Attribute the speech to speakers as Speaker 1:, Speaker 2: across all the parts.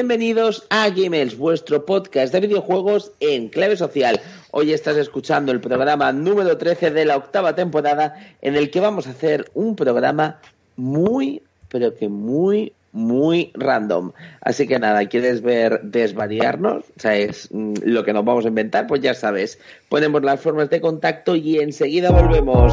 Speaker 1: Bienvenidos a Gamers, vuestro podcast de videojuegos en clave social. Hoy estás escuchando el programa número 13 de la octava temporada en el que vamos a hacer un programa muy, pero que muy, muy random. Así que nada, ¿quieres ver desvariarnos? O sea, es mm, lo que nos vamos a inventar, pues ya sabes. Ponemos las formas de contacto y enseguida volvemos.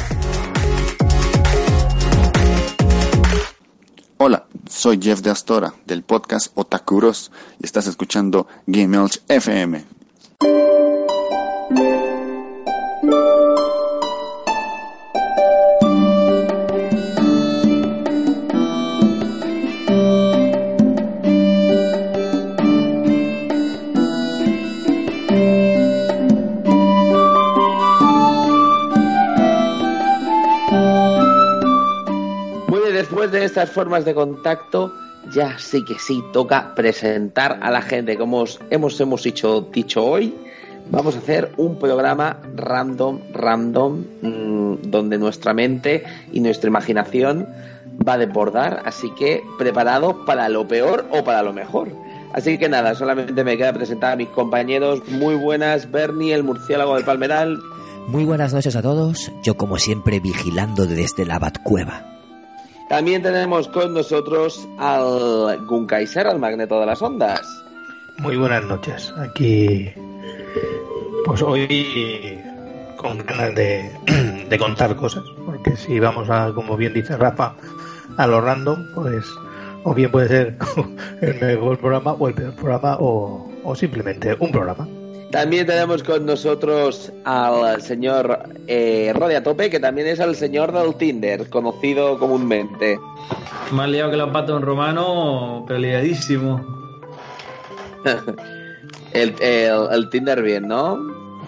Speaker 2: Hola, soy Jeff de Astora del podcast Otakuros y estás escuchando Game FM.
Speaker 1: Estas formas de contacto, ya sí que sí toca presentar a la gente. Como os hemos, hemos dicho, dicho hoy, vamos a hacer un programa random, random, mmm, donde nuestra mente y nuestra imaginación va a desbordar. Así que preparado para lo peor o para lo mejor. Así que nada, solamente me queda presentar a mis compañeros. Muy buenas, Bernie, el murciélago del Palmeral.
Speaker 3: Muy buenas noches a todos, yo como siempre vigilando desde la Batcueva.
Speaker 1: También tenemos con nosotros al Gunkaiser, al magneto de las ondas.
Speaker 4: Muy buenas noches. Aquí, pues hoy con ganas de, de contar cosas, porque si vamos a, como bien dice Rafa, a lo random, pues o bien puede ser el mejor programa o el peor programa o, o simplemente un programa.
Speaker 1: También tenemos con nosotros al señor eh, Rodia Tope, que también es el señor del Tinder, conocido comúnmente.
Speaker 5: Más liado que los patos en romano, pero liadísimo.
Speaker 1: el, el, el, Tinder bien, ¿no?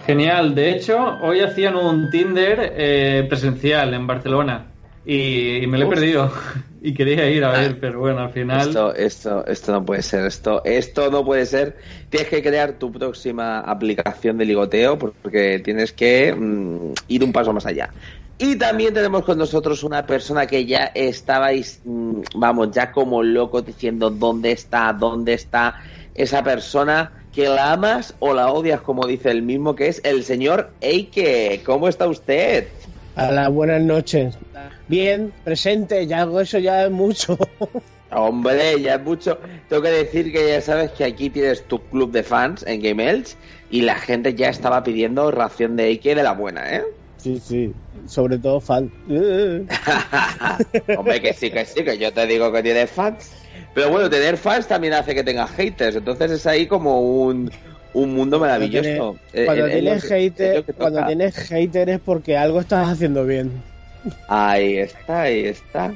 Speaker 5: Genial. De hecho, hoy hacían un Tinder eh, presencial en Barcelona y, y me lo he Uf. perdido. y quería ir a ver, ah, pero bueno, al final.
Speaker 1: Esto, esto, esto no puede ser, esto, esto no puede ser. Tienes que crear tu próxima aplicación de ligoteo porque tienes que mm, ir un paso más allá. Y también tenemos con nosotros una persona que ya estabais, mm, vamos, ya como locos diciendo dónde está, dónde está esa persona que la amas o la odias, como dice el mismo, que es el señor Eike. ¿Cómo está usted?
Speaker 6: Hola, buenas noches. Bien, presente, ya algo eso ya es mucho.
Speaker 1: Hombre, ya es mucho. Tengo que decir que ya sabes que aquí tienes tu club de fans en Game Elch y la gente ya estaba pidiendo ración de Ike de la buena, ¿eh?
Speaker 6: Sí, sí, sobre todo fan.
Speaker 1: Hombre, que sí, que sí, que yo te digo que tienes fans. Pero bueno, tener fans también hace que tengas haters, entonces es ahí como un, un mundo maravilloso.
Speaker 6: Cuando, tienes, hater, cuando tienes hater es porque algo estás haciendo bien.
Speaker 1: Ahí está, ahí está.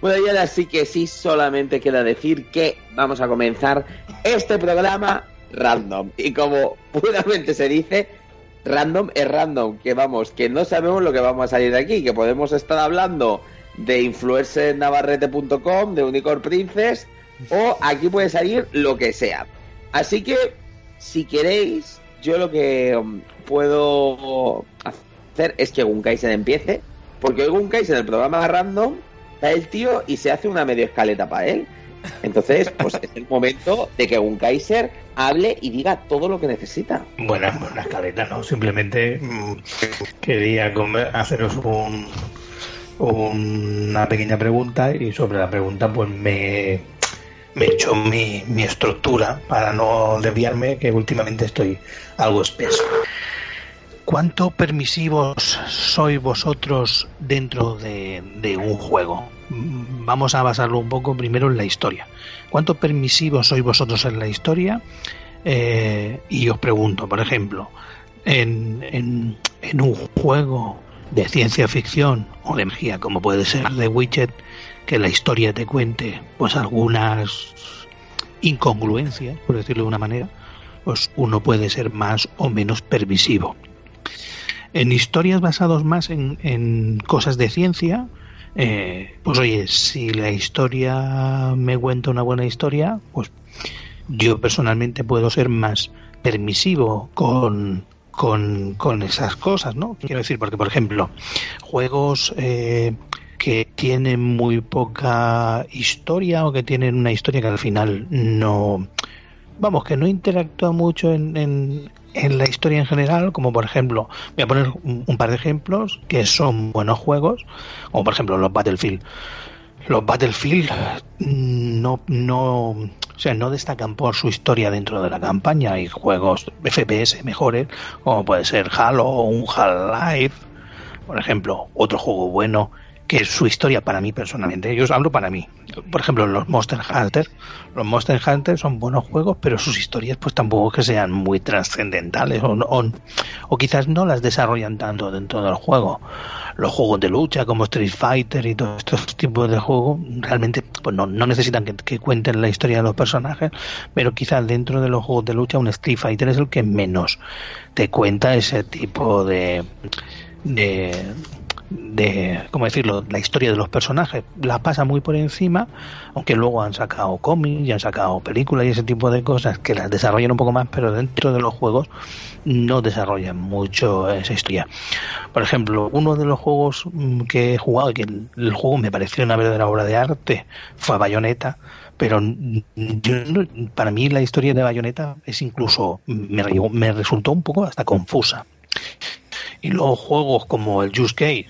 Speaker 1: Bueno, y ahora sí que sí, solamente queda decir que vamos a comenzar este programa random. Y como puramente se dice, random es random, que vamos, que no sabemos lo que vamos a salir de aquí, que podemos estar hablando de influencernavarrete.com, de Unicorn Princess, o aquí puede salir lo que sea. Así que, si queréis, yo lo que um, puedo hacer es que Gunkaisen empiece, porque hoy Gunkaisen en el programa random está el tío y se hace una medio escaleta para él. Entonces, pues es el momento de que un Kaiser hable y diga todo lo que necesita.
Speaker 4: Bueno, una escaleta, ¿no? Simplemente mm, quería haceros un, una pequeña pregunta y sobre la pregunta pues me, me he hecho mi, mi estructura para no desviarme, que últimamente estoy algo espeso. ¿Cuánto permisivos sois vosotros dentro de, de un juego? Mm, Vamos a basarlo un poco primero en la historia. ¿Cuánto permisivos sois vosotros en la historia? Eh, y os pregunto, por ejemplo, en, en, un juego de ciencia ficción o de magia, como puede ser The Witcher, que la historia te cuente pues algunas incongruencias, por decirlo de una manera, pues uno puede ser más o menos permisivo. En historias basadas más en, en cosas de ciencia, eh, pues oye, si la historia me cuenta una buena historia, pues yo personalmente puedo ser más permisivo con, con, con esas cosas, ¿no? Quiero decir, porque por ejemplo, juegos eh, que tienen muy poca historia o que tienen una historia que al final no, vamos, que no interactúa mucho en, en, en la historia en general, como por ejemplo, voy a poner un, par de ejemplos que son buenos juegos, como por ejemplo los Battlefield. Los Battlefield mm, no, no, o sea, no destacan por su historia dentro de la campaña. Hay juegos FPS mejores, como puede ser Halo o un Half-Life, por ejemplo, otro juego bueno que su historia para mí personalmente, yo os hablo para mí. Por ejemplo, los Monster Hunter, los Monster Hunter son buenos juegos, pero sus historias pues tampoco es que sean muy trascendentales o, o, o quizás no las desarrollan tanto dentro del juego. Los juegos de lucha como Street Fighter y todos estos tipos de juegos realmente pues no, no necesitan que, que, cuenten la historia de los personajes, pero quizás dentro de los juegos de lucha un Street Fighter es el que menos te cuenta ese tipo de, de de, ¿cómo decirlo?, la historia de los personajes. La pasa muy por encima, aunque luego han sacado cómics y han sacado películas y ese tipo de cosas que las desarrollan un poco más, pero dentro de los juegos no desarrollan mucho esa historia. Por ejemplo, uno de los juegos que he jugado y que el, juego me pareció una verdadera obra de arte fue Bayonetta, pero yo, para mí la historia de Bayonetta es incluso, me resultó un poco hasta confusa. Y luego juegos como el Just Case,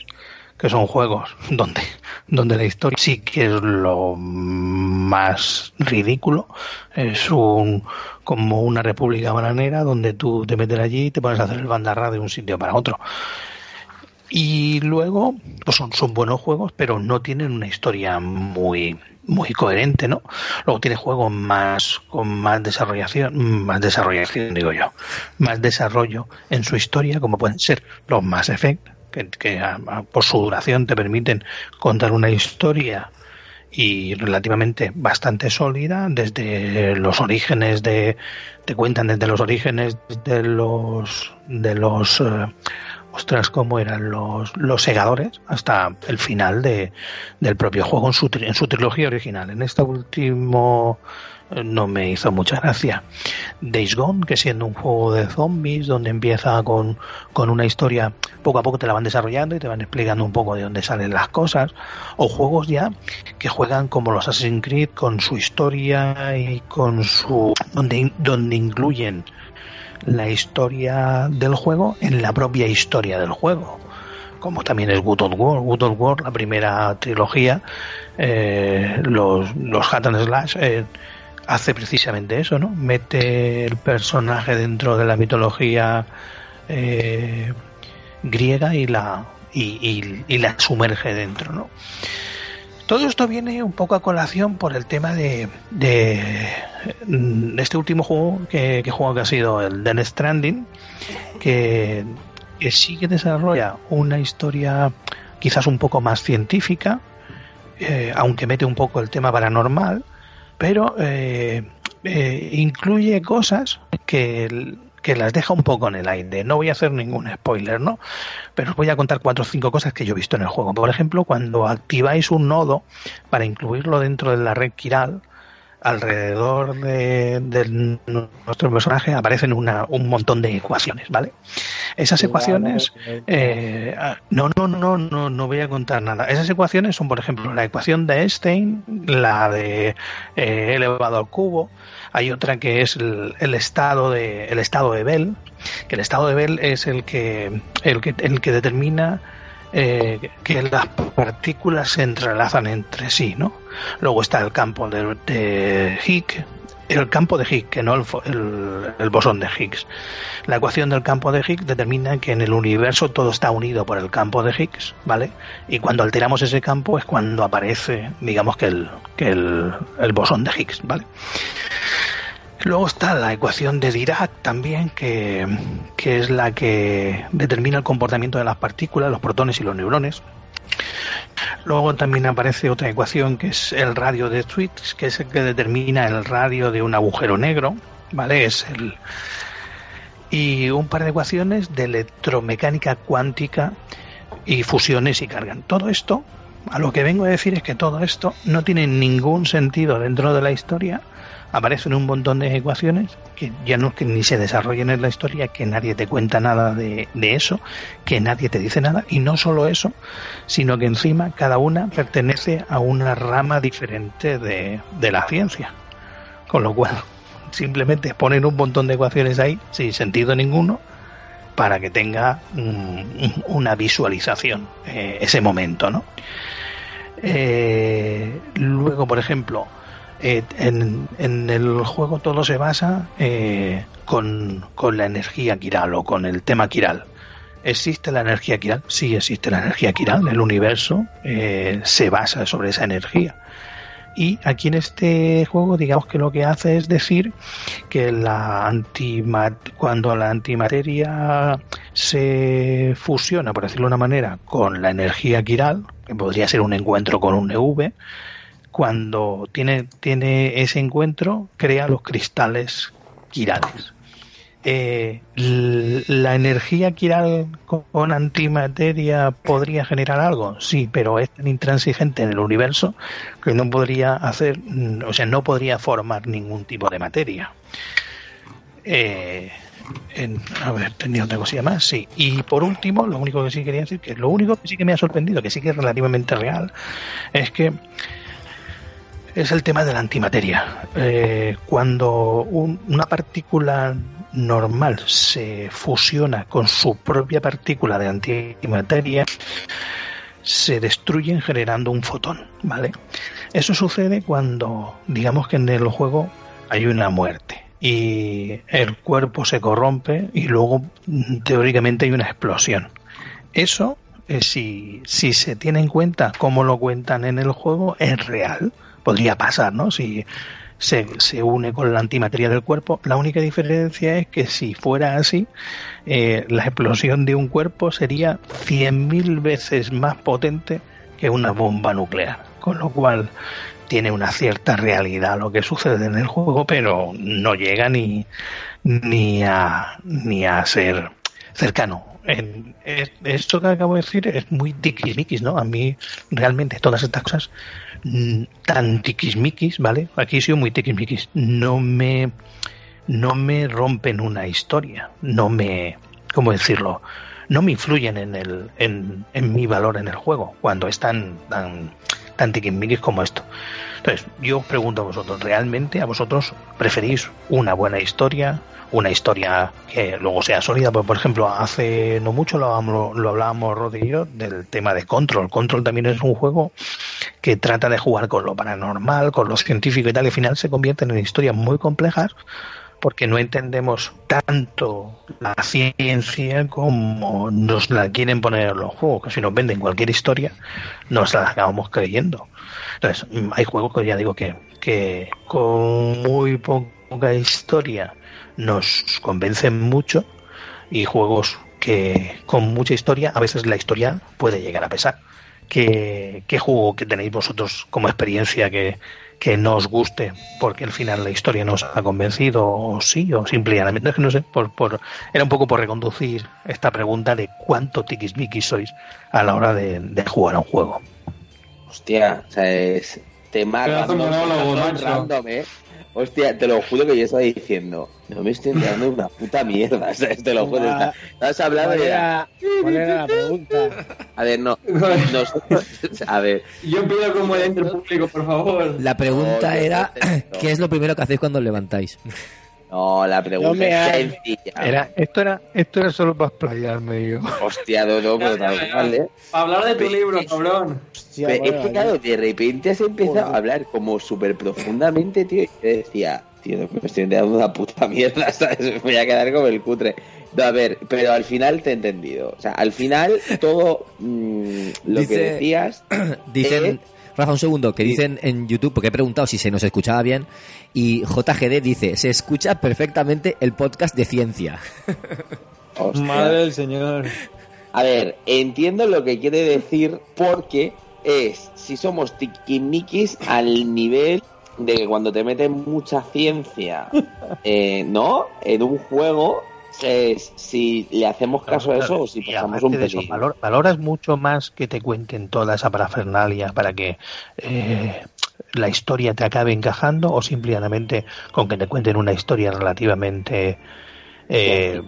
Speaker 4: que son juegos donde, donde la historia sí que es lo más ridículo. Es un como una república bananera donde tú te metes allí y te pones a hacer el bandarra de un sitio para otro. Y luego, pues son, son buenos juegos, pero no tienen una historia muy, muy coherente, ¿no? Luego tiene juegos más con más desarrollación, más desarrollación digo yo, más desarrollo en su historia, como pueden ser los Mass Effect, que, que a, por su duración te permiten contar una historia y relativamente bastante sólida desde los orígenes de te cuentan desde los orígenes de los de los eh, ostras, cómo eran los, los segadores hasta el final de, del propio juego en su, en su trilogía original. En este último no me hizo mucha gracia. Days Gone, que siendo un juego de zombies, donde empieza con, con una historia, poco a poco te la van desarrollando y te van explicando un poco de dónde salen las cosas, o juegos ya que juegan como los Assassin's Creed con su historia y con su. donde, donde incluyen la historia del juego en la propia historia del juego como también es Good Old War, Good Old War, la primera trilogía, eh, los, los Hat and Slash, eh, hace precisamente eso, ¿no? Mete el personaje dentro de la mitología eh, griega y la, y, y, y, la sumerge dentro, ¿no? Todo esto viene un poco a colación por el tema de, de, de este último juego que, que juego que ha sido el Death Stranding, que, que sí que desarrolla una historia quizás un poco más científica, eh, aunque mete un poco el tema paranormal, pero eh, eh, incluye cosas que, que, las deja un poco en el aire. No voy a hacer ningún spoiler, ¿no? Pero os voy a contar cuatro o cinco cosas que yo he visto en el juego. Por ejemplo, cuando activáis un nodo para incluirlo dentro de la red Kiral, alrededor de, de nuestro personaje aparecen una, un montón de ecuaciones, ¿vale? Esas ecuaciones, eh, no, no, no, no, no voy a contar nada. Esas ecuaciones son, por ejemplo, la ecuación de Einstein, la de eh, elevado al cubo, hay otra que es el, el, estado de el estado de Bell, que el estado de Bell es el que el que, el que determina eh, que las partículas se entrelazan entre sí, ¿no? Luego está el campo de, de Higgs, el campo de Higgs, que no el, el, bosón de Higgs. La ecuación del campo de Higgs determina que en el universo todo está unido por el campo de Higgs, ¿vale? Y cuando alteramos ese campo es cuando aparece, digamos que el, que el, bosón de Higgs, ¿vale? Luego está la ecuación de Dirac también, que, que, es la que determina el comportamiento de las partículas, los protones y los neurones. Luego también aparece otra ecuación que es el radio de Twitch, que es el que determina el radio de un agujero negro, ¿vale? Es el y un par de ecuaciones de electromecánica cuántica y fusiones y cargan. Todo esto, a lo que vengo a decir es que todo esto no tiene ningún sentido dentro de la historia aparecen un montón de ecuaciones que ya no que ni se desarrollan en la historia, que nadie te cuenta nada de, de, eso, que nadie te dice nada, y no solo eso, sino que encima cada una pertenece a una rama diferente de, de la ciencia. Con lo cual, simplemente ponen un montón de ecuaciones ahí, sin sentido ninguno, para que tenga un, una visualización eh, ese momento, ¿no? Eh, luego, por ejemplo, eh, en, el juego todo se basa eh, con, con, la energía quiral o con el tema quiral. ¿Existe la energía quiral? Sí, existe la energía quiral. El universo eh, se basa sobre esa energía. Y aquí en este juego, digamos que lo que hace es decir que la antimat cuando la antimateria se fusiona, por decirlo de una manera, con la energía quiral, que podría ser un encuentro con un EV, cuando tiene, tiene ese encuentro, crea los cristales quirales. Eh, ¿La energía quiral con antimateria podría generar algo? Sí, pero es tan intransigente en el universo que no podría hacer, o sea, no podría formar ningún tipo de materia. Eh, en, a ver, tenía otra cosilla más, sí. Y por último, lo único que sí quería decir, que lo único que sí que me ha sorprendido, que sí que es relativamente real, es que es el tema de la antimateria. Eh, cuando un, una partícula normal se fusiona con su propia partícula de antimateria, se destruyen generando un fotón, ¿vale? Eso sucede cuando, digamos que en el juego hay una muerte y el cuerpo se corrompe y luego teóricamente hay una explosión. Eso, eh, si, si se tiene en cuenta cómo lo cuentan en el juego, es real podría pasar, ¿no? Si se, se, une con la antimateria del cuerpo. La única diferencia es que si fuera así, eh, la explosión de un cuerpo sería 100.000 veces más potente que una bomba nuclear. Con lo cual tiene una cierta realidad lo que sucede en el juego, pero no llega ni, ni, a, ni a ser cercano. En, esto que acabo de decir es muy tiquismiquis, ¿no? A mí realmente todas estas cosas tan tiquismiquis, ¿vale? Aquí he sido muy tiquismiquis. No me, no me rompen una historia, no me, ¿cómo decirlo? No me influyen en, el, en, en mi valor en el juego cuando es tan, tan, tan tiquismiquis como esto. Entonces, yo os pregunto a vosotros, ¿realmente a vosotros preferís una buena historia? Una historia que luego sea sólida, pues, por ejemplo, hace no mucho lo, lo, lo hablábamos Rodri y yo del tema de Control. Control también es un juego que trata de jugar con lo paranormal, con lo científico y tal, y al final se convierten en historias muy complejas porque no entendemos tanto la ciencia como nos la quieren poner en los juegos, que si nos venden cualquier historia, nos la acabamos creyendo. Entonces, hay juegos que ya digo que, que con muy poca historia nos convencen mucho y juegos que con mucha historia, a veces la historia puede llegar a pesar. ¿Qué, qué juego que tenéis vosotros como experiencia que, que no os guste porque al final la historia no os ha convencido o sí o simplemente no sé por, por era un poco por reconducir esta pregunta de cuánto tiquismiquis sois a la hora de, de, jugar a un juego
Speaker 1: hostia o sea, es, Tema
Speaker 5: Pedazo
Speaker 1: random,
Speaker 5: monólogo,
Speaker 1: random,
Speaker 5: macho.
Speaker 1: random, eh. Hostia, te lo juro que yo estaba diciendo, no me estoy enterando de una puta mierda, ¿sabes? Te lo juro.
Speaker 6: Ah,
Speaker 1: Estabas hablando
Speaker 6: ¿Cuál
Speaker 1: era,
Speaker 6: era, cuál era la pregunta?
Speaker 1: a ver, no, nosotros, a ver,
Speaker 5: Yo pido como el ente público, por favor.
Speaker 3: La pregunta
Speaker 1: No,
Speaker 3: era. ¿qué es lo primero que hacéis cuando os levantáis?
Speaker 1: no, la
Speaker 6: No
Speaker 1: pregunta
Speaker 6: me
Speaker 1: es sencilla.
Speaker 4: Era, esto, era, esto era solo para explayarme yo.
Speaker 1: Hostia, no, no, pero tal cual, ¿eh?
Speaker 5: Para hablar de tu
Speaker 1: Pero-
Speaker 5: libro, cabrón.
Speaker 6: Hostia,
Speaker 1: Pero
Speaker 6: bueno,
Speaker 1: es que claro, de repente has empezado
Speaker 6: Joder.
Speaker 1: a hablar como súper profundamente, tío, y yo decía, tío, me estoy enterando de una puta mierda, ¿sabes? Me voy a quedar como el cutre. No, a ver, pero al final te he entendido. O sea, al final todo mm, lo
Speaker 3: Dice-
Speaker 1: que decías...
Speaker 3: Dicen,
Speaker 1: Eh,
Speaker 3: Rafa, un segundo, que dicen en YouTube, porque he preguntado si se nos escuchaba bien, y JGD dice, se escucha perfectamente el podcast de ciencia.
Speaker 1: hostia.
Speaker 5: Madre del señor.
Speaker 1: A ver, entiendo lo que quiere decir porque es si somos tiquimiquis al nivel de que cuando te meten mucha ciencia, eh, ¿no? En un juego, es si le hacemos caso a eso o si pasamos un
Speaker 4: eso,
Speaker 1: pelín.
Speaker 4: valor- valoras mucho más que te cuenten toda esa parafernalia para que eh, la historia te acabe encajando o simplemente con que te cuenten una historia relativamente eh,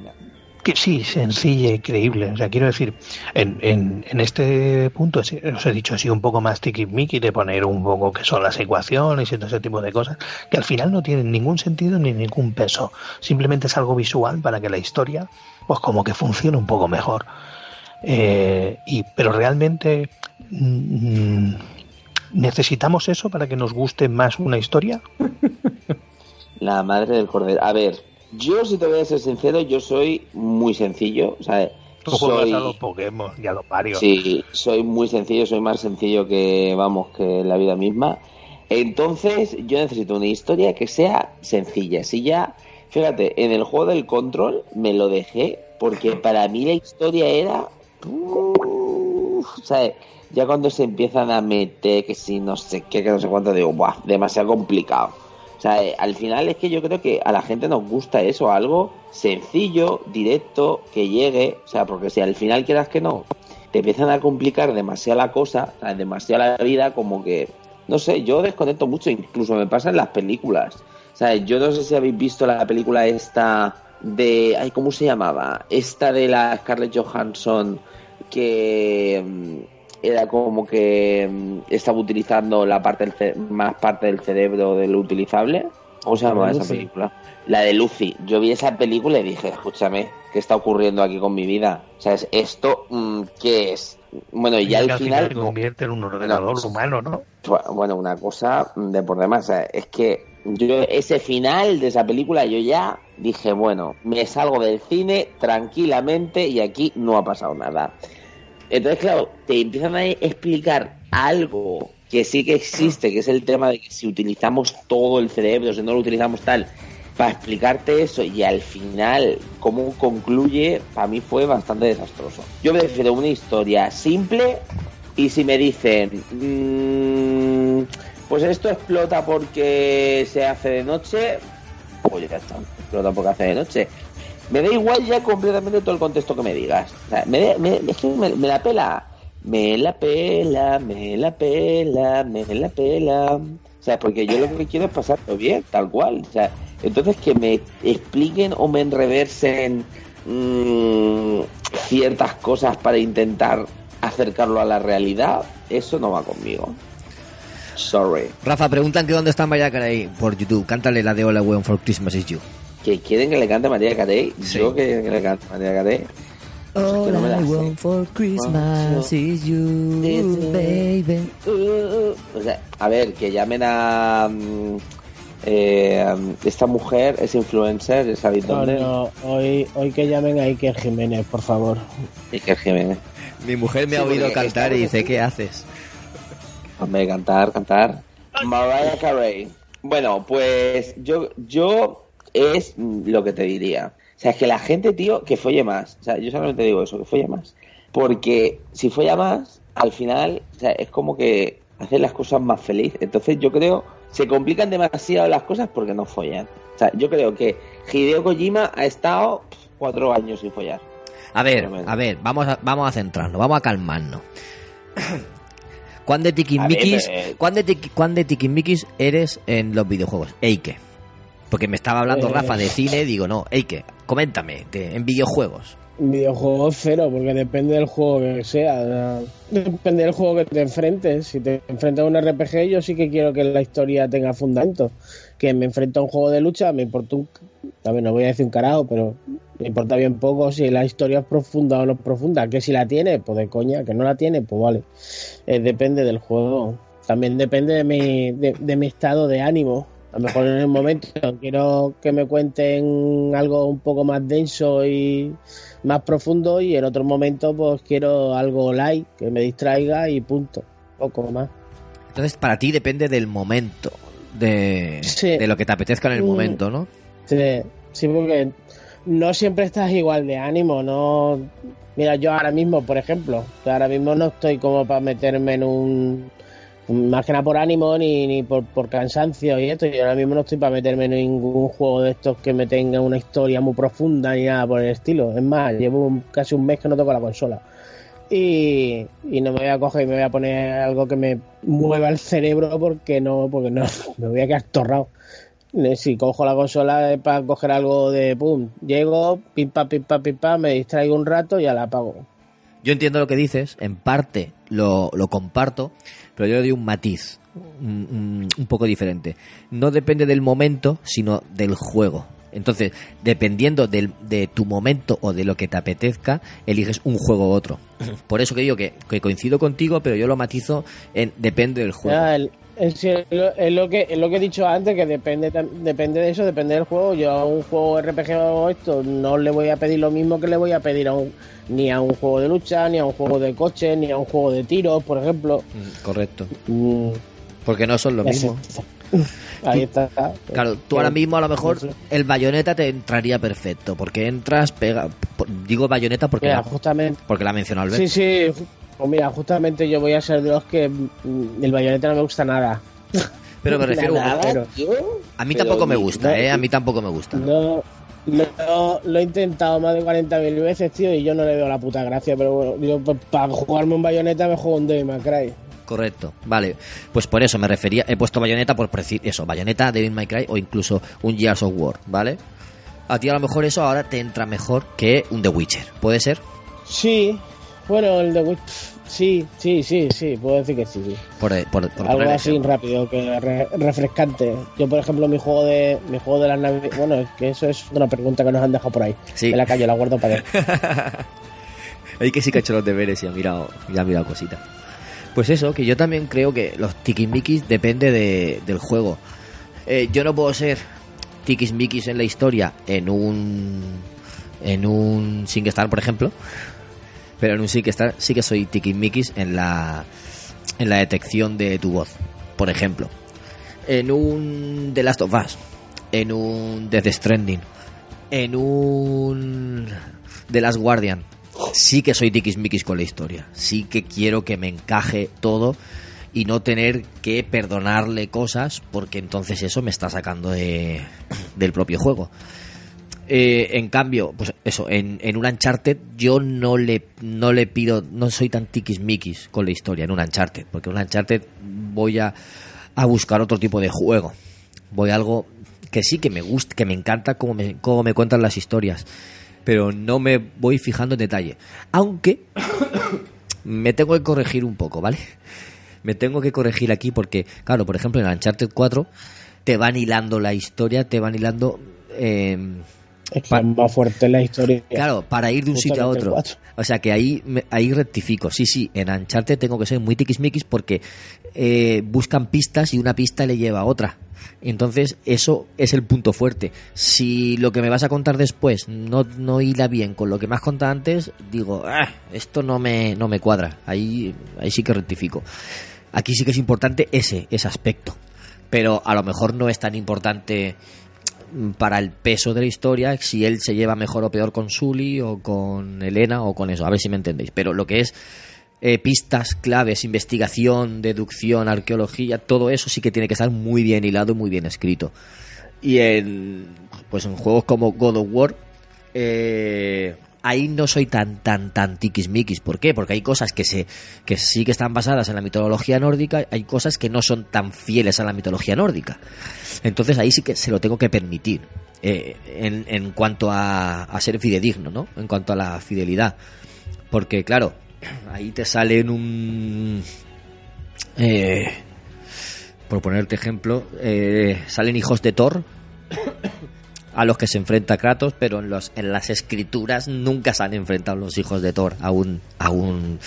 Speaker 4: que sí, sencilla y creíble. O sea, quiero decir, en, en, en este punto os he dicho así un poco más tiquismiqui de poner un poco que son las ecuaciones y todo ese tipo de cosas, que al final no tienen ningún sentido ni ningún peso. Simplemente es algo visual para que la historia, pues como que funcione un poco mejor. Eh, y, pero realmente mm, necesitamos eso para que nos guste más una historia.
Speaker 1: La madre del cordero. A ver, yo si te voy a ser sincero, yo soy muy sencillo. O sea,
Speaker 4: Tú juegas
Speaker 1: soy...
Speaker 4: a los Pokémon y a los Mario.
Speaker 1: Sí, soy muy sencillo, soy más sencillo que, vamos, que la vida misma. Entonces, yo necesito una historia que sea sencilla. Si ya, fíjate, en el juego del control me lo dejé porque para mí la historia era. ¿sabes? Ya cuando se empiezan a meter que si no sé qué, que no sé cuánto, digo, ¡buah! Demasiado complicado. O sea, eh, al final es que yo creo que a la gente nos gusta eso, algo sencillo, directo, que llegue. O sea, porque si al final quieras que no, te empiezan a complicar demasiado la cosa, demasiado la vida, como que, no sé, yo desconecto mucho, incluso me pasa en las películas. O sea, yo no sé si habéis visto la película esta de, ay, ¿cómo se llamaba? Esta de la Scarlett Johansson que mm, era como que mm, estaba utilizando la parte del más parte del cerebro de lo utilizable. ¿Cómo se llama esa película? La de Lucy. Yo vi esa película y dije, escúchame, ¿qué está ocurriendo aquí con mi vida? O sea, ¿es ¿esto mm, qué es? Bueno, y ya al
Speaker 4: al
Speaker 1: final...
Speaker 4: se convierte en un ordenador
Speaker 1: No.
Speaker 4: humano, ¿no?
Speaker 1: Bu- Bueno, una cosa de por demás. o sea, es que yo ese final de esa película yo ya dije, bueno, me salgo del cine tranquilamente y aquí no ha pasado nada. Entonces, claro, te empiezan a explicar algo que sí que existe, que es el tema de que si utilizamos todo el cerebro, si no lo utilizamos tal, para explicarte eso y al final cómo concluye, para mí fue bastante desastroso. Yo prefiero una historia simple y si me dicen, mm, pues esto explota porque se hace de noche, pues ya está, explota porque hace de noche. Me da igual ya completamente todo el contexto que me digas. Me, me- es que me, me la pela. Me la pela, me la pela, me la pela. O sea, porque yo lo que quiero es pasarlo bien, tal cual. O sea, entonces que me expliquen o me enreversen mm, ciertas cosas para intentar acercarlo a la realidad, eso no va conmigo. Sorry.
Speaker 3: Rafa, preguntan que dónde está Mariah Carey por YouTube. Cántale la de All I for Christmas is You.
Speaker 1: ¿Que quieren que le cante María Carey?
Speaker 3: Sí.
Speaker 1: Yo que, que le cante María Carey. Es que no
Speaker 3: All I want for Christmas is you, baby.
Speaker 1: O sea, a ver, que llamen a mm, eh, esta mujer, es influencer, es
Speaker 6: No,
Speaker 1: habitual.
Speaker 6: no, hoy, hoy que llamen a Iker Jiménez, por favor.
Speaker 1: Y que Jiménez.
Speaker 3: Mi mujer me
Speaker 1: Sí,
Speaker 3: ha oído cantar y dice. ¿qué haces?
Speaker 1: Hombre, cantar, cantar. Mariah Carey. Bueno, pues yo, yo es lo que te diría. O sea, es que la gente, tío, que folle más. O sea, yo solamente digo eso, que folle más. Porque si folla más, al final, o sea, es como que hacen las cosas más feliz. Entonces yo creo, se complican demasiado las cosas porque no follan. O sea, yo creo que Hideo Kojima ha estado cuatro años sin follar.
Speaker 3: A ver, a ver, vamos a, vamos a centrarnos, vamos a calmarnos. ¿Cuán de
Speaker 1: ver,
Speaker 3: tiquismiquis, cuán de, tiqui- cuán de tiquismiquis eres en los videojuegos? Eike. Porque me estaba hablando
Speaker 6: Eh.
Speaker 3: Rafa de cine, digo, no, Eike, coméntame, de- en videojuegos.
Speaker 6: Videojuego cero, porque depende del juego que sea. Depende del juego que te enfrentes. Si te enfrentas a un RPG, yo sí que quiero que la historia tenga fundamento. Que me enfrento a un juego de lucha, me importa un. También no voy a decir un carajo, pero me importa bien poco si la historia es profunda o no es profunda. Que si la tiene, pues de coña. Que no la tiene, pues vale. Eh, depende del juego. También depende de mi, de, de mi estado de ánimo. A lo mejor en el momento quiero que me cuenten algo un poco más denso y más profundo y en otro momento pues quiero algo light que me distraiga y punto. Poco más.
Speaker 3: Entonces, para ti depende del momento, de,
Speaker 6: Sí.
Speaker 3: de lo que te apetezca en el
Speaker 6: Mm.
Speaker 3: momento, ¿no?
Speaker 6: Sí, sí, porque no siempre estás igual de ánimo, no... Mira, yo ahora mismo, por ejemplo, ahora mismo no estoy como para meterme en un... Más que nada por ánimo ni, ni por, por cansancio y esto. Yo ahora mismo no estoy para meterme en ningún juego de estos que me tenga una historia muy profunda ni nada por el estilo. Es más, llevo un- casi un mes que no toco la consola. Y, y no me voy a coger y me voy a poner algo que me mueva el cerebro porque no, porque no, me voy a quedar torrado. Eh, Si cojo la consola es para coger algo de pum, llego, pim pam, pim pim me distraigo un rato y ya la apago.
Speaker 3: Yo entiendo lo que dices, en parte lo, lo comparto, pero yo le doy un matiz un, un- poco diferente. No depende del momento, sino del juego. Entonces, dependiendo del- de tu momento o de lo que te apetezca, eliges un juego u otro. Por eso que digo que, que coincido contigo, pero yo lo matizo en depende del juego.
Speaker 6: El- es, sí, es lo, es lo que es lo que he dicho antes que depende depende de eso depende del juego yo a un juego RPG o esto no le voy a pedir lo mismo que le voy a pedir a un ni a un juego de lucha ni a un juego de coche ni a un juego de tiros por ejemplo
Speaker 3: Mm, Correcto.
Speaker 6: Mm,
Speaker 3: Porque no son lo mismo.
Speaker 6: ahí está
Speaker 3: Claro, tú ahora mismo a lo mejor el bayoneta te entraría perfecto, porque entras, pega. Digo bayoneta porque,
Speaker 6: Mira,
Speaker 3: la,
Speaker 6: justamente
Speaker 3: porque la ha mencionado
Speaker 6: Sí,
Speaker 3: Albert.
Speaker 6: sí. Pues mira, justamente yo voy a ser de los que mm, el bayoneta no me gusta nada.
Speaker 3: Pero me refiero.
Speaker 6: Nada, pero-
Speaker 3: A mí tampoco me gusta,
Speaker 6: no-
Speaker 3: ¿eh? A mí tampoco me gusta.
Speaker 6: No, no, lo he intentado más de 40.000 veces, tío, y yo no le veo la puta gracia. Pero bueno, yo pa- para jugarme un bayoneta me juego un Devil May Cry.
Speaker 3: Correcto, vale. Pues por eso me refería. He puesto bayoneta por decir eso, bayoneta, Devil May Cry o incluso un Gears of War, ¿vale? A ti a lo mejor eso ahora te entra mejor que un The Witcher, ¿puede ser?
Speaker 6: Sí, bueno, el de. Sí, sí, sí, sí, puedo decir que sí. sí.
Speaker 3: Por, por, por
Speaker 6: Algo así
Speaker 3: ejemplo.
Speaker 6: rápido, que re- refrescante. Yo, por ejemplo, mi juego de mi juego de las navidades. Bueno, es que eso es una pregunta que nos han dejado por ahí.
Speaker 3: Sí.
Speaker 6: Me la callo, la guardo para él.
Speaker 3: Hay que sí que ha hecho los deberes y ha mirado, y ha mirado cositas. Pues eso, que yo también creo que los tiquismiquis depende de, del juego. Eh, yo no puedo ser tiquismiquis en la historia en un en un SingStar, por ejemplo, pero en un SingStar sí que soy tiquismiquis en la en la detección de tu voz, por ejemplo. En un The Last of Us, en un Death Stranding, en un The Last Guardian, sí que soy tiquismiquis con la historia. Sí que quiero que me encaje todo y no tener que perdonarle cosas porque entonces eso me está sacando de, del propio juego. Eh, en cambio, pues eso, en, en un Uncharted yo no le, no le pido, no soy tan tiquismiquis con la historia en un Uncharted, porque en un Uncharted voy a, a buscar otro tipo de juego. Voy a algo que sí que me gusta, que me encanta cómo me, cómo me cuentan las historias, pero no me voy fijando en detalle. Aunque me tengo que corregir un poco, ¿vale? Me tengo que corregir aquí porque, claro, por ejemplo, en Uncharted 4 te van hilando la historia, te van hilando... eh,
Speaker 6: Es que es más fuerte la historia.
Speaker 3: Claro, para ir de un sitio a otro. O sea que ahí, ahí rectifico. Sí, sí, en Uncharted tengo que ser muy tiquismiquis porque eh, buscan pistas y una pista le lleva a otra. Entonces, eso es el punto fuerte. Si lo que me vas a contar después no, no hila bien con lo que me has contado antes, digo, "Ah, esto no me, no me cuadra. Ahí, ahí sí que rectifico. Aquí sí que es importante ese, ese aspecto. Pero a lo mejor no es tan importante para el peso de la historia si él se lleva mejor o peor con Sully o con Elena o con eso, a ver si me entendéis. Pero lo que es eh, pistas, claves, investigación, deducción, arqueología, todo eso sí que tiene que estar muy bien hilado y muy bien escrito. Y en, pues en juegos como God of War, eh, ahí no soy tan tan tan tiquismiquis. ¿Por qué? Porque hay cosas que se que sí que están basadas en la mitología nórdica, hay cosas que no son tan fieles a la mitología nórdica. Entonces ahí sí que se lo tengo que permitir. eh, en, en cuanto a, a ser fidedigno, ¿no? En cuanto a la fidelidad. Porque, claro, ahí te salen un. Eh, por ponerte ejemplo, eh, salen hijos de Thor a los que se enfrenta Kratos, pero en, los, en las escrituras nunca se han enfrentado los hijos de Thor a un, a un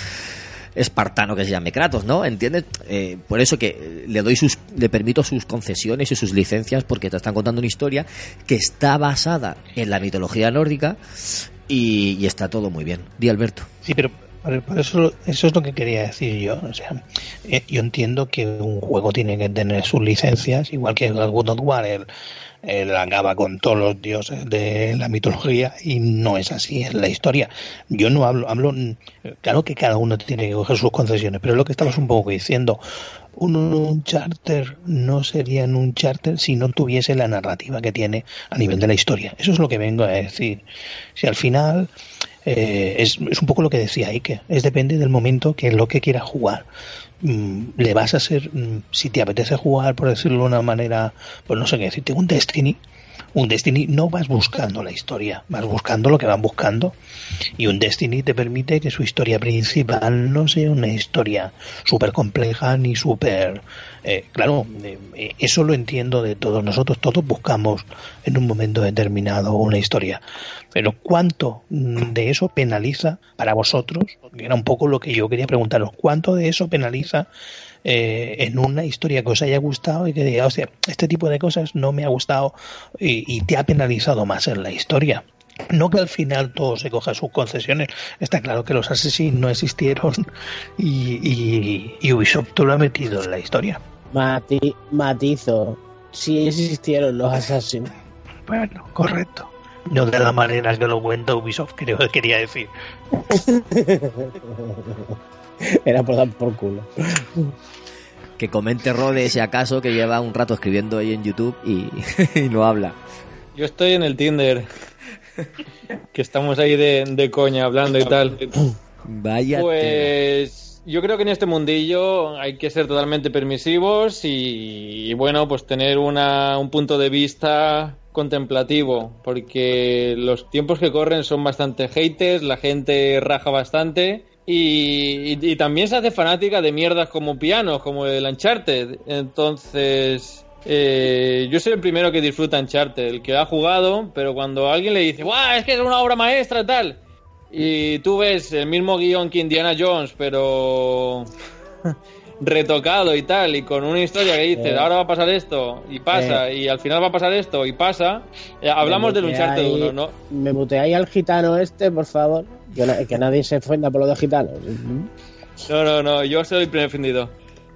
Speaker 3: espartano que se llame Kratos, ¿no? ¿Entiendes? Eh, por eso que le doy sus, le permito sus concesiones y sus licencias porque te están contando una historia que está basada en la mitología nórdica y, y está todo muy bien. Di Alberto.
Speaker 4: Sí, pero por eso, eso es lo que quería decir yo. O sea, eh, yo entiendo que un juego tiene que tener sus licencias, igual que el God of él acaba con todos los dioses de la mitología y no es así en la historia. Yo no hablo, hablo, claro que cada uno tiene que coger sus concesiones, pero es lo que estabas un poco diciendo. Un, un charter no sería un charter si no tuviese la narrativa que tiene a nivel de la historia. Eso es lo que vengo a decir. Si al final eh, es, es, un poco lo que decía Ike, es depende del momento que es lo que quieras jugar. Mm, le vas a hacer, mm, si te apetece jugar, por decirlo de una manera, pues no sé qué decirte, un Destiny, un Destiny no vas buscando la historia, vas buscando lo que van buscando. Y un Destiny te permite que su historia principal no sea una historia súper compleja ni súper... Eh, claro, eh, eso lo entiendo de todos. Nosotros todos buscamos en un momento determinado una historia. Pero ¿cuánto de eso penaliza para vosotros? Era un poco lo que yo quería preguntaros. ¿Cuánto de eso penaliza eh, en una historia que os haya gustado y que diga, o este tipo de cosas no me ha gustado y, te ha penalizado más en la historia? No que al final todo se coja sus concesiones. Está claro que los asesinos no existieron y, y, y Ubisoft lo ha metido en la historia.
Speaker 6: Mati, matizo. Sí existieron los asesinos.
Speaker 4: Bueno, correcto. No de la manera que lo cuenta Ubisoft, creo que quería decir.
Speaker 6: Era por dar por culo.
Speaker 3: Que comente Rode si acaso que lleva un rato escribiendo ahí en YouTube y, y no habla.
Speaker 5: Yo estoy en el Tinder. que estamos ahí de, de, coña hablando y tal.
Speaker 3: Vaya.
Speaker 5: Pues yo creo que en este mundillo hay que ser totalmente permisivos y, bueno, pues tener una, un punto de vista contemplativo, porque los tiempos que corren son bastante haters, la gente raja bastante y también se hace fanática de mierdas como pianos, como el Uncharted. Entonces, eh, yo soy el primero que disfruta Uncharted, el que ha jugado, pero cuando alguien le dice, ¡guau! Es que es una obra maestra, tal. Y tú ves el mismo guion que Indiana Jones, pero retocado y tal, y con una historia que dices, eh. ahora va a pasar esto, y pasa, eh. y al final va a pasar esto, y pasa. Eh, hablamos del Uncharted 1, ¿no?
Speaker 6: Me muteáis al gitano este, por favor. Que, que nadie se ofenda por lo de gitanos.
Speaker 5: No, no, no, yo soy el primer ofendido.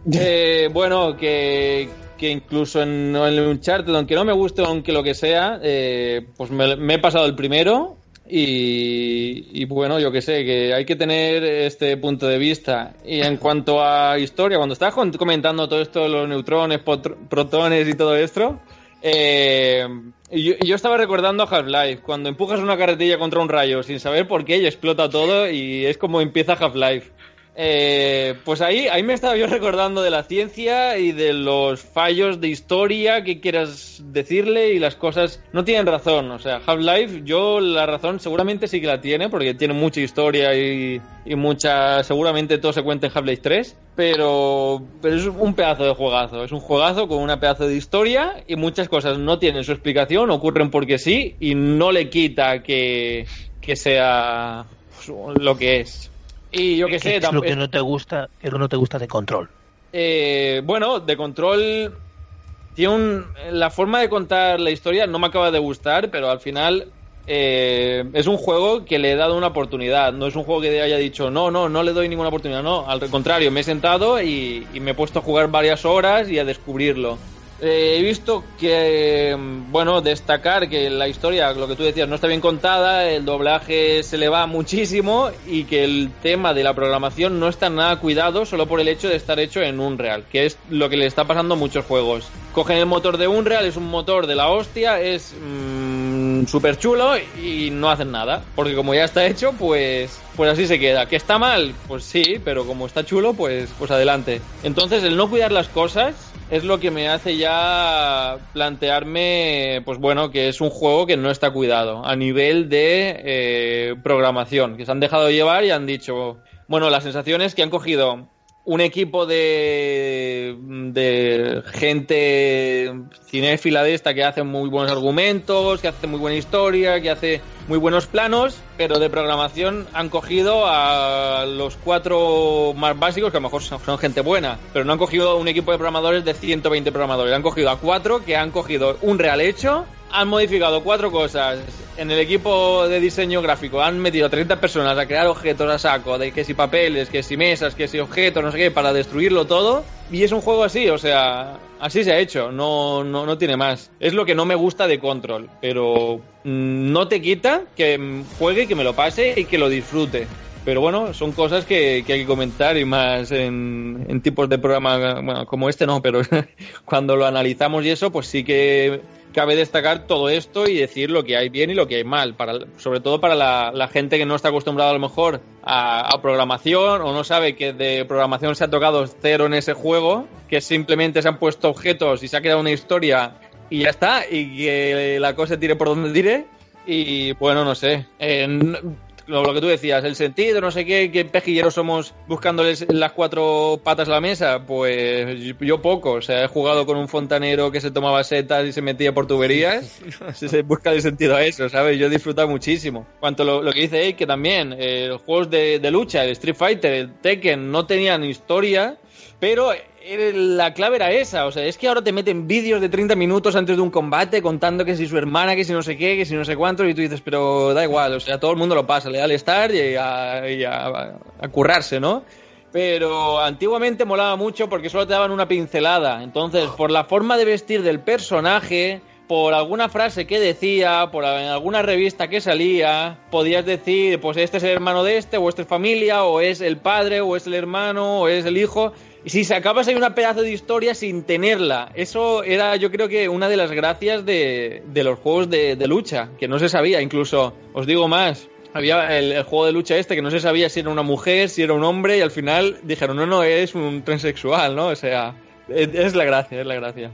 Speaker 5: eh, bueno, que, que incluso en, en, Uncharted, aunque no me guste, aunque lo que sea, eh, pues me, me, he pasado el primero y, bueno, yo que sé, que hay que tener este punto de vista. Y en cuanto a historia, cuando estabas comentando todo esto, los neutrones, protones y todo esto, eh, yo, yo, estaba recordando a Half-Life, cuando empujas una carretilla contra un rayo sin saber por qué y explota todo y es como empieza Half-Life. Eh, pues ahí, ahí me estaba yo recordando de la ciencia y de los fallos de historia que quieras decirle y las cosas no tienen razón. O sea, Half-Life, yo la razón seguramente sí que la tiene porque tiene mucha historia y, mucha. Seguramente todo se cuenta en Half-Life 3, pero, pero es un pedazo de juegazo. Es un juegazo con una pedazo de historia y muchas cosas no tienen su explicación, ocurren porque sí y no le quita que, que sea lo que es. Y yo que
Speaker 4: ¿Qué
Speaker 5: sé,
Speaker 4: es lo que no te gusta, que no te gusta de control.
Speaker 5: Eh, bueno, de control tiene un, la forma de contar la historia no me acaba de gustar, pero al final eh, es un juego que le he dado una oportunidad. No es un juego que haya dicho no, no, no le doy ninguna oportunidad. No, al contrario, me he sentado y, y me he puesto a jugar varias horas y a descubrirlo. Eh, he visto que, bueno, destacar que la historia, lo que tú decías, no está bien contada, el doblaje se le va muchísimo y que el tema de la programación no está nada cuidado solo por el hecho de estar hecho en Unreal, que es lo que le está pasando a muchos juegos. Cogen el motor de Unreal, es un motor de la hostia, es mmm, mm, súper chulo y no hacen nada. Porque como ya está hecho, pues, pues así se queda. ¿Que está mal? Pues sí, pero como está chulo, pues, pues adelante. Entonces, el no cuidar las cosas es lo que me hace ya plantearme, pues bueno, que es un juego que no está cuidado a nivel de eh, programación, que se han dejado llevar y han dicho, bueno, la sensación es que han cogido un equipo de, de gente cinéfila de esta que hace muy buenos argumentos, que hace muy buena historia, que hace muy buenos planos, pero de programación han cogido a los cuatro más básicos, que a lo mejor son, son gente buena, pero no han cogido un equipo de programadores de 120 programadores, han cogido a cuatro que han cogido un real hecho han modificado cuatro cosas en el equipo de diseño gráfico. Han metido a 30 personas a crear objetos a saco, de que si papeles, que si mesas, que si objetos, no sé qué, para destruirlo todo. Y es un juego así, o sea, así se ha hecho, no, no, no tiene más. Es lo que no me gusta de Control, pero mm, no te quita que juegue, que me lo pase y que lo disfrute. Pero bueno, son cosas que, hay que comentar y más en, en tipos de programa bueno, como este no, pero cuando lo analizamos y eso, pues sí que cabe destacar todo esto y decir lo que hay bien y lo que hay mal, sobre todo para la, gente que no está acostumbrada a lo mejor a, programación o no sabe que de programación se ha tocado cero en ese juego, que simplemente se han puesto objetos y se ha quedado una historia y ya está, y que la cosa tire por donde tire. Y bueno, no sé. Eh, lo, lo, que tú decías, el sentido, no sé qué, qué pejilleros somos buscándoles las cuatro patas a la mesa, pues yo poco, o sea, he jugado con un fontanero que se tomaba setas y se metía por tuberías, se busca el sentido a eso, ¿sabes? Yo he disfrutado muchísimo. Cuanto lo, lo que dice Ike, que también, eh, los juegos de, de lucha, el Street Fighter, el Tekken, no tenían historia, pero la clave era esa, o sea, es que ahora te meten vídeos de 30 minutos antes de un combate contando que si su hermana, que si no sé qué, que si no sé cuánto, y tú dices, pero da igual, o sea, todo el mundo lo pasa, le da al estar y a, y a, a currarse, ¿no? Pero antiguamente molaba mucho porque solo te daban una pincelada, entonces por la forma de vestir del personaje, por alguna frase que decía, por alguna revista que salía, podías decir, pues este es el hermano de este, o este es familia, o es el padre, o es el hermano, o es el hijo. Y si sacabas ahí una pedazo de historia sin tenerla, eso era yo creo que una de las gracias de, de los juegos de, de, lucha, que no se sabía, incluso, os digo más, había el, el, juego de lucha este que no se sabía si era una mujer, si era un hombre, y al final dijeron, no, no, es un transexual, ¿no? O sea, es, es la gracia, es la gracia.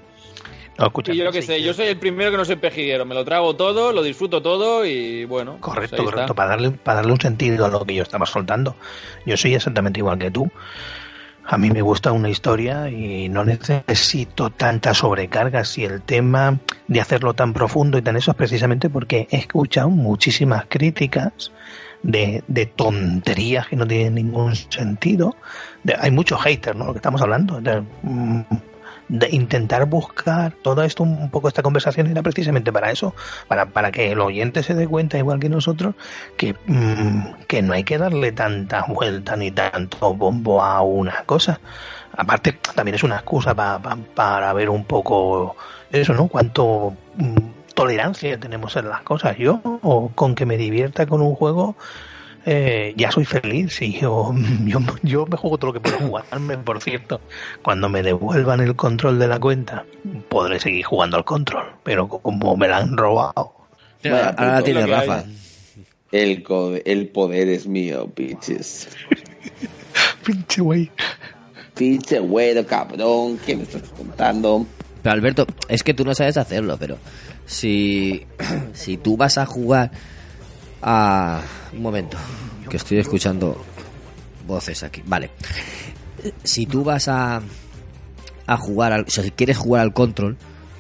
Speaker 4: No,
Speaker 5: y yo lo que
Speaker 4: sí,
Speaker 5: sé, yo soy el primero que no soy pejiguero, me lo trago todo, lo disfruto todo y bueno.
Speaker 4: Correcto,
Speaker 5: pues
Speaker 4: correcto, para darle, para darle un sentido a lo que yo estaba soltando. Yo soy exactamente igual que tú. A mí me gusta una historia y no necesito tanta sobrecarga si el tema de hacerlo tan profundo y tan eso es precisamente porque he escuchado muchísimas críticas de, de tonterías que no tienen ningún sentido. De, hay muchos haters, ¿no? Lo que estamos hablando. De, de intentar buscar todo esto, un poco esta conversación era precisamente para eso, para, para que el oyente se dé cuenta, igual que nosotros, que, mmm, que no hay que darle tanta vuelta ni tanto bombo a una cosa. Aparte, también es una excusa para, para, ver un poco eso, ¿no? Cuánto mmm, tolerancia tenemos en las cosas. Yo, o con que me divierta con un juego, eh, ya soy feliz y yo, yo, yo, me juego todo lo que puedo jugarme, por cierto. Cuando me devuelvan el control de la cuenta, podré seguir jugando al control, pero como me la han robado.
Speaker 3: Bueno, ahora la tiene Rafa.
Speaker 1: El, el poder es mío, bitches.
Speaker 4: Pinche güey.
Speaker 1: Pinche güey, cabrón, ¿qué me estás contando?
Speaker 3: Pero Alberto, es que tú no sabes hacerlo, pero si, si tú vas a jugar a... Un momento, que estoy escuchando voces aquí. Vale. Si tú vas a, a jugar, al, si quieres jugar al control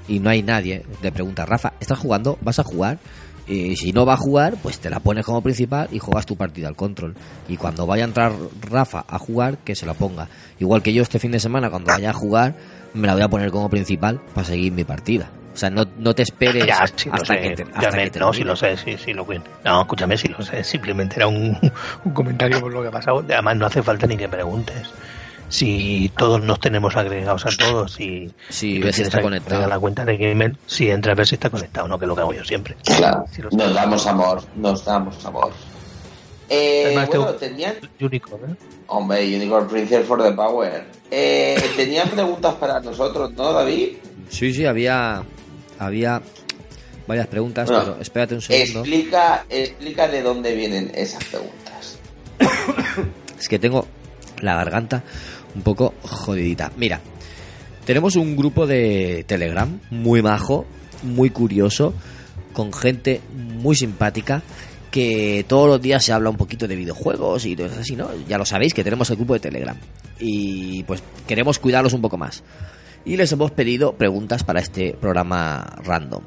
Speaker 3: y no hay nadie, le pregunta Rafa, ¿estás jugando? ¿Vas a jugar? Y si no va a jugar, pues te la pones como principal y juegas tu partida al control. Y cuando vaya a entrar Rafa a jugar, que se la ponga. Igual que yo este fin de semana, cuando vaya a jugar, me la voy a poner como principal para seguir mi partida. O sea, no, no te esperes
Speaker 4: ya, sí
Speaker 3: hasta,
Speaker 4: sé,
Speaker 3: que te, hasta
Speaker 4: me,
Speaker 3: que te
Speaker 4: No, si lo sé, sí, sí lo No, escúchame, si lo sé. Simplemente era un, un comentario por lo que ha pasado. Además, no hace falta ni que preguntes. Si todos nos tenemos agregados a todos y
Speaker 3: si ves si está conectado.
Speaker 4: la cuenta de Gmail si entra a ver si está conectado no que es lo que hago yo siempre.
Speaker 1: Claro si nos damos amor nos damos amor. Eh,
Speaker 4: Además,
Speaker 1: bueno,
Speaker 4: te...
Speaker 1: tenían
Speaker 4: Unicorn ¿eh?
Speaker 1: hombre Unicorn Princess for the Power. Eh, tenían preguntas para nosotros ¿no David?
Speaker 3: sí sí había había varias preguntas,
Speaker 1: Bueno,
Speaker 3: pero espérate un segundo.
Speaker 1: Explica, explica de dónde vienen esas preguntas.
Speaker 3: Es que tengo la garganta un poco jodidita. Mira, tenemos un grupo de Telegram muy majo, muy curioso, con gente muy simpática que todos los días se habla un poquito de videojuegos y todo eso así, ¿no? Ya lo sabéis que tenemos el grupo de Telegram y pues queremos cuidarlos un poco más. Y les hemos pedido preguntas para este programa random.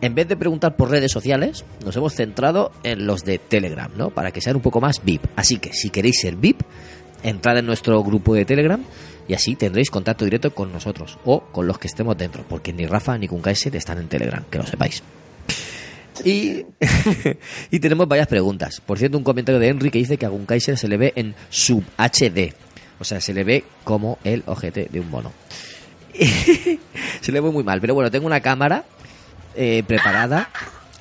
Speaker 3: En vez de preguntar por redes sociales, nos hemos centrado en los de Telegram, ¿no? Para que sean un poco más VIP. Así que si queréis ser VIP, entrad en nuestro grupo de Telegram y así tendréis contacto directo con nosotros o con los que estemos dentro, porque ni Rafa ni Kunkaiser están en Telegram, que lo sepáis. Y, y tenemos varias preguntas. Por cierto, un comentario de Henry que dice que a Kunkaiser se le ve en sub HD. O sea, se le ve como el ojete de un mono. se le ve muy mal. Pero bueno, tengo una cámara eh, preparada.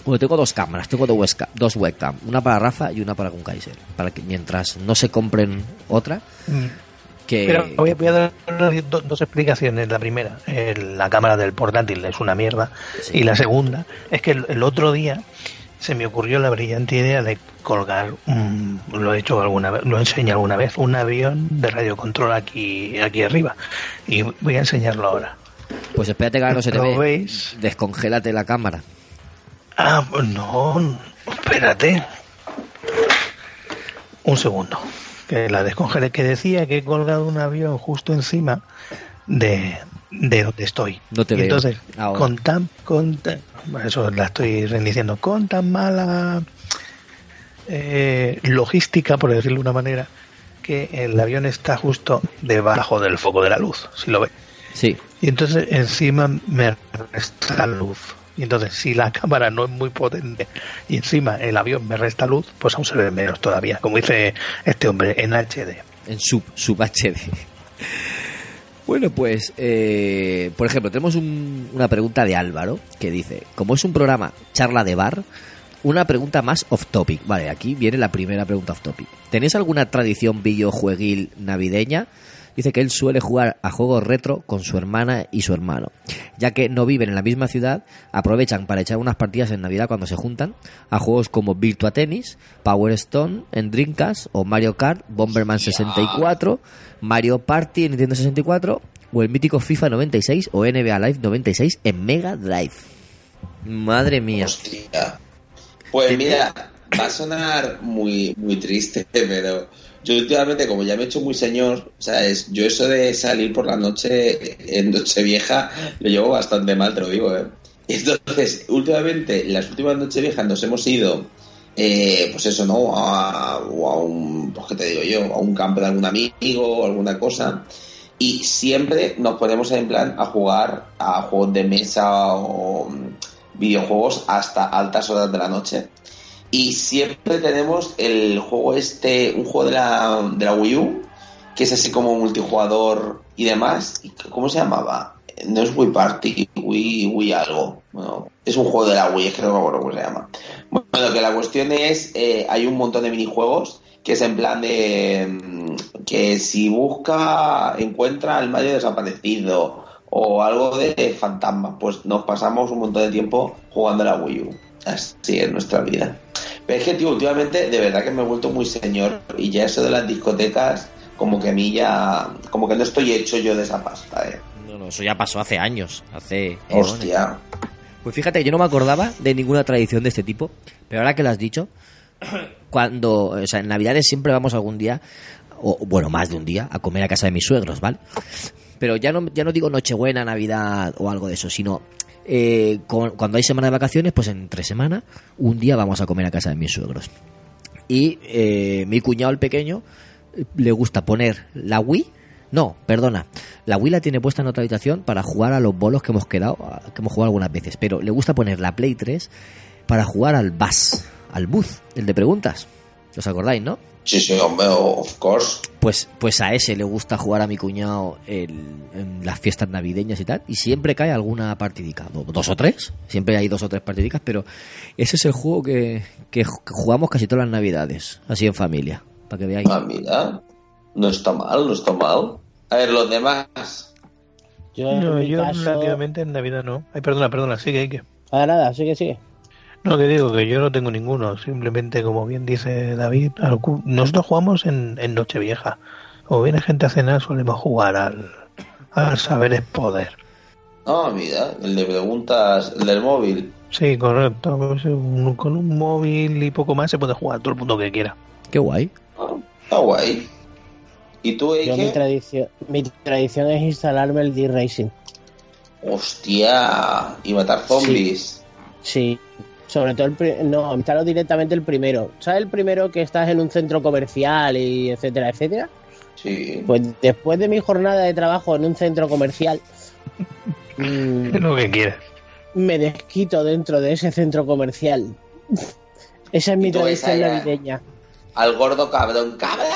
Speaker 3: Bueno, tengo dos cámaras, tengo dos, webca- dos webcam, una para Rafa y una para Kunkaiser, para que mientras no se compren otra, que
Speaker 4: Pero voy, a- voy a dar do- dos explicaciones. La primera, eh, la cámara del portátil es una mierda.
Speaker 3: Sí.
Speaker 4: Y la segunda, es que el, el otro día se me ocurrió la brillante idea de colgar, un- lo he hecho alguna vez, lo enseñé alguna vez, un avión de radiocontrol aquí, aquí arriba. Y voy a enseñarlo ahora.
Speaker 3: pues espérate que ahora no se te
Speaker 4: ¿Lo
Speaker 3: ve.
Speaker 4: veis?
Speaker 3: Descongélate la cámara.
Speaker 4: Ah, pues no, espérate. Un segundo. Que la descongelé, que decía que he colgado un avión justo encima de, de donde estoy.
Speaker 3: No te
Speaker 4: Y
Speaker 3: veo
Speaker 4: entonces,
Speaker 3: ahora.
Speaker 4: con tan, con tan- eso la estoy diciendo, con tan mala eh, logística, por decirlo de una manera, que el avión está justo debajo del foco de la luz, si lo ve.
Speaker 3: Sí,
Speaker 4: Y entonces encima me resta luz. Y entonces si la cámara no es muy potente y encima el avión me resta luz, pues aún se ve menos todavía, como dice este hombre en HD.
Speaker 3: en sub, sub HD. Bueno, pues, eh, por ejemplo, tenemos un- una pregunta de Álvaro que dice, como es un programa charla de bar, una pregunta más off topic. Vale, aquí viene la primera pregunta off topic. ¿Tenéis alguna tradición videojueguil navideña? Dice que él suele jugar a juegos retro con su hermana y su hermano. Ya que no viven en la misma ciudad, aprovechan para echar unas partidas en Navidad cuando se juntan a juegos como Virtua Tennis, Power Stone en Dreamcast o Mario Kart, Bomberman 64, Mario Party en Nintendo 64 o el mítico FIFA 96 o NBA Live 96 en Mega Drive. Madre mía.
Speaker 1: Hostia. Pues mira, va a sonar muy, muy triste, pero yo últimamente, como ya me he hecho muy señor, ¿sabes? Yo eso de salir por la noche en Nochevieja lo llevo bastante mal, te lo digo, ¿eh? Entonces, últimamente, las últimas Nocheviejas nos hemos ido, eh, pues eso, ¿no? A, o a un, pues qué te digo yo, a un campo de algún amigo o alguna cosa. Y siempre nos ponemos en plan a jugar a juegos de mesa o mm, videojuegos hasta altas horas de la noche. Y siempre tenemos el juego este, un juego de la, de la Wii U, que es así como multijugador y demás. ¿Y ¿Cómo se llamaba? No es Wii Party, Wii, algo. Es un juego de la Wii, es que no me acuerdo se llama. Bueno, que la cuestión es, eh, hay un montón de minijuegos que es en plan de mm, que si busca, encuentra al Mario desaparecido o algo de fantasma, pues nos pasamos un montón de tiempo jugando la Wii U. Así es nuestra vida. Pero es que, tío, últimamente de verdad que me he vuelto muy señor y ya eso de las discotecas, como que a mí ya, como que no estoy hecho yo de esa pasta, eh.
Speaker 3: No, no, eso ya pasó hace años, hace...
Speaker 1: Hostia.
Speaker 3: Pues fíjate, yo no me acordaba de ninguna tradición de este tipo, pero ahora que lo has dicho, cuando, o sea, en Navidades siempre vamos algún día, o bueno, más de un día, a comer a casa de mis suegros, ¿vale? Pero ya no, ya no digo Nochebuena, Navidad o algo de eso, sino eh, con- cuando hay semana de vacaciones, pues entre semana, un día vamos a comer a casa de mis suegros. Y eh, mi cuñado, el pequeño, eh, le gusta poner la Wii. No, perdona. La Wii la tiene puesta en otra habitación para jugar a los bolos que hemos quedado, que hemos jugado algunas veces. Pero le gusta poner la Play 3 para jugar al Buzz, al Buzz, el de preguntas. ¿Os acordáis, no?
Speaker 1: Sí, sí, hombre, of course.
Speaker 3: Pues, pues a ese le gusta jugar a mi cuñado el- en las fiestas navideñas y tal, y siempre cae alguna partidica, do- dos o tres, siempre hay dos o tres partidicas, pero ese es el juego que, que ju- que jugamos casi todas las navidades, así en familia, para que veáis.
Speaker 1: Ah, mira, no está mal, no está mal. A ver, los demás.
Speaker 6: Yo,
Speaker 4: No, yo
Speaker 6: caso,
Speaker 4: relativamente en Navidad no. Ay, perdona, perdona, sigue, Ike.
Speaker 6: Nada, nada, sigue, sigue.
Speaker 4: No, que digo que yo no tengo ninguno. Simplemente, como bien dice David, nosotros jugamos en, en Nochevieja. O viene gente a cenar, solemos jugar al, al saber es poder.
Speaker 1: Ah, mira, el de preguntas, el del móvil.
Speaker 4: Sí, correcto. Pues, un- con un móvil y poco más se puede jugar todo el mundo que quiera.
Speaker 3: Qué guay.
Speaker 1: Ah, está guay. ¿Y tú,
Speaker 6: Yo mi
Speaker 1: Eike?
Speaker 6: tradición, mi tradición es instalarme el D-Racing.
Speaker 1: Hostia, y matar zombies.
Speaker 6: Sí. Sobre todo el pri- no, instalo directamente el primero. ¿Sabes el primero que estás en un centro comercial y etcétera, etcétera?
Speaker 1: Sí.
Speaker 6: Pues después de mi jornada de trabajo en un centro comercial, mm,
Speaker 4: Es lo que quieras.
Speaker 6: me desquito dentro de ese centro comercial. Esa es mi tradición navideña.
Speaker 1: Al gordo cabrón. ¡Cabrón!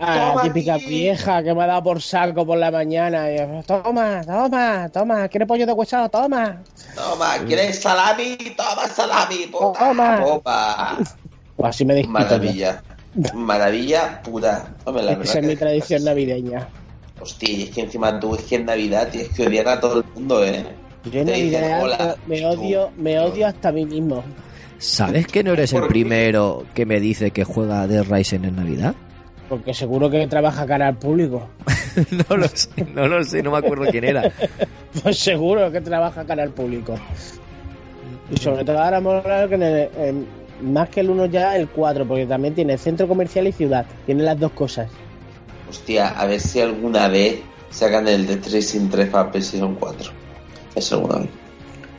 Speaker 6: A la típica vieja que me ha dado por saco por la mañana. Y, toma, toma, toma. ¿Quieres pollo de huesado? Toma.
Speaker 1: Toma, ¿quieres salami? Toma salami, puta.
Speaker 6: Toma.
Speaker 1: Toma.
Speaker 6: Pues así me desquito.
Speaker 1: Maravilla. Maravilla pura. Hombre, la
Speaker 6: Esa
Speaker 1: verdad
Speaker 6: es mi tradición navideña.
Speaker 1: Hostia, y es que encima tú es que en Navidad tienes que odiar a todo el mundo, ¿eh?
Speaker 6: Yo en
Speaker 1: Te dicen,
Speaker 6: Navidad
Speaker 1: "Hola,
Speaker 6: me odio, me odio hasta a mí mismo.
Speaker 3: ¿Sabes que no eres el primero que me dice que juega Dead Rising en Navidad?
Speaker 6: Porque seguro que trabaja cara al público.
Speaker 3: no lo sé, no lo sé, no me acuerdo quién era.
Speaker 6: Pues seguro que trabaja cara al público. Y sobre todo ahora mola que en el- en- más que el 1 ya el 4, porque también tiene centro comercial y ciudad. Tiene las dos cosas.
Speaker 1: Hostia, a ver si alguna vez sacan el de 3 sin 3 para PlayStation 4. Eso alguna vez.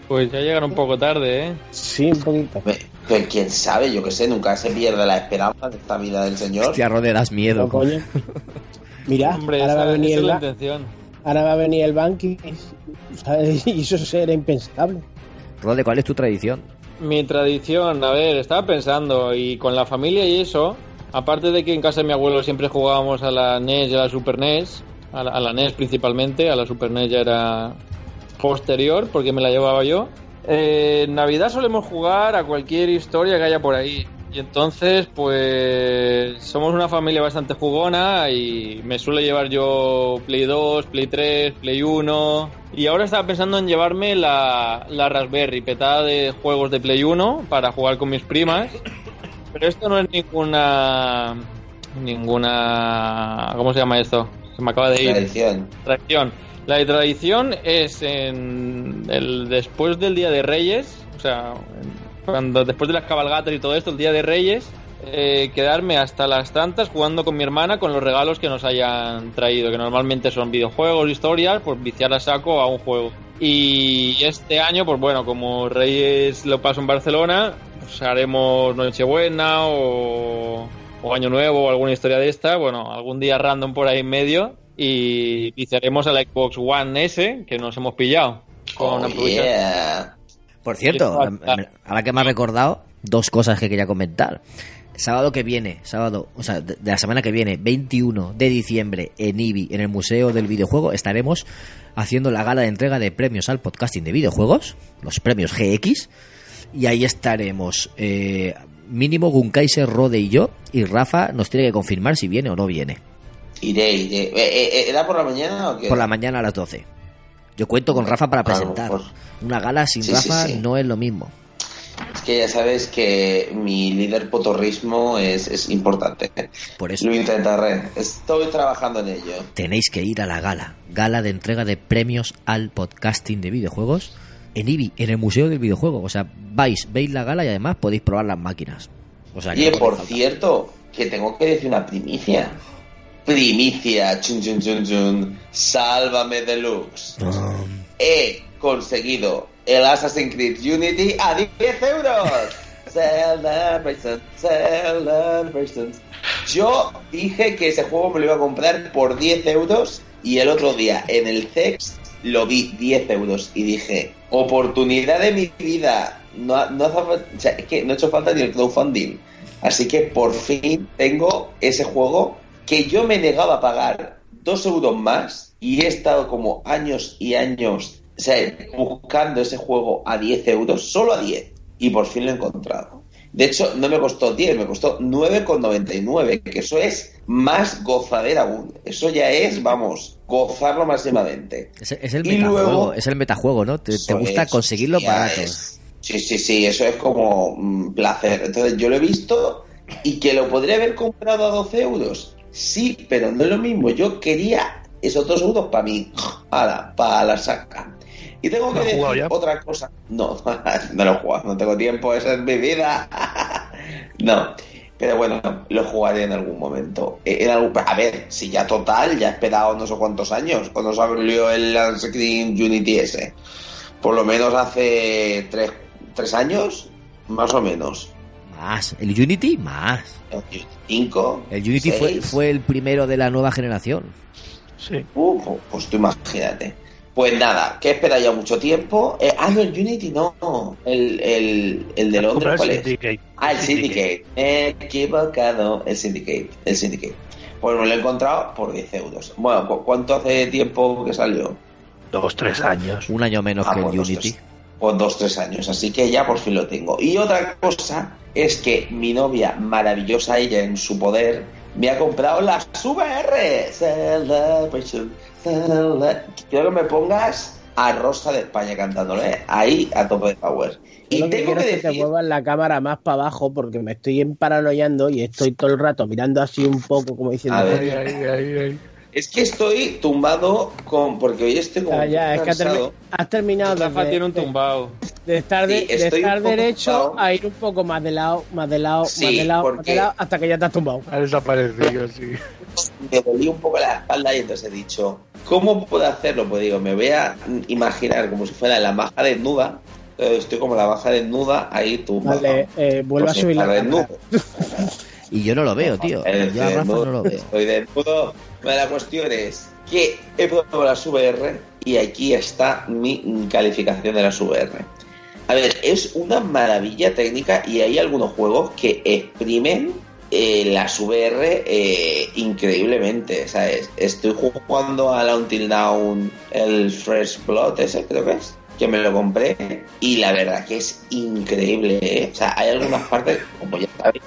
Speaker 5: Pues ya llegan un poco tarde, ¿eh?
Speaker 6: Sí, un poquito.
Speaker 1: Pero quién sabe, yo que sé, nunca se pierde la esperanza de esta vida del señor.
Speaker 3: Hostia, Rode, das miedo.
Speaker 6: No, coño. Mira,
Speaker 5: Hombre,
Speaker 6: ahora, va a venir el
Speaker 5: la intención.
Speaker 6: ahora va a venir el banqui. ¿sabes? Y eso era impensable.
Speaker 3: Rode, ¿cuál es tu tradición?
Speaker 5: Mi tradición, a ver, estaba pensando, y con la familia y eso, aparte de que en casa de mi abuelo siempre jugábamos a la NES y a la Super NES, a la, a la NES principalmente, a la Super NES ya era posterior porque me la llevaba yo. Eh, en Navidad solemos jugar a cualquier historia que haya por ahí. Y entonces, pues somos una familia bastante jugona y me suele llevar yo Play 2, Play 3, Play 1. Y ahora estaba pensando en llevarme la, la Raspberry petada de juegos de Play 1 para jugar con mis primas. Pero esto no es ninguna. ninguna. ¿Cómo se llama esto? Se me acaba de ir.
Speaker 1: Tradición.
Speaker 5: Tradición. La tradición es el después del Día de Reyes, o sea, cuando después de las cabalgatas y todo esto, el Día de Reyes, eh, quedarme hasta las tantas jugando con mi hermana con los regalos que nos hayan traído, que normalmente son videojuegos, historias, pues viciar a saco a un juego. Y este año, pues bueno, como Reyes lo paso en Barcelona, pues haremos Nochebuena o, o Año Nuevo o alguna historia de esta, bueno, algún día random por ahí en medio y viciaremos a la Xbox One S que nos hemos pillado. Con
Speaker 1: Oh, yeah.
Speaker 3: Por cierto, ahora que me has recordado, dos cosas que quería comentar. Sábado que viene, sábado, o sea, de de la semana que viene, 21 de diciembre, en IBI, en el Museo del Videojuego, estaremos haciendo la gala de entrega de premios al podcasting de videojuegos, los premios GX, y ahí estaremos. eh, mínimo Gunkaiser, Rode y yo, y Rafa nos tiene que confirmar si viene o no viene.
Speaker 1: Iré, iré. Eh, eh, eh, ¿Era por la mañana o qué?
Speaker 3: Por la mañana a las 12. Yo cuento con Rafa para
Speaker 1: A lo
Speaker 3: presentar. Una gala sin
Speaker 1: Sí,
Speaker 3: Rafa
Speaker 1: sí.
Speaker 3: no es lo mismo.
Speaker 1: Es que ya sabes que mi líder potorrismo es, es importante.
Speaker 3: Por eso.
Speaker 1: Lo intentaré. Estoy trabajando en ello.
Speaker 3: tenéis que ir a la gala. Gala de entrega de premios al podcasting de videojuegos en IBI, en el Museo del Videojuego. O sea, vais, veis la gala y además podéis probar las máquinas. O sea, no
Speaker 1: por cierto, que tengo que decir una primicia. Primicia, chun chun chun chun, sálvame deluxe.
Speaker 3: Um,
Speaker 1: He conseguido el Assassin's Creed Unity a 10 euros. Celebrations, celebrations. Yo dije que ese juego me lo iba a comprar por 10 euros y el otro día en el CEX lo vi 10 euros y dije, oportunidad de mi vida. No, ha- no, hace falta- o sea, es que no ha hecho falta ni el crowdfunding. Así que por fin tengo ese juego que yo me negaba a pagar 2 euros más y he estado como años y años o sea, buscando ese juego a 10 euros, solo a 10, y por fin lo he encontrado. De hecho, no me costó 10, me costó 9,99, que eso es más gozadera aún. Eso ya es, vamos, gozarlo máximamente.
Speaker 3: Es, es el
Speaker 1: Y
Speaker 3: metajuego,
Speaker 1: luego-
Speaker 3: es el metajuego, ¿no? Te, gusta
Speaker 1: es, ya
Speaker 3: baratos.
Speaker 1: es. Sí, sí, sí, eso es como mm, placer. Entonces yo lo he visto y que lo podría haber comprado a 12 euros. Sí, pero no es lo mismo. Yo quería esos 2 euros para mí. Ahora, para la saca. Y tengo que
Speaker 4: ¿Lo has
Speaker 1: decir
Speaker 4: ya?
Speaker 1: otra cosa. No, no lo he jugado, no tengo tiempo, esa es mi vida. no, pero bueno, lo jugaré en algún momento. Eh, En algún, a ver, si ya total, ya he esperado no sé cuántos años cuando se abrió el Screen Unity S. Por lo menos hace tres, tres años, más o menos.
Speaker 3: Más. El Unity, más.
Speaker 1: Cinco.
Speaker 3: El Unity fue, fue el primero de la nueva generación.
Speaker 4: Sí.
Speaker 1: Uf, pues tú imagínate. Pues nada, que he esperado ya mucho tiempo. Eh, ah, no, el Unity no. El, el, el de Londres,
Speaker 4: Comprar
Speaker 1: ¿cuál es?
Speaker 4: Syndicate.
Speaker 1: Ah, el Syndicate. Me he equivocado. El Syndicate. El Syndicate. Pues me lo he encontrado por 10 euros. Bueno, ¿cu- ¿cuánto hace tiempo que salió?
Speaker 4: Dos, tres años.
Speaker 3: Un año menos
Speaker 1: Ah,
Speaker 3: que el
Speaker 1: pues dos,
Speaker 3: Unity.
Speaker 1: tres. Pues dos, tres años. Así que ya por fin lo tengo. Y otra cosa es que mi novia, maravillosa ella en su poder, me ha comprado las VR. Celebration, Quiero que me pongas a Rosa de España cantándolo, ¿eh? Ahí a tope de power.
Speaker 6: Yo
Speaker 1: Y
Speaker 6: lo que
Speaker 1: tengo
Speaker 6: quiero
Speaker 1: que
Speaker 6: es que te
Speaker 1: decir...
Speaker 6: muevas la cámara más para abajo porque me estoy emparanoiando y estoy todo el rato mirando así un poco como diciendo
Speaker 1: A ver.
Speaker 4: Ahí, ahí, ahí, ahí.
Speaker 1: Es que estoy tumbado con... Porque hoy estoy como
Speaker 6: Ah, ya, es que has, termi-
Speaker 1: cansado.
Speaker 6: has terminado
Speaker 5: Rafa
Speaker 6: de,
Speaker 5: tiene un
Speaker 6: de-
Speaker 5: tumbado.
Speaker 6: de estar, de,
Speaker 1: Sí,
Speaker 6: de
Speaker 1: estoy
Speaker 6: estar derecho
Speaker 1: tumbado.
Speaker 6: a ir un poco más de lado, más de lado,
Speaker 1: Sí,
Speaker 6: más de lado, más
Speaker 1: porque-
Speaker 6: de lado, hasta que ya te has tumbado.
Speaker 4: Ha desaparecido, sí.
Speaker 1: me dolía un poco la espalda y entonces he dicho, ¿cómo puedo hacerlo? Pues digo, me voy a imaginar como si fuera la maja desnuda. Entonces estoy como la maja desnuda, ahí tú.
Speaker 6: Vale, eh, vuelve a subir la.
Speaker 3: Y yo no lo veo, tío.
Speaker 1: El
Speaker 3: Yo a Rafa no lo veo.
Speaker 1: Estoy desnudo. Bueno, la cuestión es que he probado las VR y aquí está mi calificación de las VR. A ver, es una maravilla técnica y hay algunos juegos que exprimen eh, las VR eh, increíblemente. Estoy jugando a la Until Down, el Fresh Blood, ese creo que es, que me lo compré y la verdad que es increíble, ¿eh? O sea, hay algunas partes, como ya sabéis,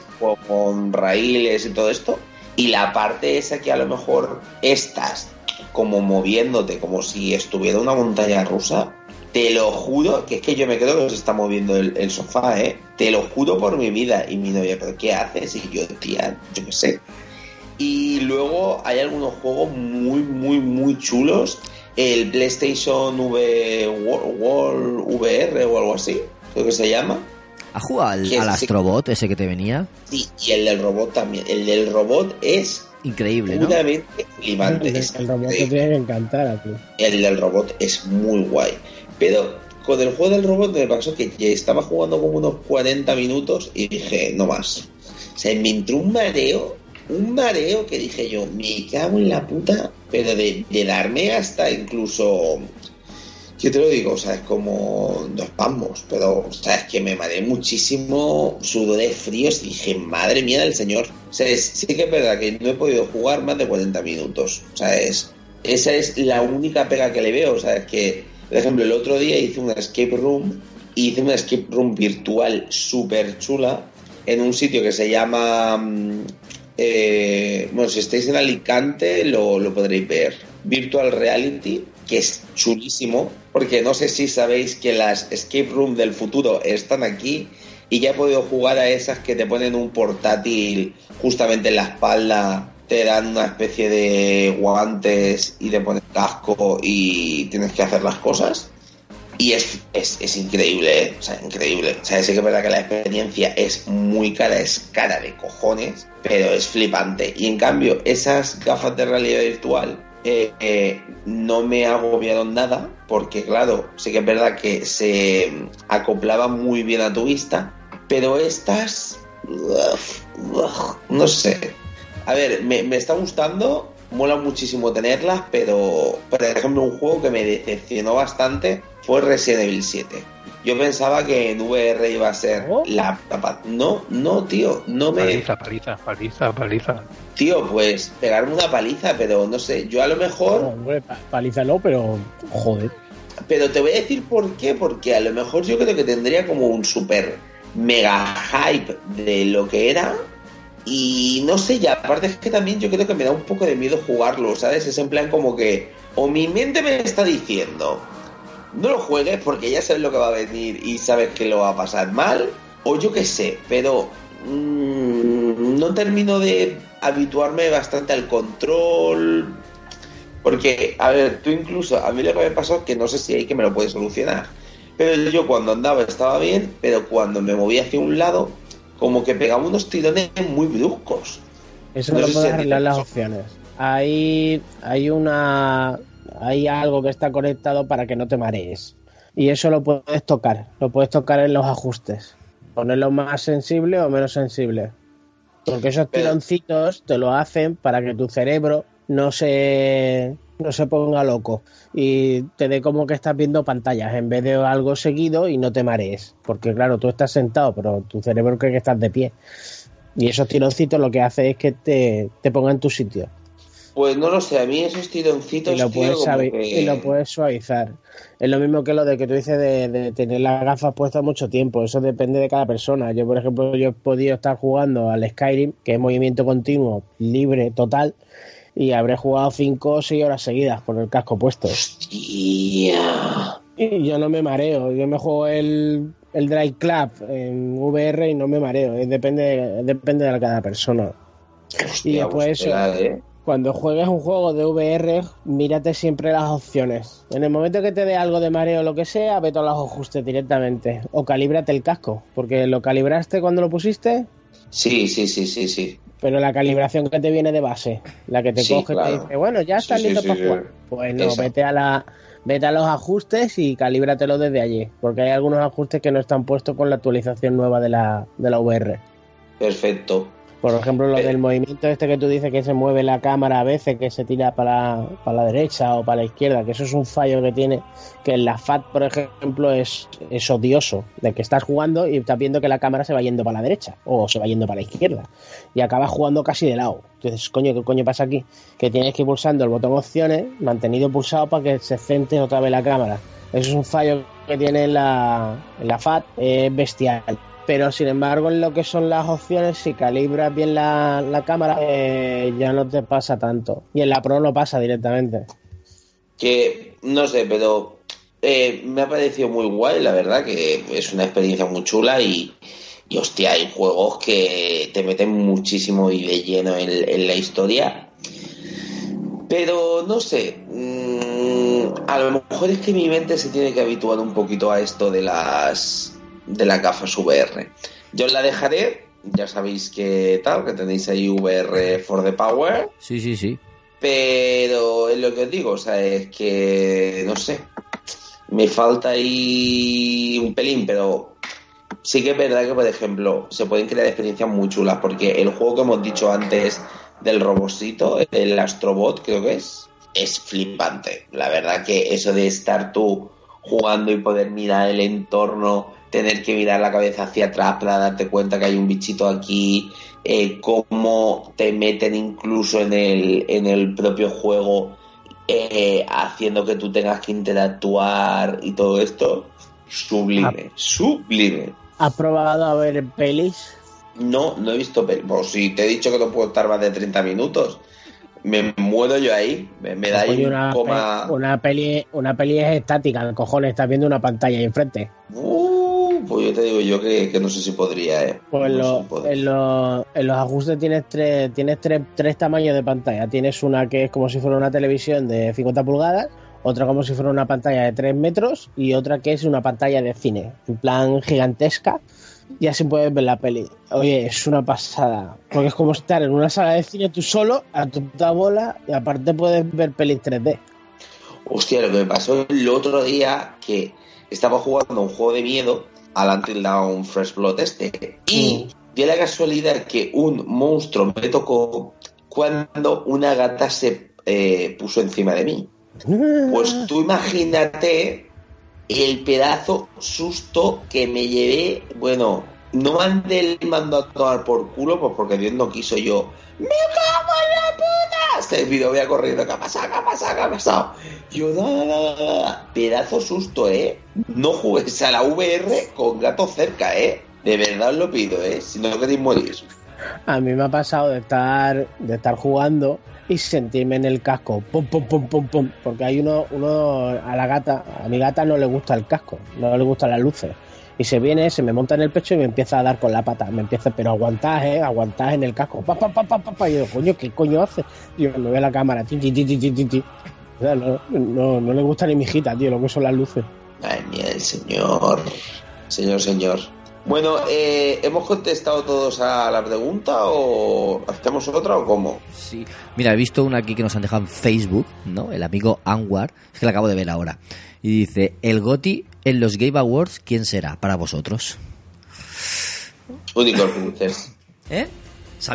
Speaker 1: con raíles y todo esto, y la parte esa que a lo mejor estás como moviéndote, como si estuviera una montaña rusa, te lo juro, que es que yo me creo que se está moviendo el, sofá, ¿eh? Te lo juro por mi vida. Y mi novia, ¿pero qué haces? Y yo, tía, yo qué sé. Y luego hay algunos juegos muy, muy, muy chulos. El PlayStation V World VR o algo así, creo que se llama.
Speaker 3: ¿Has jugado al, al. Astrobot ese que te venía?
Speaker 1: Sí, y el del robot también. El del robot es
Speaker 3: Increíble, ¿no?
Speaker 1: puramente flipante.
Speaker 6: El,
Speaker 1: es
Speaker 6: el robot te tiene que encantar a ti.
Speaker 1: el del robot es muy guay. Pero con el juego del robot me pasó que ya estaba jugando como unos 40 minutos y dije, no más. O sea, me entró un mareo, un mareo que dije yo, me cago en la puta, pero de, de darme hasta incluso... Yo te lo digo, o sea, es como dos espasmos, pero, o es que me mareé muchísimo, sudores fríos y dije, madre mía del señor. O sea, es- sí que es verdad que no he podido jugar más de 40 minutos. O sea, es, esa es la única pega que le veo. O sea, es que, por ejemplo, el otro día hice una escape room, hice una escape room virtual súper chula en un sitio que se llama. mm, eh, bueno, si estáis en Alicante lo, lo podréis ver. Virtual Reality, que es chulísimo, porque no sé si sabéis que las escape room del futuro están aquí y ya he podido jugar a esas que te ponen un portátil justamente en la espalda, te dan una especie de guantes y te ponen casco y tienes que hacer las cosas. Y es, es, es increíble, ¿eh? o sea, increíble. O sea, sí que es verdad que la experiencia es muy cara, es cara de cojones, pero es flipante. Y en cambio, esas gafas de realidad virtual eh, eh, no me agobiaron nada, porque claro, sí que es verdad que se acoplaban muy bien a tu vista, pero estas, no sé. A ver, me, me está gustando, mola muchísimo tenerlas, pero por ejemplo un juego que me decepcionó bastante fue Resident Evil 7. Yo pensaba que en VR iba a ser
Speaker 6: ¿Oh?
Speaker 1: la, la No, no, tío, no me...
Speaker 4: Paliza, paliza, paliza, paliza.
Speaker 1: Tío, pues pegarme una paliza, pero no sé, yo a lo
Speaker 6: No,
Speaker 1: mejor...
Speaker 6: hombre, pa- paliza no, pero joder.
Speaker 1: Pero te voy a decir por qué, porque a lo mejor yo creo que tendría como un super mega hype de lo que era. Y no sé, ya aparte es que también yo creo que me da un poco de miedo jugarlo, ¿sabes? Es en plan como que o mi mente me está diciendo, no lo juegues porque ya sabes lo que va a venir y sabes que lo va a pasar mal, o yo qué sé, pero mm, no termino de habituarme bastante al control. Porque, a ver, tú incluso, a mí lo que me pasó es que no sé si hay que me lo puedes solucionar. Pero yo cuando andaba estaba bien, pero cuando me movía hacia un lado, como que pegaba unos tirones muy bruscos.
Speaker 6: Eso
Speaker 1: No
Speaker 6: lo
Speaker 1: si
Speaker 6: puedes arreglar las opciones. Hay, hay una hay algo que está conectado para que no te marees. Y eso lo puedes tocar. Lo puedes tocar en los ajustes. Ponerlo más sensible o menos sensible. Porque esos tironcitos te lo hacen para que tu cerebro no se, no se ponga loco y te dé como que estás viendo pantallas en vez de algo seguido y no te marees. Porque claro, tú estás sentado, pero tu cerebro cree que estás de pie. Y esos tironcitos lo que hace es que te, te ponga en tu sitio.
Speaker 1: Pues no lo sé, a mí esos tironcitos
Speaker 6: Y lo,
Speaker 1: tío,
Speaker 6: puedes
Speaker 1: como
Speaker 6: sabi-
Speaker 1: que-
Speaker 6: y lo puedes suavizar. Es lo mismo que lo de que tú dices de, de tener las gafas puestas mucho tiempo. Eso depende de cada persona. Yo, por ejemplo, yo he podido estar jugando al Skyrim, que es movimiento continuo, libre, total, y habré jugado 5 o 6 horas seguidas con el casco puesto.
Speaker 1: Hostia.
Speaker 6: Y yo no me mareo. Yo me juego el, el Dry Club en VR y no me mareo. Depende, depende de cada persona. Y
Speaker 1: Hostia,
Speaker 6: después
Speaker 1: pues,
Speaker 6: eso,
Speaker 1: tela, ¿eh?
Speaker 6: Cuando juegues un juego de VR, mírate siempre las opciones. En el momento que te dé algo de mareo o lo que sea, vete a los ajustes directamente. O calíbrate el casco, porque lo calibraste cuando lo pusiste,
Speaker 1: Sí, sí, sí, sí, sí.
Speaker 6: pero la calibración que te viene de base, la que te
Speaker 1: Sí,
Speaker 6: coge y te dice, bueno, ya estás
Speaker 1: Sí,
Speaker 6: listo
Speaker 1: sí,
Speaker 6: para jugar. Pues no, vete a la vete a los ajustes y calíbratelo desde allí, porque hay algunos ajustes que no están puestos con la actualización nueva de la, de la VR.
Speaker 1: Perfecto.
Speaker 6: Por ejemplo, lo
Speaker 1: Eh.
Speaker 6: del movimiento este que tú dices que se mueve la cámara a veces, que se tira para, para la derecha o para la izquierda, que eso es un fallo que tiene, que en la FAT, por ejemplo, es, es odioso, de que estás jugando y estás viendo que la cámara se va yendo para la derecha o se va yendo para la izquierda y acabas jugando casi de lado. Entonces, coño, ¿qué coño pasa aquí? Que tienes que ir pulsando el botón opciones, mantenido pulsado para que se centre otra vez la cámara. Eso es un fallo que tiene en la, la FAT, es bestial. Pero sin embargo, en lo que son las opciones, si calibras bien la, la cámara, eh, ya no te pasa tanto. Y en la Pro no pasa directamente.
Speaker 1: Que no sé, pero eh, me ha parecido muy guay, la verdad, que es una experiencia muy chula y, y hostia, hay juegos que te meten muchísimo y de lleno en, en la historia. Pero no sé, mm, a lo mejor es que mi mente se tiene que habituar un poquito a esto de las de las gafas VR. Yo la dejaré, ya sabéis que tal, que tenéis ahí VR for the power.
Speaker 3: Sí, sí, sí.
Speaker 1: Pero es lo que os digo, o sea, es que no sé, me falta ahí un pelín, pero sí que es verdad que, por ejemplo, se pueden crear experiencias muy chulas, porque el juego que hemos dicho antes del robocito, el Astrobot, creo que es, es flipante. La verdad que eso de estar tú jugando y poder mirar el entorno, tener que mirar la cabeza hacia atrás para darte cuenta que hay un bichito aquí, eh, cómo te meten incluso en el, en el propio juego, eh, haciendo que tú tengas que interactuar y todo esto, sublime, sublime.
Speaker 6: ¿Has probado a ver pelis?
Speaker 1: No, no he visto pel- Pues si te he dicho que no puedo estar más de 30 minutos, me muero yo ahí, me, me da ahí
Speaker 6: una,
Speaker 1: coma...
Speaker 6: una peli, una peli es estática, cojones, estás viendo una pantalla ahí enfrente.
Speaker 1: Uh, pues yo te digo yo que, que no sé si podría, eh.
Speaker 6: Pues en,
Speaker 1: No sé
Speaker 6: lo-
Speaker 1: si podría.
Speaker 6: en lo- en los ajustes tienes tres, tienes tres, tres tamaños de pantalla. Tienes una que es como si fuera una televisión de 50 pulgadas, otra como si fuera una pantalla de 3 metros y otra que es una pantalla de cine, en plan gigantesca. Y así puedes ver la peli. Oye, es una pasada. Porque es como estar en una sala de cine tú solo, a tu puta bola, y aparte puedes ver pelis 3D.
Speaker 1: Hostia, lo que me pasó el otro día que estaba jugando un juego de miedo al Until Dawn Fresh Blood este y dio la casualidad que un monstruo me tocó cuando una gata se eh, puso encima de mí. Pues tú imagínate el pedazo susto que me llevé. Bueno, no mandé el mando a tomar por culo, pues porque Dios no quiso yo. ¡Me cago en la puta! Este video voy a corriendo. ¿Qué ha pasado? ¿Qué ha pasado? ¿Qué ha pasado? Yo, no, no, no. pedazo susto, ¿eh? No juegues a la VR con gato cerca, ¿eh? De verdad os lo pido, ¿eh? Si no queréis morir.
Speaker 6: A mí me ha pasado de estar, de estar jugando y sentirme en el casco, pum, pum, pum, pum, pum, porque hay uno, uno a la gata, a mi gata no le gusta el casco, no le gustan las luces. Y se viene, se me monta en el pecho y me empieza a dar con la pata. Me empieza, pero aguantás, eh, aguantás en el casco. Pa, pa, pa, pa, pa, pa. Y yo, coño, ¿qué coño hace? Yo me veo la cámara, ti, ti, ti, ti, ti, ti, ti. O sea, no, no, no le gusta ni mi hijita, tío, lo que son las luces.
Speaker 1: Ay, mía, el señor. Señor, señor. Bueno, eh, ¿hemos contestado todos a la pregunta o hacemos otra o cómo?
Speaker 3: Sí. Mira, he visto una aquí que nos han dejado en Facebook, ¿no? El amigo Anwar, es que la acabo de ver ahora. Y dice, el GOTI en los Game Awards, ¿quién será para vosotros?
Speaker 1: Unicorn Princess.
Speaker 3: ¿Eh?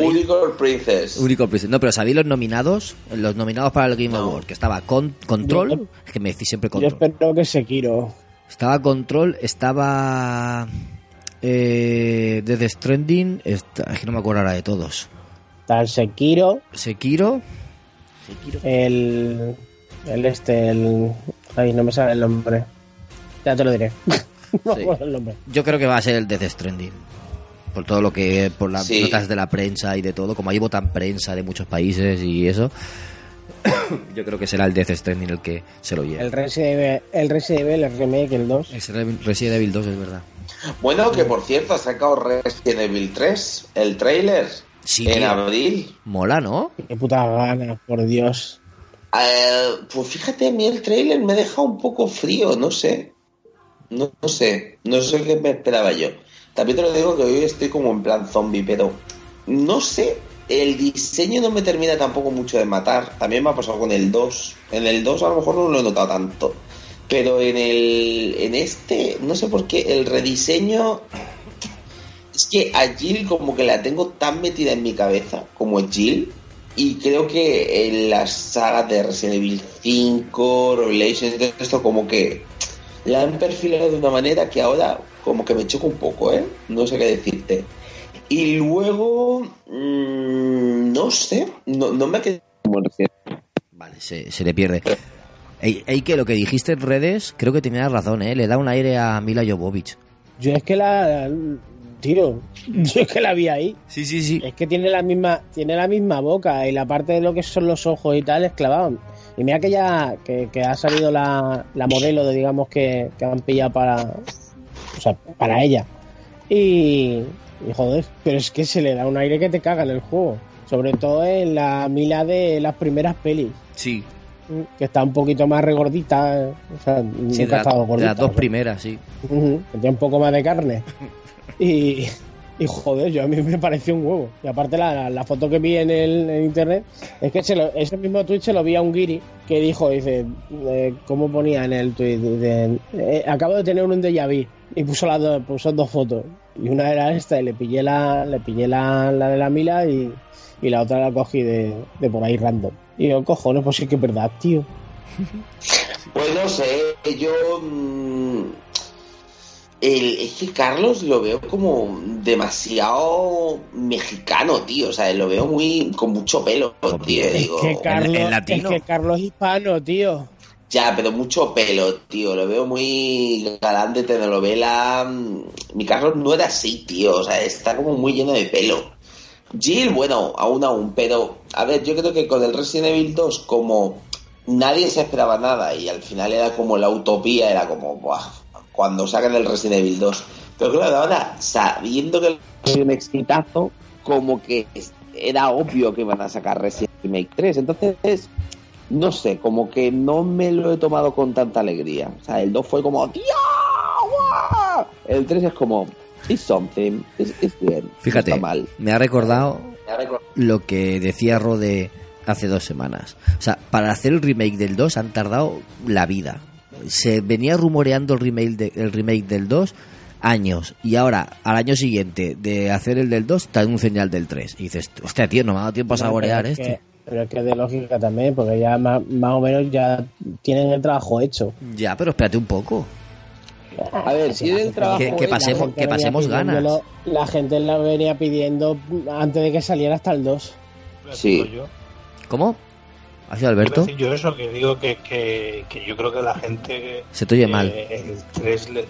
Speaker 1: Unicorn Princess.
Speaker 3: Unicorn Princess. No, pero ¿sabéis los nominados? Los nominados para el Game
Speaker 1: No.
Speaker 3: Award, que estaba con, Control,
Speaker 6: Yo-
Speaker 3: es que me decís siempre
Speaker 6: Yo
Speaker 3: Control.
Speaker 6: espero que Sekiro.
Speaker 3: Estaba Control, estaba eh, Death Stranding, está- es que no me acuerdo ahora de todos.
Speaker 6: Está el Sekiro,
Speaker 3: Sekiro. Sekiro.
Speaker 6: el. El este, el. Ay, no me sale el nombre. Ya te lo diré. no
Speaker 3: Sí.
Speaker 6: el nombre.
Speaker 3: Yo creo que va a ser el Death Stranding. Por todo lo que, por las
Speaker 1: Sí.
Speaker 3: notas de la prensa y de todo, como ahí votan prensa de muchos países y eso, yo creo que será el Death Stranding el que se lo lleve.
Speaker 6: El Resident Evil, el, Resident Evil, el remake, el 2.
Speaker 3: Es Resident Evil 2, es verdad.
Speaker 1: Bueno, que por cierto, ha sacado Resident Evil 3, el trailer,
Speaker 3: Sí,
Speaker 1: en
Speaker 3: tío.
Speaker 1: abril.
Speaker 3: Mola, ¿no?
Speaker 6: Qué puta gana, por Dios.
Speaker 1: Eh, pues fíjate, a mí el trailer me deja un poco frío, no sé. No, sé, no sé qué me esperaba yo. También te lo digo que hoy estoy como en plan zombie, pero no sé, el diseño no me termina tampoco mucho de matar. También me ha pasado con el 2. En el 2 a lo mejor no lo he notado tanto. Pero en el en este, no sé por qué, el rediseño es que a Jill como que la tengo tan metida en mi cabeza como Jill y creo que en las sagas de Resident Evil 5, Revelations, todo esto como que la han perfilado de una manera que ahora como que me choca un poco, ¿eh? No sé qué decirte. Y luego, mm, no sé, no, no me el Resident
Speaker 3: Vale, se, se le pierde. Ey, ey, que lo que dijiste en redes, creo que tenías razón, ¿eh? Le da un aire a Mila Jovovich.
Speaker 6: Yo es que la. Tío, yo es que la vi ahí.
Speaker 3: Sí, sí, sí.
Speaker 6: Es que tiene la misma tiene la misma boca y la parte de lo que son los ojos y tal es clavado. Y mira que ya que, que ha salido la, la modelo de digamos que, que han pillado para o sea, para ella. Y, y joder, pero es que se le da un aire que te caga en el juego. Sobre todo en la Mila de las primeras pelis.
Speaker 3: Sí.
Speaker 6: Que está un poquito más regordita. O sea,
Speaker 3: Sí,
Speaker 6: nunca
Speaker 3: de,
Speaker 6: ha gordita.
Speaker 3: las dos
Speaker 6: o sea.
Speaker 3: primeras, sí.
Speaker 6: Que tiene un poco más de carne. Y, y joder, yo a mí me pareció un huevo. Y aparte la, la foto que vi en el internet es que se ese mismo tweet se lo vi a un guiri que dijo, dice, eh, ¿cómo ponía en el tweet? Eh, acabo de tener un déjà vu. Y puso las dos, puso dos fotos. Y una era esta y le pillé la, le pillé la, la de la Mila y, y la otra la cogí de, de por ahí random. Y yo, cojones, pues sí que es verdad, tío.
Speaker 1: Pues no sé, yo. mm, el- es que Carlos lo veo como demasiado mexicano, tío. O sea, lo veo muy. con mucho pelo, tío.
Speaker 6: Es
Speaker 1: Digo,
Speaker 6: que Carlos,
Speaker 3: latino.
Speaker 6: es que Carlos hispano, tío.
Speaker 1: Ya, pero mucho pelo, tío. Lo veo muy galán de telenovela. Mi Carlos no era así, tío. O sea, está como muy lleno de pelo. Jill, bueno, aún aún, pero a ver, yo creo que con el Resident Evil 2, como nadie se esperaba nada y al final era como la utopía, era como, buah, cuando sacan el Resident Evil 2. Pero claro, ahora, sabiendo que es un exitazo, como que era obvio que iban a sacar Resident Evil Remake 3. Entonces, no sé, como que no me lo he tomado con tanta alegría. O sea, el 2 fue como, ¡Tío! El 3 es como, it's something, es bien. no
Speaker 3: Fíjate,
Speaker 1: está mal.
Speaker 3: me ha recordado
Speaker 1: Me ha recordado-
Speaker 3: lo que decía Rode hace dos semanas. O sea, para hacer el remake del 2 han tardado la vida. Se venía rumoreando el remake, de- el remake del 2 años y ahora al año siguiente de hacer el del 2 te ya el del 3 y dices hostia tío no me ha dado tiempo a saborear
Speaker 6: es
Speaker 3: esto
Speaker 6: que- pero es que es de lógica también, porque ya más, más o menos ya tienen el trabajo hecho.
Speaker 3: ya pero espérate un poco
Speaker 1: A ver, si el trabajo.
Speaker 3: Que- pasemos- que pasemos ganas.
Speaker 6: La gente la venía pidiendo antes de que saliera hasta el 2.
Speaker 1: Sí.
Speaker 4: Yo,
Speaker 3: ¿cómo? ¿Ha sido Alberto?
Speaker 4: decir yo eso, que digo que, que, que yo creo que la gente...
Speaker 3: se te oye
Speaker 4: eh,
Speaker 3: mal
Speaker 4: El 3 le...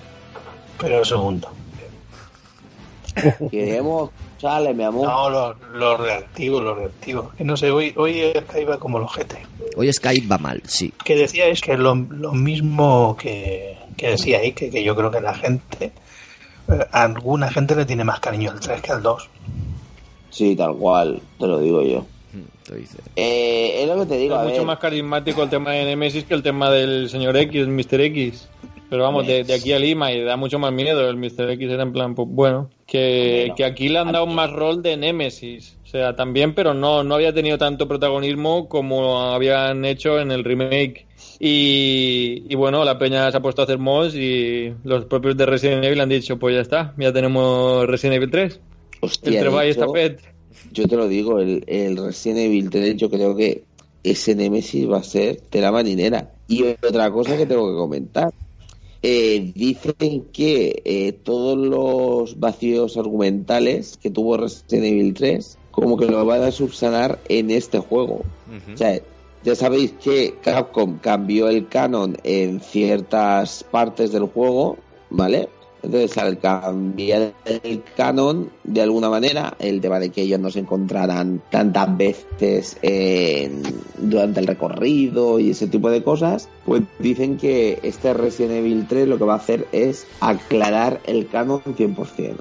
Speaker 4: Pero un segundo.
Speaker 1: Queremos escucharle, mi amor.
Speaker 4: No, los lo reactivos, los reactivos. Que no sé, hoy, hoy Skype va como los GT.
Speaker 3: Hoy Skype va mal, sí.
Speaker 4: Que decía es que lo, lo mismo que, que decía ahí, que, que yo creo que la gente, eh, alguna gente le tiene más cariño al 3 que al 2.
Speaker 1: Sí, tal cual, te lo digo yo.
Speaker 3: Te dice.
Speaker 1: Eh, es lo que te digo,
Speaker 5: Es
Speaker 1: a
Speaker 5: mucho
Speaker 1: ver.
Speaker 5: más carismático el tema de Nemesis que el tema del señor X, el Mr. X. Pero vamos, de, de aquí a Lima y da mucho más miedo. El Mr. X era en plan, pues bueno, que,
Speaker 1: Bueno,
Speaker 5: que aquí le han dado más rol de Nemesis. O sea, también, pero no, no había tenido tanto protagonismo como habían hecho en el remake. Y, y bueno, la peña se ha puesto a hacer mods y los propios de Resident Evil han dicho, pues ya está, ya tenemos Resident Evil 3.
Speaker 1: Hostia,
Speaker 5: Stafet.
Speaker 1: Yo te lo digo, el, el Resident Evil 3, yo creo que ese Nemesis va a ser tela marinera. Y otra cosa que tengo que comentar. Eh, dicen que eh, todos los vacíos argumentales que tuvo Resident Evil 3, como que lo van a subsanar en este juego. O sea, ya sabéis que Capcom cambió el canon en ciertas partes del juego, ¿vale? Entonces, al cambiar el canon, de alguna manera, el tema de que ellos no se encontraran tantas veces en- durante el recorrido y ese tipo de cosas, pues dicen que este Resident Evil 3 lo que va a hacer es aclarar el canon 100%.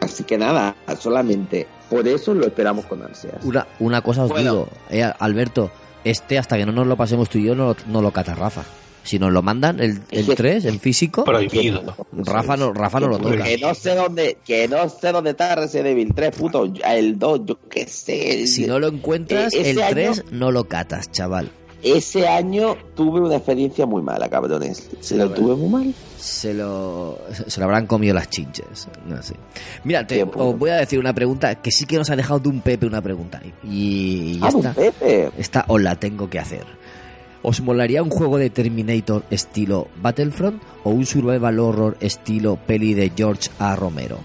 Speaker 1: Así que nada, solamente por eso lo esperamos con ansias.
Speaker 3: Una, una cosa os
Speaker 1: Bueno.
Speaker 3: digo, eh, Alberto, este hasta que no nos lo pasemos tú y yo no, lo- no lo cata Rafa. Si nos lo mandan el, el 3 en físico,
Speaker 4: Prohibido.
Speaker 3: Rafa no, Rafa no lo toca.
Speaker 1: Que no sé dónde, que no sé dónde está Resident Evil 3, puto, el 2, yo qué sé.
Speaker 3: Si no lo encuentras,
Speaker 1: ese
Speaker 3: el
Speaker 1: año-
Speaker 3: 3 no lo catas, chaval.
Speaker 1: Ese año tuve una experiencia muy mala, cabrones.
Speaker 3: Sí,
Speaker 1: lo tuve muy mal.
Speaker 3: Se lo, se lo habrán comido las chinches. No sé. Mira, te, os voy a decir una pregunta que sí que nos ha dejado de un Pepe una pregunta. Y, y
Speaker 1: Ah,
Speaker 3: esta,
Speaker 1: un Pepe.
Speaker 3: esta os la tengo que hacer. ¿Os molaría un juego de Terminator estilo Battlefront o un survival horror estilo peli de George A. Romero?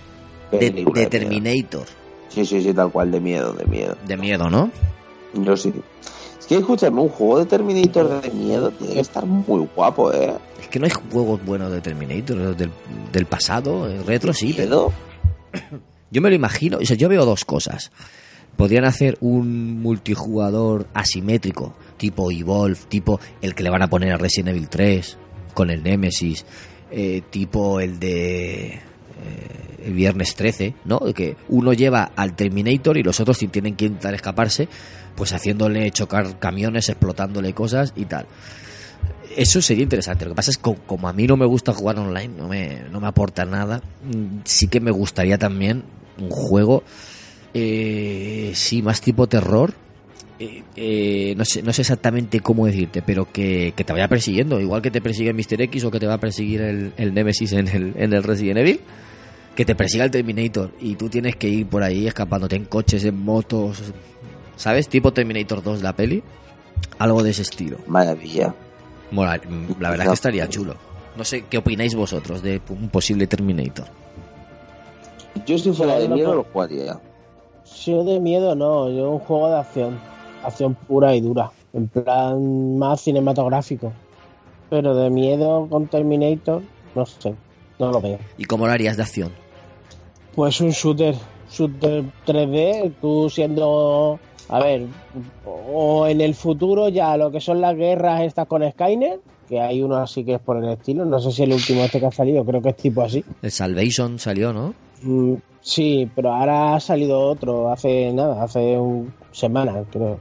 Speaker 3: De. Terminator.
Speaker 1: Sí, sí, sí, tal cual, de miedo, de miedo.
Speaker 3: De miedo, ¿no?
Speaker 1: Yo sí. Es que escúchame, un juego de Terminator de miedo tiene que estar muy guapo, ¿eh?
Speaker 3: Es que no hay juegos buenos de Terminator, del, del pasado, el retro sí, pero yo me lo imagino, o sea, yo veo dos cosas. Podrían hacer un multijugador asimétrico, tipo Evolve, tipo el que le van a poner a Resident Evil 3, con el Nemesis, eh, tipo el de eh, viernes 13, ¿no? Que uno lleva al Terminator y los otros si tienen que intentar escaparse, pues haciéndole chocar camiones, explotándole cosas y tal. Eso sería interesante. Lo que pasa es que como a mí no me gusta jugar online, no me, no me aporta nada, mm, sí que me gustaría también un juego, eh, sí, más tipo terror. Eh, eh, no, sé, no sé exactamente cómo decirte, pero que, que te vaya persiguiendo, igual que te persigue Mr. X o que te va a perseguir el, el Nemesis en el, en el Resident Evil, que te persiga el Terminator y tú tienes que ir por ahí escapándote en coches, en motos, ¿sabes? Tipo Terminator 2 la peli, algo de ese estilo.
Speaker 1: Maravilla.
Speaker 3: Mola- la verdad es que estaría chulo. No sé qué opináis vosotros de un posible Terminator.
Speaker 1: Yo si fuera de
Speaker 6: no
Speaker 1: miedo lo jugaría.
Speaker 6: Yo de miedo no, yo un juego de acción. Acción pura y dura. En plan más cinematográfico. Pero de miedo con Terminator, no sé, no lo veo.
Speaker 3: ¿Y cómo lo harías de acción?
Speaker 6: Pues un shooter, shooter 3D, tú siendo, a ver, o en el futuro ya lo que son las guerras estas con Skynet, que hay uno así que es por el estilo, no sé si el último este que ha salido, creo que es tipo así.
Speaker 3: El Salvation salió, ¿no?
Speaker 6: Mm, sí, pero ahora ha salido otro hace nada, hace un semana, creo.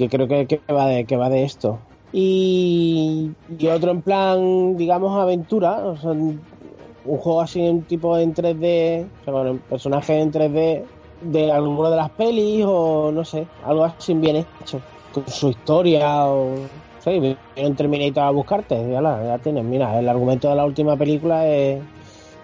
Speaker 6: Que creo que, que va de que va de esto. Y, y otro en plan, digamos, aventura, o sea, un un juego así un tipo en 3D, o sea, con el personaje en 3D de alguna de las pelis o no sé, algo así bien hecho, con su historia o sí, viene un Terminator a buscarte, ya, la, ya tienes, mira, el argumento de la última película es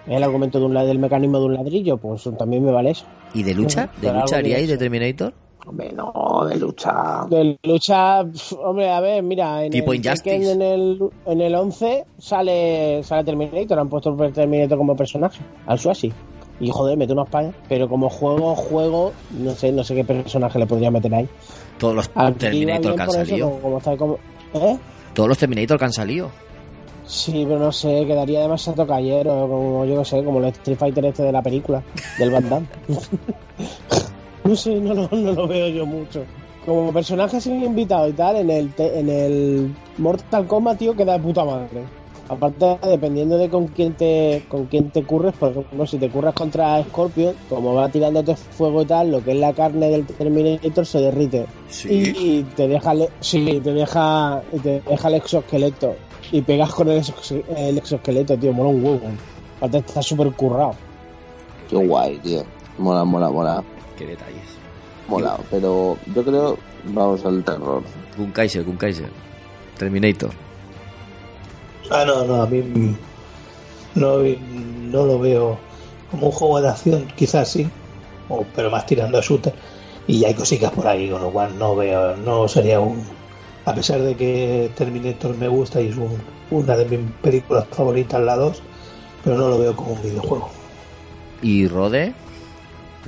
Speaker 6: el argumento de un, del mecanismo de un ladrillo, pues también me vale eso.
Speaker 3: ¿Y de lucha?
Speaker 6: Bueno,
Speaker 3: ¿De lucha haríais de. Terminator?
Speaker 1: Hombre, no, de lucha.
Speaker 6: De lucha, hombre, a ver, mira, en
Speaker 3: Tipo
Speaker 6: el,
Speaker 3: Injustice.
Speaker 6: En el en el 11 sale sale Terminator, han puesto el Terminator como personaje, al Suasi. Y joder, mete unos payas, pero como juego, juego, no sé, no sé qué personaje le podría meter ahí.
Speaker 3: Todos los
Speaker 6: Aquí
Speaker 3: Terminator que han salido.
Speaker 6: como, como está como- ¿Eh?
Speaker 3: Todos los Terminator que han salido.
Speaker 6: Sí, pero no sé, quedaría demasiado callero, como yo que sé, como el Street Fighter este de la película, del Van Damme. no sé, no, lo- no lo veo yo mucho. Como personaje sin invitado y tal, en el, te- en el Mortal Kombat, tío, queda de puta madre. Aparte, dependiendo de con quién te con quién te curres, por ejemplo, si te curras contra Scorpion, como va tirándote fuego y tal, lo que es la carne del Terminator se derrite.
Speaker 3: Sí.
Speaker 6: Y te deja, el- sí, te deja, te deja el exoesqueleto. Y pegas con el, exos- el exoesqueleto, tío, mola un huevo. Aparte está súper currado.
Speaker 1: Qué guay, tío. Mola, mola, mola.
Speaker 3: Qué detalles.
Speaker 1: Mola. Pero yo creo, vamos al terror.
Speaker 3: Gun Kaiser, Gun Kaiser. Terminator.
Speaker 4: Ah, no, no, a mí no, no lo veo como un juego de acción, quizás sí, o- pero más tirando a shooter. Y hay cositas por ahí, con lo cual no veo, no sería un. A pesar de que Terminator me gusta y es un- una de mis películas favoritas, la 2, pero no lo veo como un videojuego.
Speaker 3: ¿Y Rode?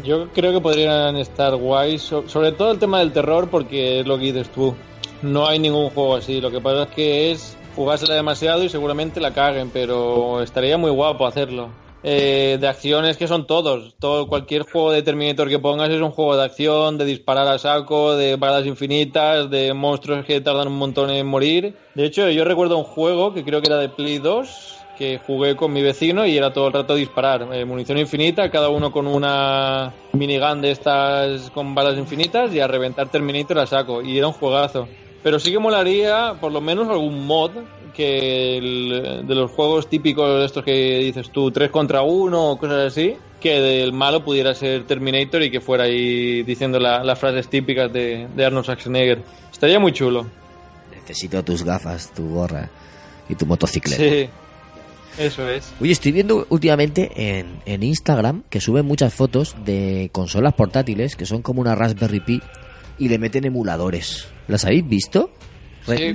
Speaker 5: Yo creo que podrían estar guays, so- sobre todo el tema del terror, porque es lo que dices tú. No hay ningún juego así. Lo que pasa es que es jugársela demasiado y seguramente la caguen, pero estaría muy guapo hacerlo. Eh, de acciones que son todos. Todo, cualquier juego de Terminator que pongas es un juego de acción, de disparar a saco, de balas infinitas, de monstruos que tardan un montón en morir. De hecho, yo recuerdo un juego que creo que era de Play 2, que jugué con mi vecino y era todo el rato disparar. Eh, munición infinita, cada uno con una minigun de estas con balas infinitas y a reventar Terminator a saco. Y era un juegazo. Pero sí que molaría por lo menos algún mod que el- de los juegos típicos estos que dices tú, 3 contra 1 o cosas así, que del malo pudiera ser Terminator y que fuera ahí diciendo la- las frases típicas de, de Arnold Schwarzenegger. Estaría muy chulo.
Speaker 3: Necesito tus gafas, tu gorra y tu motocicleta.
Speaker 5: Sí, eso es.
Speaker 3: Oye, estoy viendo últimamente en, en Instagram que suben muchas fotos de consolas portátiles que son como una Raspberry Pi y le meten emuladores. ¿Las habéis visto?
Speaker 5: Sí.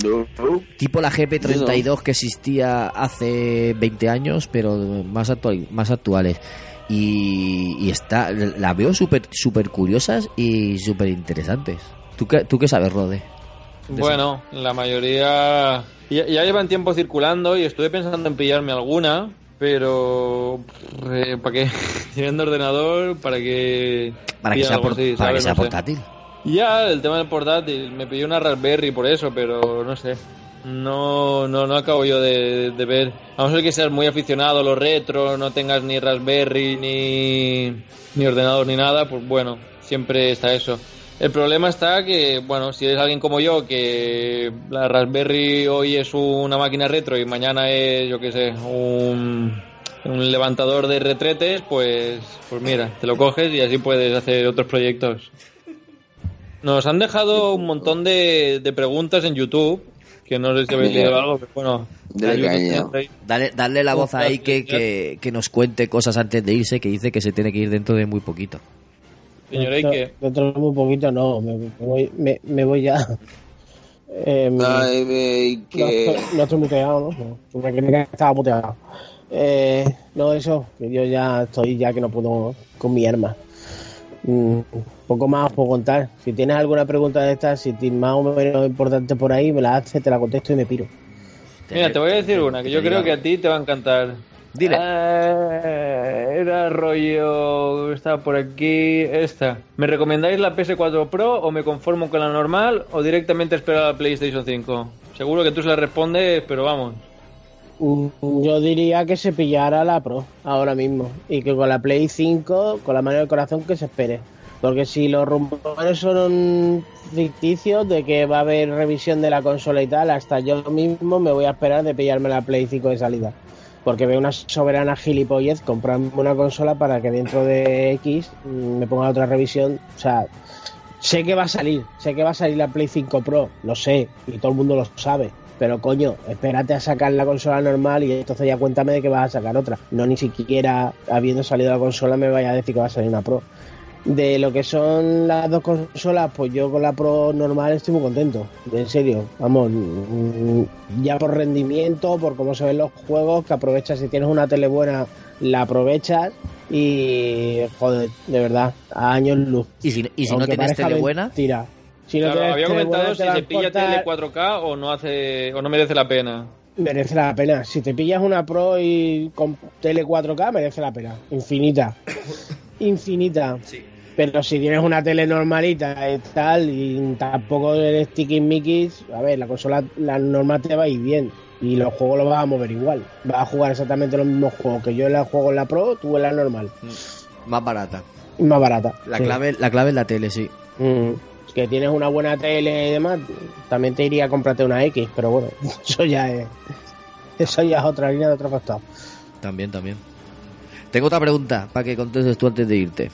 Speaker 3: Tipo la GP32 que existía hace 20 años, pero más, actual, más actuales. Y, y está, la veo súper super curiosas y súper interesantes. ¿Tú qué, ¿Tú qué sabes, Rode?
Speaker 5: Bueno, la mayoría ya, ya llevan tiempo circulando y estuve pensando en pillarme alguna, pero eh, ¿para qué? Teniendo ordenador, ¿para que
Speaker 3: Para que sea, por- para que sea portátil.
Speaker 5: Ya, el tema del portátil, me pillé una Raspberry por eso, pero no sé. No, no, no acabo yo de, de ver. A no ser que seas muy aficionado a los retro, no tengas ni Raspberry, ni, ni ordenador, ni nada, pues bueno, siempre está eso. El problema está que, bueno, si eres alguien como yo, que la Raspberry hoy es una máquina retro y mañana es, yo qué sé, un, un levantador de retretes, pues, pues mira, te lo coges y así puedes hacer otros proyectos. Nos han dejado un montón de, de preguntas en YouTube, que no sé si habéis leído algo, pero bueno.
Speaker 1: Dale
Speaker 5: a
Speaker 3: Dale, darle la voz ahí que, que, que nos cuente cosas antes de irse, que dice que se tiene que ir dentro de muy poquito.
Speaker 5: Señor
Speaker 6: Dentro-
Speaker 5: Eike,
Speaker 6: Dentro de muy poquito no, me, me voy, me, me voy ya. Eh,
Speaker 1: Ay,
Speaker 6: no,
Speaker 1: que...
Speaker 6: estoy, no estoy muteado, ¿no? Me crees que estaba muteado. Eh, no, eso, que yo ya estoy ya que no puedo con mi arma. Mm, poco más os puedo contar. Si tienes alguna pregunta de estas, si tienes más o menos importante por ahí, me la haces, te la contesto y me piro.
Speaker 5: mira, te voy a decir una que yo creo que a ti te va a encantar.
Speaker 3: Dile.
Speaker 5: Eh, era rollo. Estaba por aquí. Esta. ¿Me recomendáis la PS4 Pro o me conformo con la normal o directamente espero a la PlayStation 5? Seguro que tú se la respondes, pero vamos.
Speaker 6: Mm, Yo diría que se pillara la Pro ahora mismo y que con la Play 5, con la mano del corazón, que se espere. Porque si los rumores son ficticios de que va a haber revisión de la consola y tal, hasta yo mismo me voy a esperar de pillarme la Play 5 de salida. Porque veo una soberana gilipollez comprarme una consola para que dentro de X mm, me ponga otra revisión. O sea, sé que va a salir, sé que va a salir la Play 5 Pro, lo sé, y todo el mundo lo sabe. Pero coño, espérate a sacar la consola normal y entonces ya cuéntame de que vas a sacar otra. No ni siquiera habiendo salido la consola me vaya a decir que va a salir una Pro. De lo que son las dos consolas, pues yo con la Pro normal estoy muy contento. En serio, vamos, mm, ya por rendimiento, por cómo se ven los juegos, que aprovechas si tienes una tele buena, la aprovechas y joder, de verdad, a años luz.
Speaker 3: Y si, y si no tienes tele buena,
Speaker 6: mentira. Si no
Speaker 5: Claro,
Speaker 6: tienes
Speaker 5: había
Speaker 6: tele
Speaker 5: comentado
Speaker 6: buena,
Speaker 5: si
Speaker 6: te
Speaker 5: se
Speaker 6: la
Speaker 5: pilla tele 4K o no hace o no merece la pena.
Speaker 6: merece la pena. Si te pillas una Pro y con tele 4K, merece la pena. Infinita. Infinita. Pero si tienes una tele normalita y tal, y tampoco eres Tiki Mickey, a ver, la consola la normal te va a ir bien. Y los juegos los vas a mover igual. Vas a jugar exactamente los mismos juegos que yo la juego en la Pro, tú en la normal.
Speaker 3: Más barata.
Speaker 6: Más barata.
Speaker 3: La
Speaker 6: Sí.
Speaker 3: clave, la clave es la tele, sí.
Speaker 6: Mm, que tienes una buena tele y demás, también te iría a comprarte una X, pero bueno, eso ya es. Eso ya es otra línea de otro costado.
Speaker 3: También, también. Tengo otra pregunta para que contestes tú antes de irte.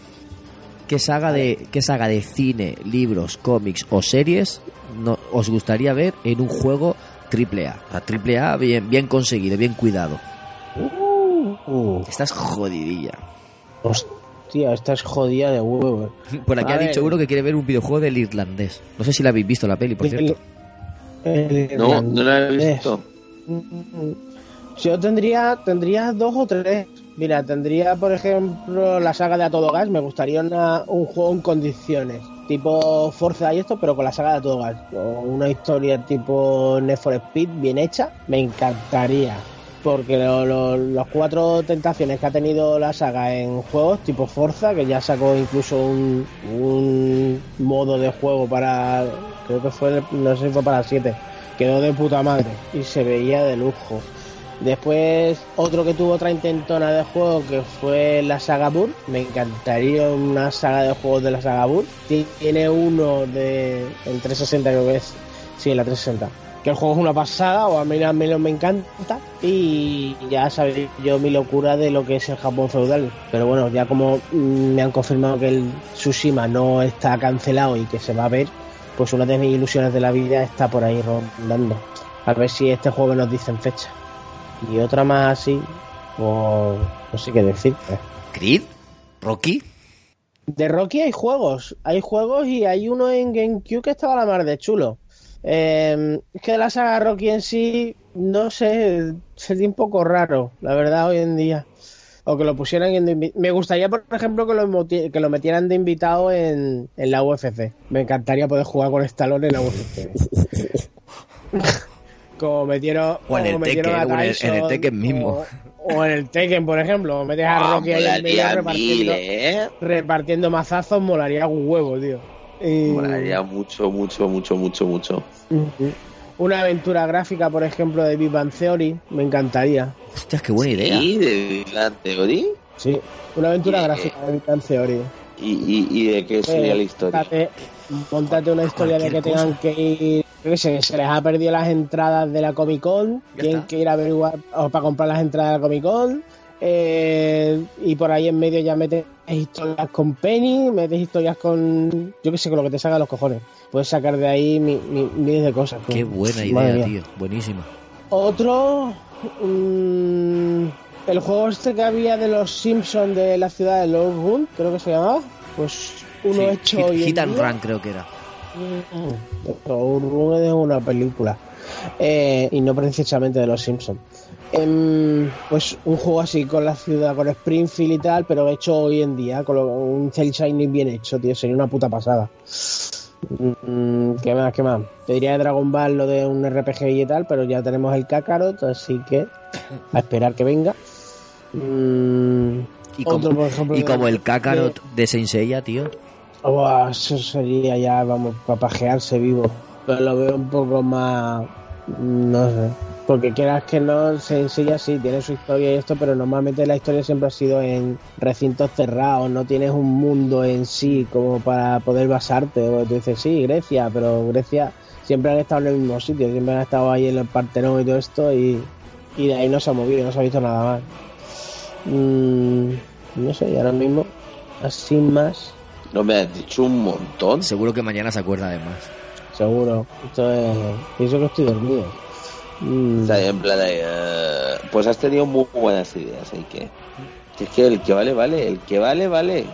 Speaker 3: ¿Qué saga de, qué saga de cine, libros, cómics o series no, os gustaría ver en un juego triple A? Triple A bien, bien conseguido, bien cuidado.
Speaker 6: Uh,
Speaker 3: Estás jodidilla.
Speaker 6: hostia, esta es jodida de huevo.
Speaker 3: Por aquí
Speaker 6: A
Speaker 3: ha
Speaker 6: ver.
Speaker 3: dicho uno que quiere ver un videojuego del irlandés. No sé si la habéis visto la peli, por cierto.
Speaker 6: El
Speaker 1: No, no lo he visto.
Speaker 6: Yo tendría, tendría dos o tres. Mira, tendría, por ejemplo, la saga de A Todo Gas. Me gustaría un juego en condiciones. Tipo Forza y esto, pero con la saga de A Todo Gas. O una historia tipo Need for Speed bien hecha. Me encantaría. Porque lo- lo- los cuatro tentaciones que ha tenido la saga en juegos tipo Forza, que ya sacó incluso un, un modo de juego para. Creo que fue, no sé si fue para 7 quedó de puta madre y se veía de lujo. Después, otro que tuvo otra intentona de juego que fue la saga Burr. Me encantaría una saga de juegos de la saga. Tiene uno de en 360 creo que es. Sí, la 360. Que el juego es una pasada, o a mí al menos me encanta. Y ya sabéis yo mi locura de lo que es el Japón feudal. Pero bueno, ya como mm, me han confirmado que el Tsushima no está cancelado y que se va a ver, pues una de mis ilusiones de la vida está por ahí rondando. A ver si este juego nos dicen fecha. Y otra más así, pues no sé qué decir.
Speaker 3: ¿Creed? ¿Rocky?
Speaker 6: De Rocky hay juegos, hay juegos y hay uno en GameCube que estaba a la mar de chulo. Eh, es que la saga Rocky en sí, no sé, sería un poco raro, la verdad, hoy en día. O que lo pusieran en... Me gustaría, por ejemplo, que lo, que lo metieran de invitado en, en la UFC. Me encantaría poder jugar con Stallone en la UFC. como metieron...
Speaker 3: O en el
Speaker 6: como metieron
Speaker 3: Tekken,
Speaker 6: a
Speaker 3: o en el- en el
Speaker 6: Tyson,
Speaker 3: Tekken mismo.
Speaker 6: O, o en el Tekken, por ejemplo. Metes a
Speaker 1: Ah,
Speaker 6: Rocky ahí en medio repartiendo
Speaker 1: mil, ¿eh?
Speaker 6: repartiendo mazazos molaría un huevo, tío. Y-
Speaker 1: Molaría mucho, mucho, mucho, mucho, mucho.
Speaker 6: Una aventura gráfica, por ejemplo, de Big Bang Theory, me encantaría.
Speaker 3: Hostias, qué buena idea.
Speaker 1: ¿Y de la teoría?
Speaker 6: Sí, una aventura gráfica de Big Bang Theory.
Speaker 1: ¿Y, y, y de qué sería
Speaker 6: Eh,
Speaker 1: la historia?
Speaker 6: Montate una historia de que tengan que ir, yo qué sé, se les ha perdido las entradas de la Comic Con,
Speaker 3: Ya
Speaker 6: tienen
Speaker 3: está.
Speaker 6: que ir a averiguar o para comprar las entradas de la Comic Con. eh, y por ahí en medio ya metes historias con Penny, metes historias con. Yo qué sé, con lo que te salga los cojones. Puedes sacar de ahí mi- mi- miles de cosas.
Speaker 3: Qué buena idea, tío. Buenísima.
Speaker 6: Otro. mm, el juego este que había de los Simpsons de la ciudad de Run, creo que se llamaba. Pues uno
Speaker 3: Sí,
Speaker 6: hecho
Speaker 3: Hit,
Speaker 6: hoy
Speaker 3: Hit and. Run creo que era.
Speaker 6: Mm, Lord Run es una película. Eh, y no precisamente de los Simpsons. Em, pues un juego así con la ciudad, con Springfield y tal, pero hecho hoy en día, con lo- un cel shading bien hecho, tío, sería una puta pasada. Mm, ¿Qué más? ¿Qué más? Te diría de Dragon Ball lo de un RPG y tal, pero ya tenemos el Kakarot, así que a esperar que venga. Mm,
Speaker 3: Y
Speaker 6: otro,
Speaker 3: como,
Speaker 6: por ejemplo,
Speaker 3: y
Speaker 6: de-
Speaker 3: como el Kakarot de Saint Seiya, tío.
Speaker 6: Buah, eso sería ya, vamos, para pajearse vivo. Pero lo veo un poco más. No sé. Porque quieras que no, se enseña sí, tiene su historia y esto, pero normalmente la historia siempre ha sido en recintos cerrados, no tienes un mundo en sí como para poder basarte. O tú dices, sí, Grecia, pero Grecia siempre han estado en el mismo sitio, siempre han estado ahí en el Partenón y todo esto, y, y de ahí no se ha movido, no se ha visto nada más. Mm, no sé, ahora mismo, así más.
Speaker 1: No me has dicho un montón.
Speaker 3: Seguro que mañana se acuerda además.
Speaker 6: Seguro. Esto es. Pienso que estoy dormido. Mm,
Speaker 1: en plan, eh, pues has tenido muy buenas ideas, hay que. Es que el que vale, vale. El que vale, vale.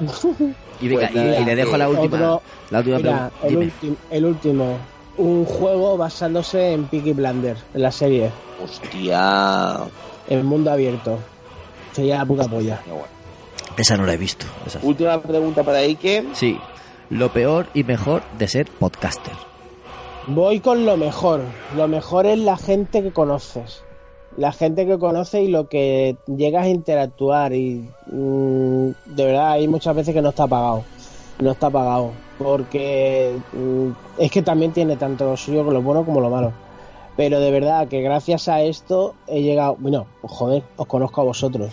Speaker 3: Y venga,
Speaker 1: Pues
Speaker 3: y-
Speaker 1: nada,
Speaker 3: y, le dejo la última,
Speaker 6: Otro-
Speaker 3: la última
Speaker 6: Mira,
Speaker 3: pregunta.
Speaker 6: el, ulti- el último. Un juego basándose en Peaky Blinders, en la serie.
Speaker 1: Hostia.
Speaker 6: En mundo abierto. Sería la puta polla.
Speaker 3: Esa no la he visto. esa.
Speaker 1: Última pregunta para Ike.
Speaker 3: Sí. Lo peor y mejor de ser podcaster.
Speaker 6: Voy con lo mejor. Lo mejor es la gente que conoces. La gente que conoces y lo que llegas a interactuar. Y mm, de verdad hay muchas veces que no está pagado. No está pagado. Porque mm, es que también tiene tanto lo suyo con lo bueno como lo malo. Pero de verdad que gracias a esto he llegado. Bueno, joder, os conozco a vosotros.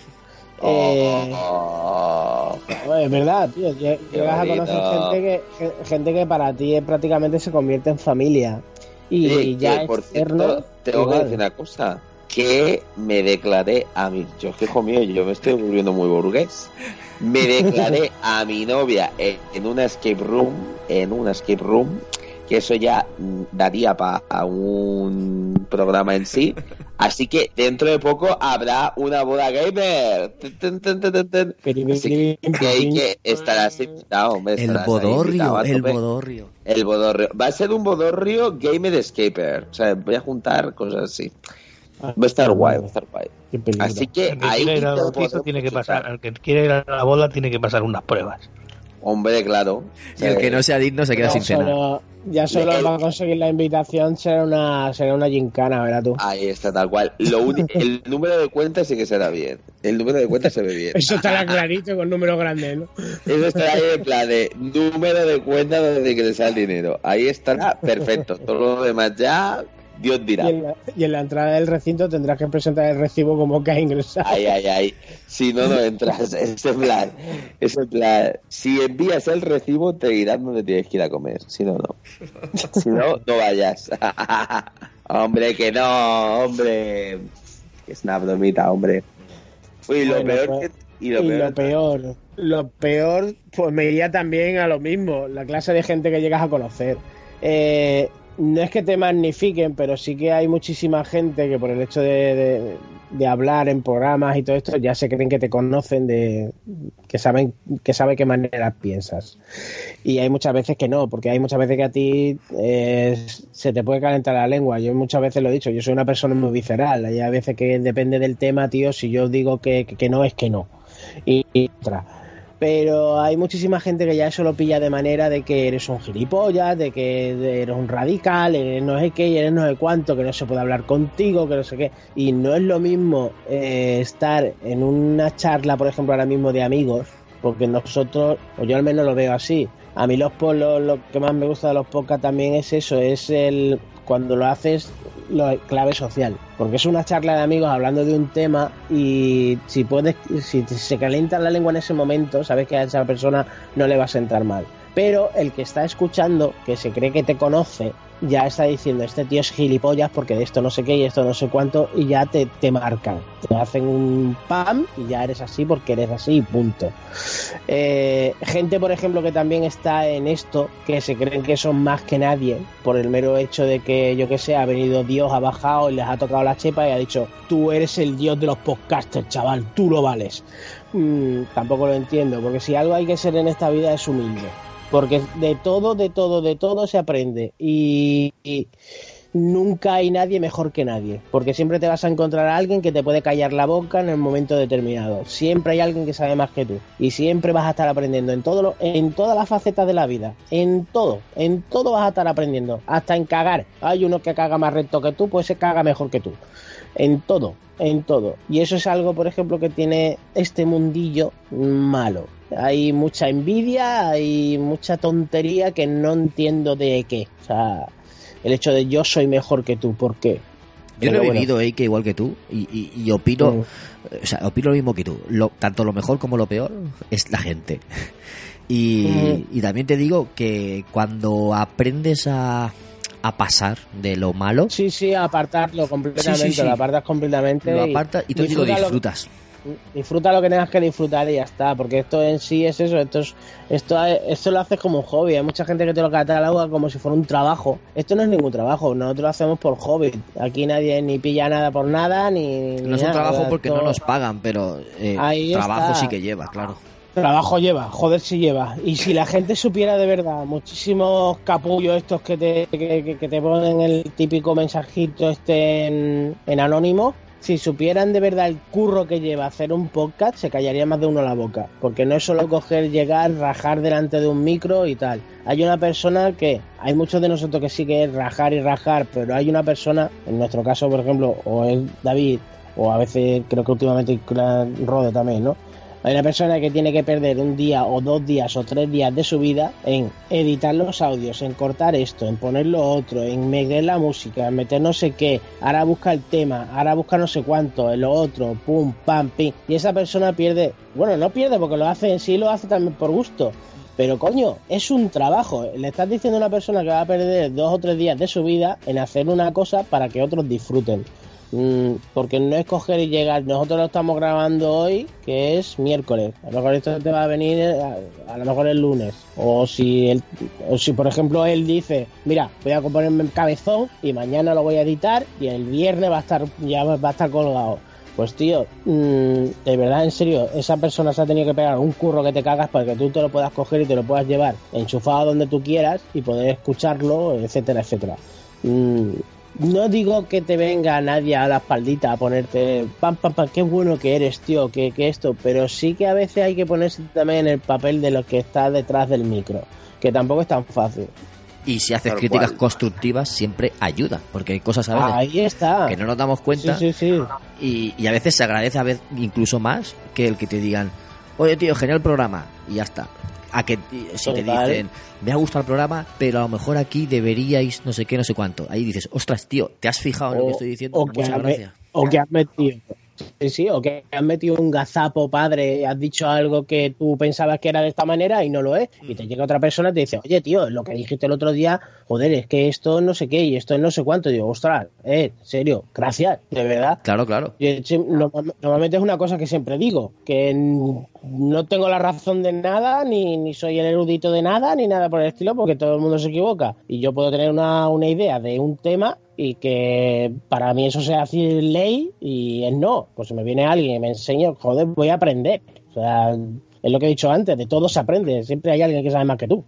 Speaker 6: Eh,
Speaker 1: Oh.
Speaker 6: es verdad, tío. lle- Llegas a conocer gente que, ge- gente que para ti prácticamente se convierte en familia. Y,
Speaker 1: Sí,
Speaker 6: ya
Speaker 1: que, por
Speaker 6: externo,
Speaker 1: cierto, tengo que
Speaker 6: igual.
Speaker 1: decir una cosa. Que me declaré a mi... Yo, es que, hijo mío, yo me estoy volviendo muy burgués. Me declaré a mi novia en, en una escape room, en una escape room, que eso ya daría para un programa en sí. Así que dentro de poco habrá una boda gamer. Así que, que hay que estarás invitado, hombre.
Speaker 3: El
Speaker 1: estarás
Speaker 3: bodorrio, el bodorrio.
Speaker 1: El bodorrio. Va a ser un bodorrio gamer escaper. O sea, voy a juntar cosas así. Va a estar guay, va a estar guay. Así que
Speaker 4: El que
Speaker 1: ahí
Speaker 4: quiere ir al tiene que pasar, el que quiere ir a la boda tiene que pasar unas pruebas.
Speaker 1: Hombre, claro.
Speaker 3: Y el que no sea digno se queda
Speaker 6: Ya
Speaker 3: sin cena.
Speaker 6: solo, ya solo
Speaker 1: Le-
Speaker 6: para conseguir la invitación será una, será una gincana, ¿verdad tú?
Speaker 1: Ahí está, tal cual. Lo uni- el número de cuenta sí que será bien. El número de cuenta se ve bien.
Speaker 6: Eso estará clarito con números grandes, ¿no?
Speaker 1: Eso estará ahí en plan de número de cuenta donde ingresa el dinero. Ahí estará perfecto. Todo lo demás ya, Dios dirá.
Speaker 6: Y en, la, y en la entrada del recinto tendrás que presentar el recibo como que has ingresado.
Speaker 1: Ay, ay, ay. Si no, no entras. Es en plan. Es en plan. Si envías el recibo, te dirán dónde tienes que ir a comer. Si no, no. Si no, no vayas. hombre, que no, hombre. Que es una bromita, hombre. Uy, lo
Speaker 6: Bueno,
Speaker 1: peor
Speaker 6: pues,
Speaker 1: que. Y lo
Speaker 6: Y
Speaker 1: peor.
Speaker 6: lo peor, lo peor, pues me iría también a lo mismo, la clase de gente que llegas a conocer. Eh, no es que te magnifiquen, pero sí que hay muchísima gente que por el hecho de, de- hablar en programas y todo esto ya se creen que te conocen, de que saben que sabe qué manera piensas. Y hay muchas veces que no, porque hay muchas veces que a ti eh, se te puede calentar la lengua. Yo muchas veces lo he dicho, yo soy una persona muy visceral. Hay a veces que depende del tema, tío, si yo digo que, que- que no es que no. Y, y otra. Pero hay muchísima gente que ya eso lo pilla de manera de que eres un gilipollas, de que eres un radical, eres no sé qué, eres no sé cuánto, que no se puede hablar contigo, que no sé qué. Y no es lo mismo eh, estar en una charla, por ejemplo, ahora mismo de amigos, porque nosotros, o yo al menos lo veo así. A mí los polos, lo que más me gusta de los podcasts también es eso, es el cuando lo haces lo clave social, porque es una charla de amigos hablando de un tema y si puedes, si se calienta la lengua en ese momento, sabes que a esa persona no le va a sentar mal. Pero el que está escuchando, que se cree que te conoce, ya está diciendo, este tío es gilipollas porque de esto no sé qué y esto no sé cuánto, y ya te, te marcan. Te hacen un pam y ya eres así porque eres así y punto. Eh, gente, por ejemplo, que también está en esto, que se creen que son más que nadie, por el mero hecho de que, yo que sé, ha venido Dios, ha bajado y les ha tocado la chepa y ha dicho, tú eres el Dios de los podcasters, chaval, tú lo vales. Mm, tampoco lo entiendo, porque si algo hay que ser en esta vida es humilde. Porque de todo, de todo, de todo se aprende. Y, y nunca hay nadie mejor que nadie. Porque siempre te vas a encontrar a alguien que te puede callar la boca en el momento determinado. Siempre hay alguien que sabe más que tú. Y siempre vas a estar aprendiendo en todo lo, en todas las facetas de la vida. En todo. En todo vas a estar aprendiendo. Hasta en cagar. Hay uno que caga más recto que tú, pues se caga mejor que tú. En todo, en todo. Y eso es algo, por ejemplo, que tiene este mundillo malo. Hay mucha envidia, hay mucha tontería que no entiendo de qué. O sea, el hecho de yo soy mejor que tú, ¿por qué?
Speaker 3: Yo no he
Speaker 6: bueno.
Speaker 3: vivido Eike igual que tú y, y- y opino,
Speaker 6: Mm.
Speaker 3: o sea, opino lo mismo que tú. Lo, tanto lo mejor como lo peor es la gente. Y,
Speaker 6: Mm.
Speaker 3: y también te digo que cuando aprendes a, a pasar de lo malo,
Speaker 6: Sí, sí, apartarlo completamente,
Speaker 3: Sí, sí, sí.
Speaker 6: lo apartas completamente.
Speaker 3: lo apartas y tú lo
Speaker 6: disfruta lo-
Speaker 3: disfrutas.
Speaker 6: Disfruta lo que tengas que disfrutar y ya está, porque esto en sí es eso, esto es, esto, esto lo haces como un hobby, hay mucha gente que te lo cataloga como si fuera un trabajo, esto no es ningún trabajo, nosotros lo hacemos por hobby, aquí nadie ni pilla nada por nada, ni...
Speaker 3: No
Speaker 6: ni
Speaker 3: es un
Speaker 6: nada,
Speaker 3: trabajo porque no nos pagan, pero eh, trabajo
Speaker 6: está.
Speaker 3: sí que lleva, claro.
Speaker 6: Trabajo lleva, joder si lleva. Y si la gente supiera de verdad, muchísimos capullos estos que te, que, que- que te ponen el típico mensajito este en, en anónimo, si supieran de verdad el curro que lleva hacer un podcast, se callaría más de uno la boca. Porque no es solo coger, llegar, rajar delante de un micro y tal. Hay una persona que, hay muchos de nosotros que sí que es rajar y rajar, pero hay una persona, en nuestro caso, por ejemplo, o es David, o a veces creo que últimamente Rode también, ¿no? Hay una persona que tiene que perder un día o dos días o tres días de su vida en editar los audios, en cortar esto, en poner lo otro, en meter la música, en meter no sé qué, ahora busca el tema, ahora busca no sé cuánto, en lo otro, pum, pam, pim. Y esa persona pierde, bueno, no pierde porque lo hace en sí, lo hace también por gusto. Pero coño, es un trabajo. Le estás diciendo a una persona que va a perder dos o tres días de su vida en hacer una cosa para que otros disfruten. Mm, porque no es coger y llegar. Nosotros lo estamos grabando hoy, que es miércoles. A lo mejor esto te va a venir a, a lo mejor el lunes. O si, él, o si, por ejemplo, él dice, mira, voy a ponerme el cabezón y mañana lo voy a editar y el viernes va a estar ya va a estar colgado. Pues tío, mmm, de verdad, en serio, esa persona se ha tenido que pegar un curro que te cagas para que tú te lo puedas coger y te lo puedas llevar enchufado donde tú quieras y poder escucharlo, etcétera, etcétera. No digo que te venga nadie a la espaldita a ponerte pam pam pam, qué bueno que eres, tío, que, que esto, pero sí que a veces hay que ponerse también en el papel de lo que está detrás del micro, que tampoco es tan fácil.
Speaker 3: Y si haces críticas cual. constructivas, siempre ayuda, porque hay cosas a veces
Speaker 6: Ahí está.
Speaker 3: que no nos damos cuenta
Speaker 6: Sí, sí, sí.
Speaker 3: Y, y a veces se agradece a veces incluso más que el que te digan, oye tío, genial programa, y ya está. A que si te dicen, me ha gustado el programa, pero a lo mejor aquí deberíais no sé qué, no sé cuánto. Ahí dices, ostras, tío, ¿te has fijado en lo que estoy diciendo?
Speaker 6: o que
Speaker 3: Muchas
Speaker 6: has me-
Speaker 3: gracias.
Speaker 6: o que has metido. Sí, sí, o que has metido un gazapo padre, has dicho algo que tú pensabas que era de esta manera y no lo es. Y te llega otra persona y te dice, oye, tío, lo que dijiste el otro día, joder, es que esto no sé qué y esto no sé cuánto. Y digo, ostras, eh, serio, gracias, de verdad.
Speaker 3: Claro, claro.
Speaker 6: Yo, Normalmente es una cosa que siempre digo, que no tengo la razón de nada, ni, ni soy el erudito de nada, ni nada por el estilo, porque todo el mundo se equivoca. Y yo puedo tener una, una idea de un tema y que para mí eso sea así ley y es no. Pues si me viene alguien y me enseña, joder, voy a aprender. O sea, es lo que he dicho antes, de todo se aprende, siempre hay alguien que sabe más que tú.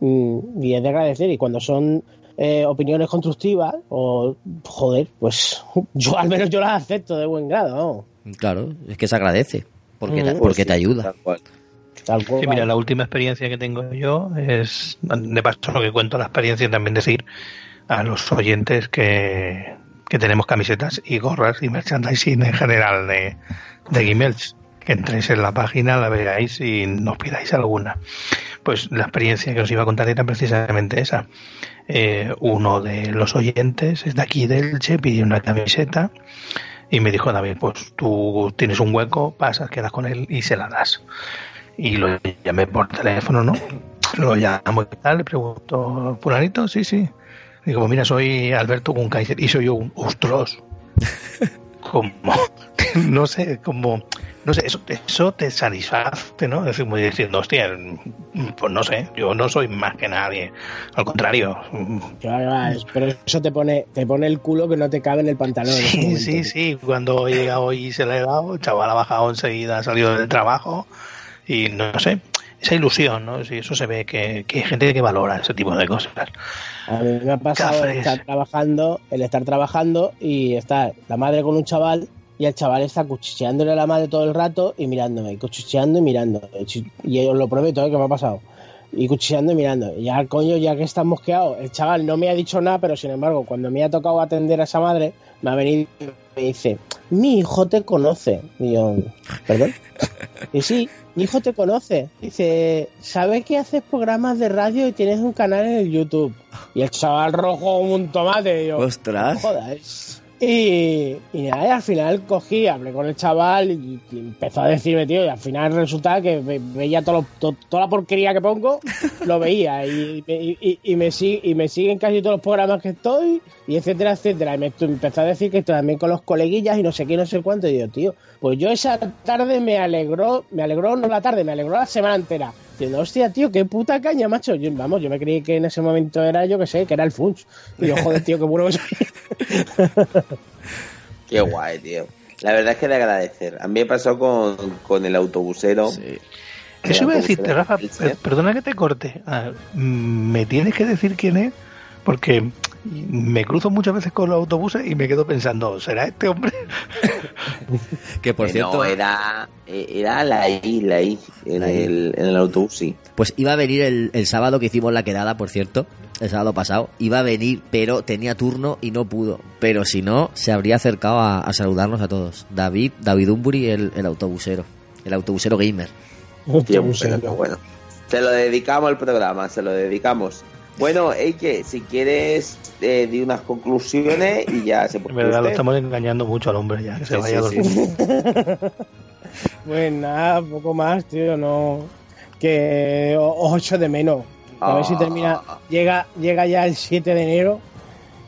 Speaker 6: Mm, Y es de agradecer, y cuando son eh, opiniones constructivas, o joder, pues yo al menos yo las acepto de buen grado, ¿no?
Speaker 3: Claro, es que se agradece, porque, te,
Speaker 6: Mm.
Speaker 3: porque te ayuda.
Speaker 1: Tal cual.
Speaker 6: Tal cual.
Speaker 4: Sí, mira, la última experiencia que tengo yo es, de paso lo que cuento la experiencia también decir a los oyentes que, que tenemos camisetas y gorras y merchandising en general de, de Gmails. Que entréis en la página, la veáis y nos pidáis alguna. Pues la experiencia que os iba a contar era precisamente esa. Eh, uno de los oyentes es de aquí del Che, pidió una camiseta y me dijo David, pues tú tienes un hueco, pasas, quedas con él y se la das y lo llamé por teléfono, ¿no? Lo llamo y tal, le pregunto, ¿Fulanito? Sí, sí. Digo, pues mira, soy Alberto Gunkaiser y soy yo un ostros. como, no sé, como, no sé, eso, eso te satisface, ¿no? Es decir, diciendo, hostia, pues no sé, yo no soy más que nadie. Al contrario.
Speaker 6: Pero eso te pone, te pone el culo que no te cabe en el pantalón.
Speaker 4: Sí, sí, sí. Cuando he llegado y se le he dado, el chaval ha bajado enseguida, ha salido del trabajo y no sé, esa ilusión, ¿no? Sí, eso se ve que, que hay gente que valora ese tipo de cosas.
Speaker 6: A mí me ha pasado el estar trabajando, el estar trabajando y está la madre con un chaval y el chaval está cuchicheándole a la madre todo el rato y mirándome, y cuchicheando y mirando. Y os lo prometo, ¿eh? que me ha pasado. Y cuchicheando y mirando. Y ya, coño, ya que está mosqueado, el chaval no me ha dicho nada, pero sin embargo, cuando me ha tocado atender a esa madre, me ha venido me dice, mi hijo te conoce. Y yo, ¿perdón? Y sí, mi hijo te conoce. Dice, ¿sabes que haces programas de radio y tienes un canal en el YouTube? Y el chaval rojo como un tomate. Y yo,
Speaker 3: Ostras.
Speaker 6: "No jodas. Y, y nada, y al final cogí, hablé con el chaval y, y empezó a decirme, tío, y al final resulta que ve- veía todo lo- to- toda la porquería que pongo, lo veía y, y, y- y me, sigue, y me siguen casi todos los programas que estoy, y etcétera, etcétera. Y me empezó a decir que también con los coleguillas y no sé qué, no sé cuánto. Y yo, tío, pues yo esa tarde me alegró, me alegró no la tarde, me alegró la semana entera. Diciendo, hostia, tío, qué puta caña, macho. Yo, vamos, yo me creí que en ese momento era, yo que sé, que era el Funch. Y yo, joder, tío, qué bueno que soy.
Speaker 1: Qué guay, tío. La verdad es que de agradecer. A mí me pasó con, con el autobusero.
Speaker 3: Sí.
Speaker 4: Eso iba a decirte, Rafa, eh, perdona que te corte. Ah, mm, ¿Me tienes que decir quién es? Porque me cruzo muchas veces con los autobuses y me quedo pensando, ¿será este hombre?
Speaker 3: Que por
Speaker 1: Eh,
Speaker 3: cierto,
Speaker 1: No, era, era la I, la I, en,
Speaker 3: La I.
Speaker 1: El, en el autobús, sí.
Speaker 3: pues iba a venir el, el sábado que hicimos la quedada, por cierto, el sábado pasado, iba a venir, pero tenía turno y no pudo. Pero si no, se habría acercado a, a saludarnos a todos. David, David Umbury, el, el autobusero, el autobusero gamer.
Speaker 1: Tío, pero bueno. Se lo dedicamos al programa, se lo dedicamos. Bueno, Eike, si quieres, eh, di unas conclusiones y ya se
Speaker 4: En
Speaker 1: puede.
Speaker 4: verdad lo estamos engañando mucho al hombre ya, que se
Speaker 1: Sí,
Speaker 4: vaya a
Speaker 1: sí,
Speaker 4: dormir.
Speaker 6: Pues nada, poco más, tío, no. Que os echo de menos. A ver si
Speaker 1: Ah.
Speaker 6: termina. Llega, llega ya el 7 de enero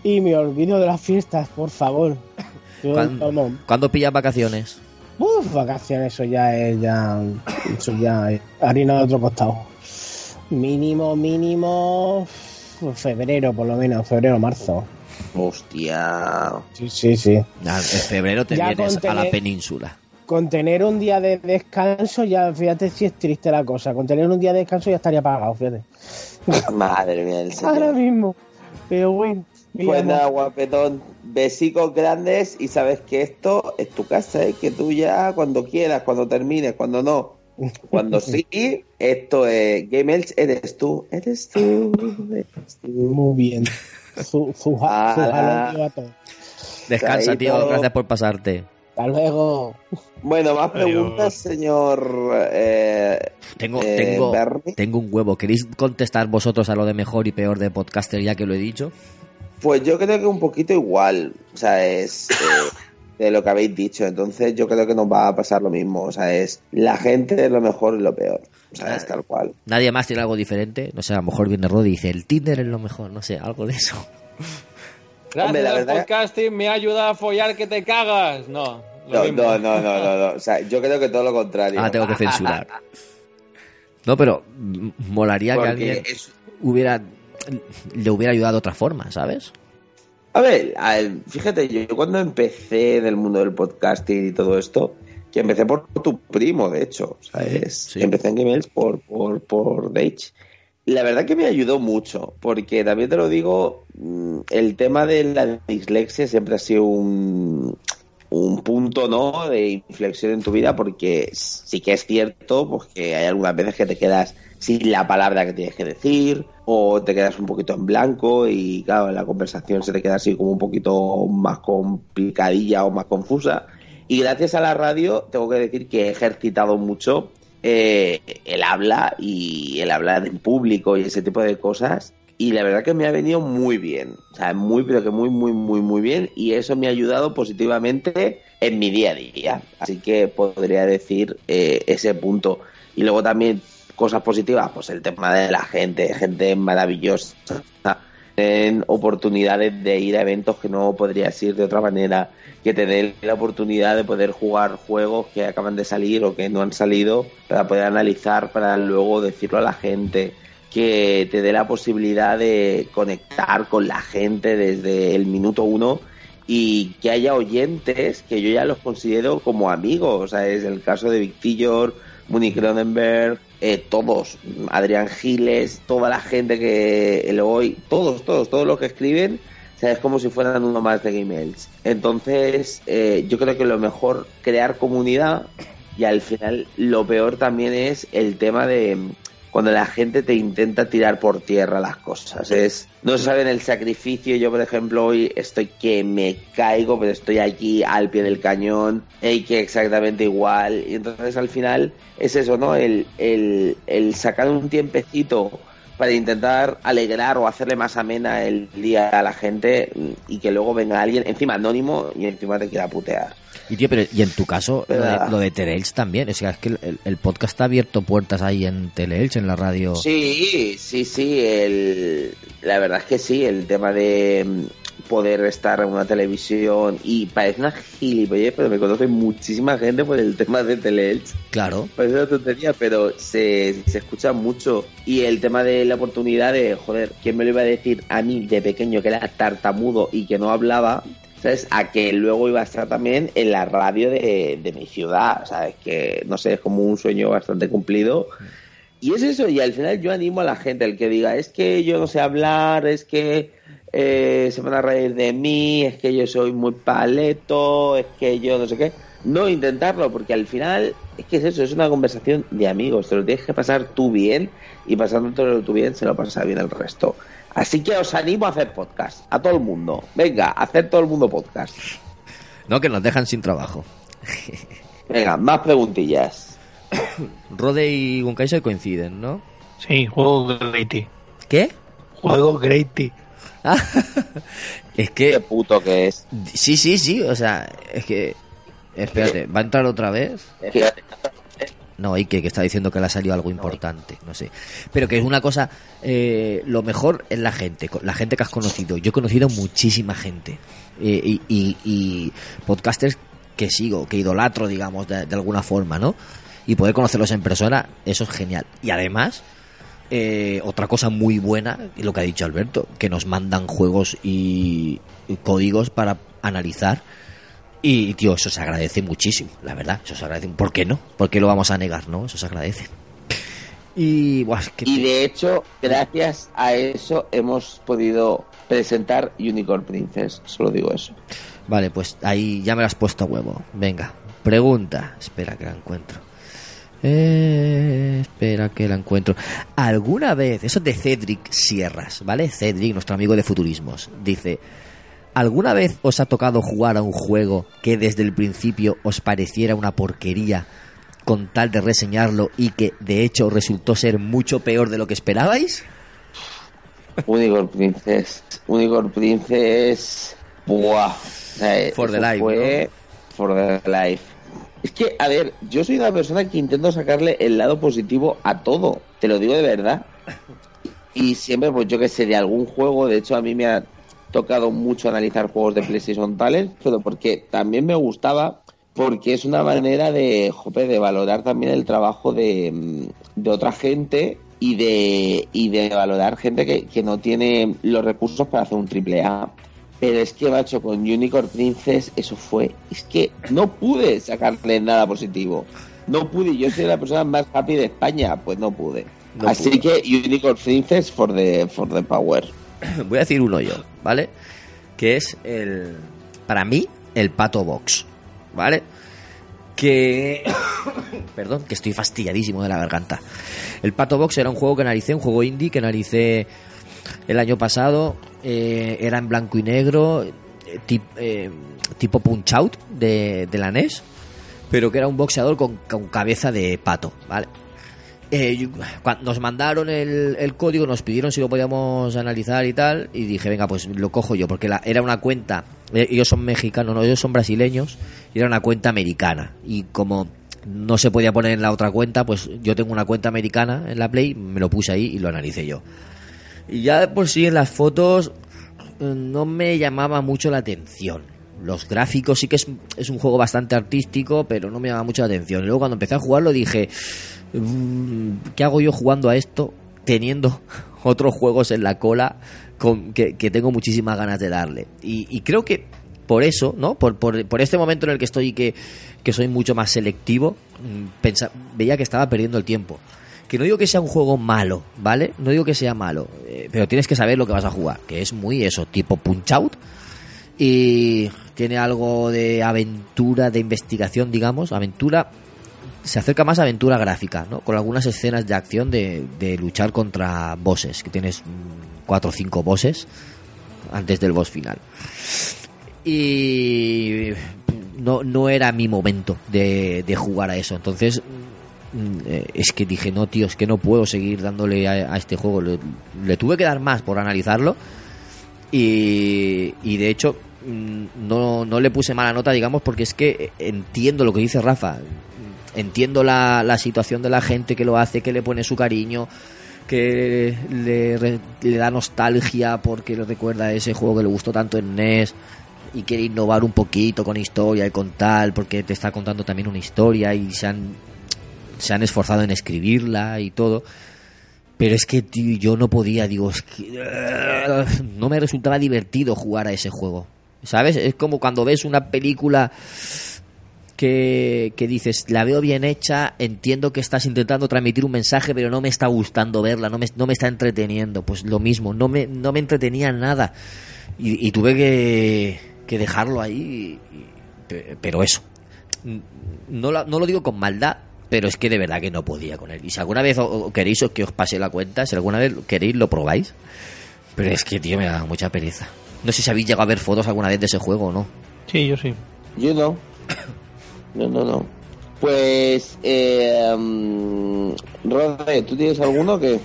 Speaker 6: y me olvido de las fiestas, por favor. Yo,
Speaker 3: ¿Cuándo, ¿cuándo pillas vacaciones?
Speaker 6: uf, vacaciones, eso ya es ya. Eso ya es harina de otro costado. Mínimo, mínimo. Febrero, por lo menos, febrero, marzo.
Speaker 1: Hostia.
Speaker 6: Sí, sí, sí.
Speaker 3: En febrero te
Speaker 6: Ya
Speaker 3: vienes a la península.
Speaker 6: Con tener un día de descanso, ya fíjate si es triste la cosa. Con tener un día de descanso ya estaría pagado, fíjate.
Speaker 1: Madre mía
Speaker 6: Ahora
Speaker 1: señor.
Speaker 6: mismo. Pero bueno.
Speaker 1: Pues nada, guapetón. Besicos grandes y sabes que esto es tu casa, ¿eh? que tú ya cuando quieras, cuando termines, cuando no. Cuando sí, esto es Game Elch, eres tú, eres tú, eres tú.
Speaker 6: Muy bien. Su, su, ja- su jalón todo.
Speaker 3: Descansa, tío. Gracias por pasarte.
Speaker 6: Hasta luego.
Speaker 1: Bueno, más
Speaker 4: Adiós.
Speaker 1: preguntas, señor. Eh,
Speaker 3: Tengo,
Speaker 1: eh,
Speaker 3: tengo,
Speaker 1: Bernie.
Speaker 3: tengo un huevo. ¿Queréis contestar vosotros a lo de mejor y peor de podcaster ya que lo he dicho?
Speaker 1: Pues yo creo que un poquito igual, o sea, es eh, de lo que habéis dicho. Entonces yo creo que nos va a pasar lo mismo, o sea, es la gente es lo mejor y lo peor, o sea, es tal cual.
Speaker 3: Nadie más tiene algo diferente. No sé, a lo mejor viene Rodi y dice, el Tinder es lo mejor. No sé, algo de eso.
Speaker 5: Gracias
Speaker 1: Hombre, la
Speaker 5: al
Speaker 1: verdad-
Speaker 5: podcasting me ayuda a follar que te cagas. No,
Speaker 1: No, no, no, no, no, no, o sea, yo creo que todo lo contrario.
Speaker 3: Ah, tengo que censurar. No, pero molaría que alguien
Speaker 1: es-
Speaker 3: hubiera le hubiera ayudado de otra forma, ¿sabes?
Speaker 1: A ver, fíjate, yo cuando empecé en el mundo del podcasting y todo esto, que empecé por tu primo, de hecho, ¿sabes?
Speaker 3: Sí.
Speaker 1: Empecé en Gmails por, por, por Dage. La verdad que me ayudó mucho, porque también te lo digo, mm, el tema de la dislexia siempre ha sido un, un punto, ¿no?, de inflexión en tu vida, porque sí que es cierto, pues que hay algunas veces que te quedas sin la palabra que tienes que decir, o te quedas un poquito en blanco y, claro, la conversación se te queda así como un poquito más complicadilla o más confusa. Y gracias a la radio, tengo que decir que he ejercitado mucho eh, el habla y el hablar en público y ese tipo de cosas. Y la verdad que me ha venido muy bien. O sea, muy, pero que muy, muy, muy, muy bien. Y eso me ha ayudado positivamente en mi día a día. Así que podría decir eh, ese punto. Y luego también cosas positivas, pues el tema de la gente, gente maravillosa. En oportunidades de ir a eventos que no podrías ir de otra manera, que te den la oportunidad de poder jugar juegos que acaban de salir o que no han salido para poder analizar, para luego decirlo a la gente, que te dé la posibilidad de conectar con la gente desde el minuto uno y que haya oyentes que yo ya los considero como amigos. O sea, es el caso de Victillor, Muni Cronenberg, eh, todos, Adrián Giles, toda la gente que el hoy, todos, todos, todos los que escriben, o sea, es como si fueran uno más de Gmails. Entonces, eh, yo creo que lo mejor crear comunidad y al final lo peor también es el tema de cuando la gente te intenta tirar por tierra las cosas. Es, no saben el sacrificio. Yo, por ejemplo, hoy estoy que me caigo, pero estoy aquí al pie del cañón, y que exactamente igual. Y entonces al final es eso, ¿no? El, el, el sacar un tiempecito para intentar alegrar o hacerle más amena el día a la gente y que luego venga alguien encima anónimo y encima te quiera putear.
Speaker 3: Y tío, pero y en tu caso, lo de,
Speaker 1: Ah.
Speaker 3: lo de Teleelch también. Es que, es que el, el podcast está abierto puertas ahí en Teleelch, en la radio.
Speaker 1: Sí, sí, sí. El, la verdad es que sí, el tema de mm, poder estar en una televisión y parece una gilipollez, pero me conoce muchísima gente por el tema de Teleelch.
Speaker 3: Claro.
Speaker 1: Parece una tontería, pero se, se escucha mucho. Y el tema de la oportunidad de, joder, ¿quién me lo iba a decir a mí de pequeño que era tartamudo y que no hablaba? ¿Sabes? A que luego iba a estar también en la radio de, de mi ciudad. ¿Sabes? Que, no sé, es como un sueño bastante cumplido. Y es eso, y al final yo animo a la gente, el que diga, es que yo no sé hablar, es que eh, se van a reír de mí, es que yo soy muy paleto, es que yo no sé qué. No intentarlo, porque al final es que es eso, es una conversación de amigos, te lo tienes que pasar tú bien y pasándotelo tú bien se lo pasa bien el resto. Así que os animo a hacer podcast, a todo el mundo. Venga, a hacer todo el mundo podcast.
Speaker 3: No, que nos dejan sin trabajo.
Speaker 1: Venga, más preguntillas.
Speaker 3: Rode y Gunkaiser coinciden, ¿no?
Speaker 4: Sí, juego Grady.
Speaker 3: ¿Qué?
Speaker 4: Juego Grady.
Speaker 3: Ah, es
Speaker 1: Qué
Speaker 3: que...
Speaker 1: puto que es.
Speaker 3: Sí, sí, sí, o sea, es que... Espérate, ¿va a entrar otra vez?
Speaker 1: Fíjate,
Speaker 3: No, Ike, que está diciendo que le ha salido algo importante, no sé. Pero que es una cosa, eh, lo mejor es la gente, la gente que has conocido. Yo he conocido muchísima gente. eh, y, y- y podcasters que sigo, que idolatro, digamos, de, alguna forma, ¿no? Y poder conocerlos en persona, eso es genial. Y además, eh, otra cosa muy buena, y lo que ha dicho Alberto, que nos mandan juegos y códigos para analizar. Y, tío, eso se agradece muchísimo, la verdad. Eso se agradece. ¿Por qué no? ¿Por qué lo vamos a negar, no? Eso se agradece. Y, buah, es que
Speaker 1: Y de hecho, gracias a eso hemos podido presentar Unicorn Princess. Solo digo eso.
Speaker 3: Vale, pues ahí ya me lo has puesto a huevo. Venga, pregunta. Espera que la encuentro. Eh, espera que la encuentro. ¿Alguna vez, eso es de Cedric Sierras, ¿vale? Cedric, nuestro amigo de futurismos, dice, ¿alguna vez os ha tocado jugar a un juego que desde el principio os pareciera una porquería con tal de reseñarlo y que de hecho resultó ser mucho peor de lo que esperabais?
Speaker 1: Unicorn Princess. Unicorn Princess. Buah.
Speaker 3: For the life,
Speaker 1: Fue for the life. Es que, a ver, yo soy una persona que intento sacarle el lado positivo a todo. Te lo digo de verdad. Y siempre, pues yo que sé, de algún juego. De hecho, a mí me ha tocado mucho analizar juegos de PlayStation Talent, pero porque también me gustaba. Porque es una manera de, jope, de valorar también el trabajo de, mm, de otra gente y de, y de valorar gente que, que no tiene los recursos para hacer un triple A. Pero es que, macho, con Unicorn Princess eso fue... Es que no pude sacarle nada positivo. No pude. Yo soy la persona más happy de España. Pues no pude.
Speaker 3: No
Speaker 1: Así que Unicorn Princess for the, for the power.
Speaker 3: Voy a decir uno yo, ¿vale? Que es el. Para mí, el Pato Box, ¿vale? Que. Perdón, que estoy fastidiadísimo de la garganta. El Pato Box era un juego que analicé, un juego indie que analicé el año pasado. eh, era en blanco y negro, eh, eh, tipo Punch Out de, de la NES, pero que era un boxeador con, con cabeza de pato, ¿vale? Eh, nos mandaron el, el código, nos pidieron si lo podíamos analizar y tal, y dije, venga, pues lo cojo yo, porque la- era una cuenta, eh, ellos son mexicanos, no, ellos son brasileños, y era una cuenta americana, y como no se podía poner en la otra cuenta, pues yo tengo una cuenta americana en la Play, me lo puse ahí y lo analicé yo. Y ya por sí en las fotos eh, no me llamaba mucho la atención. Los gráficos sí que es, es un juego bastante artístico, pero no me llama mucho la atención. Y luego cuando empecé a jugarlo dije, "Mm, ¿qué hago yo jugando a esto teniendo otros juegos en la cola con, que, que tengo muchísimas ganas de darle? Y, creo que por eso, ¿no? Por, por, por este momento en el que estoy y que, que soy mucho más selectivo, mm, pensa- veía que estaba perdiendo el tiempo. Que no digo que sea un juego malo, ¿vale? No digo que sea malo, eh, pero tienes que saber lo que vas a jugar, que es muy eso, tipo Punch Out. Y tiene algo de aventura, de investigación, digamos, aventura se acerca más a aventura gráfica, ¿no? Con algunas escenas de acción de, de luchar contra bosses, que tienes cuatro o cinco bosses antes del boss final. Y no, no era mi momento de, de jugar a eso. Entonces, mm, es que dije, no, tío, es que no puedo seguir dándole a, este juego. Le tuve que dar más por analizarlo. Y, y de hecho, mm, no, no le puse mala nota, digamos, porque es que entiendo lo que dice Rafa. Entiendo la, la situación de la gente que lo hace, que le pone su cariño, que le, le da nostalgia porque le recuerda a ese juego que le gustó tanto en NES y quiere innovar un poquito con historia y con tal, porque te está contando también una historia y se han, se han esforzado en escribirla y todo. Pero es que, tío, yo no podía, digo, es que no me resultaba divertido jugar a ese juego. ¿Sabes? Es como cuando ves una película que, que dices, la veo bien hecha, entiendo que estás intentando transmitir un mensaje, pero no me está gustando verla, no me, no me está entreteniendo. Pues lo mismo, no me, no me entretenía nada. Y, y tuve que, que dejarlo ahí, y- pe- pero eso. No, no lo digo con maldad, pero es que de verdad que no podía con él. Y si alguna vez o- o queréis o que os pase la cuenta, si alguna vez queréis lo probáis. Pero es que, tío, me da mucha pereza. No sé si habéis llegado a ver fotos alguna vez de ese juego o no.
Speaker 4: Sí, yo sí.
Speaker 1: Yo no. No, no, no. Pues, eh, Rodri, ¿tú tienes alguno que...?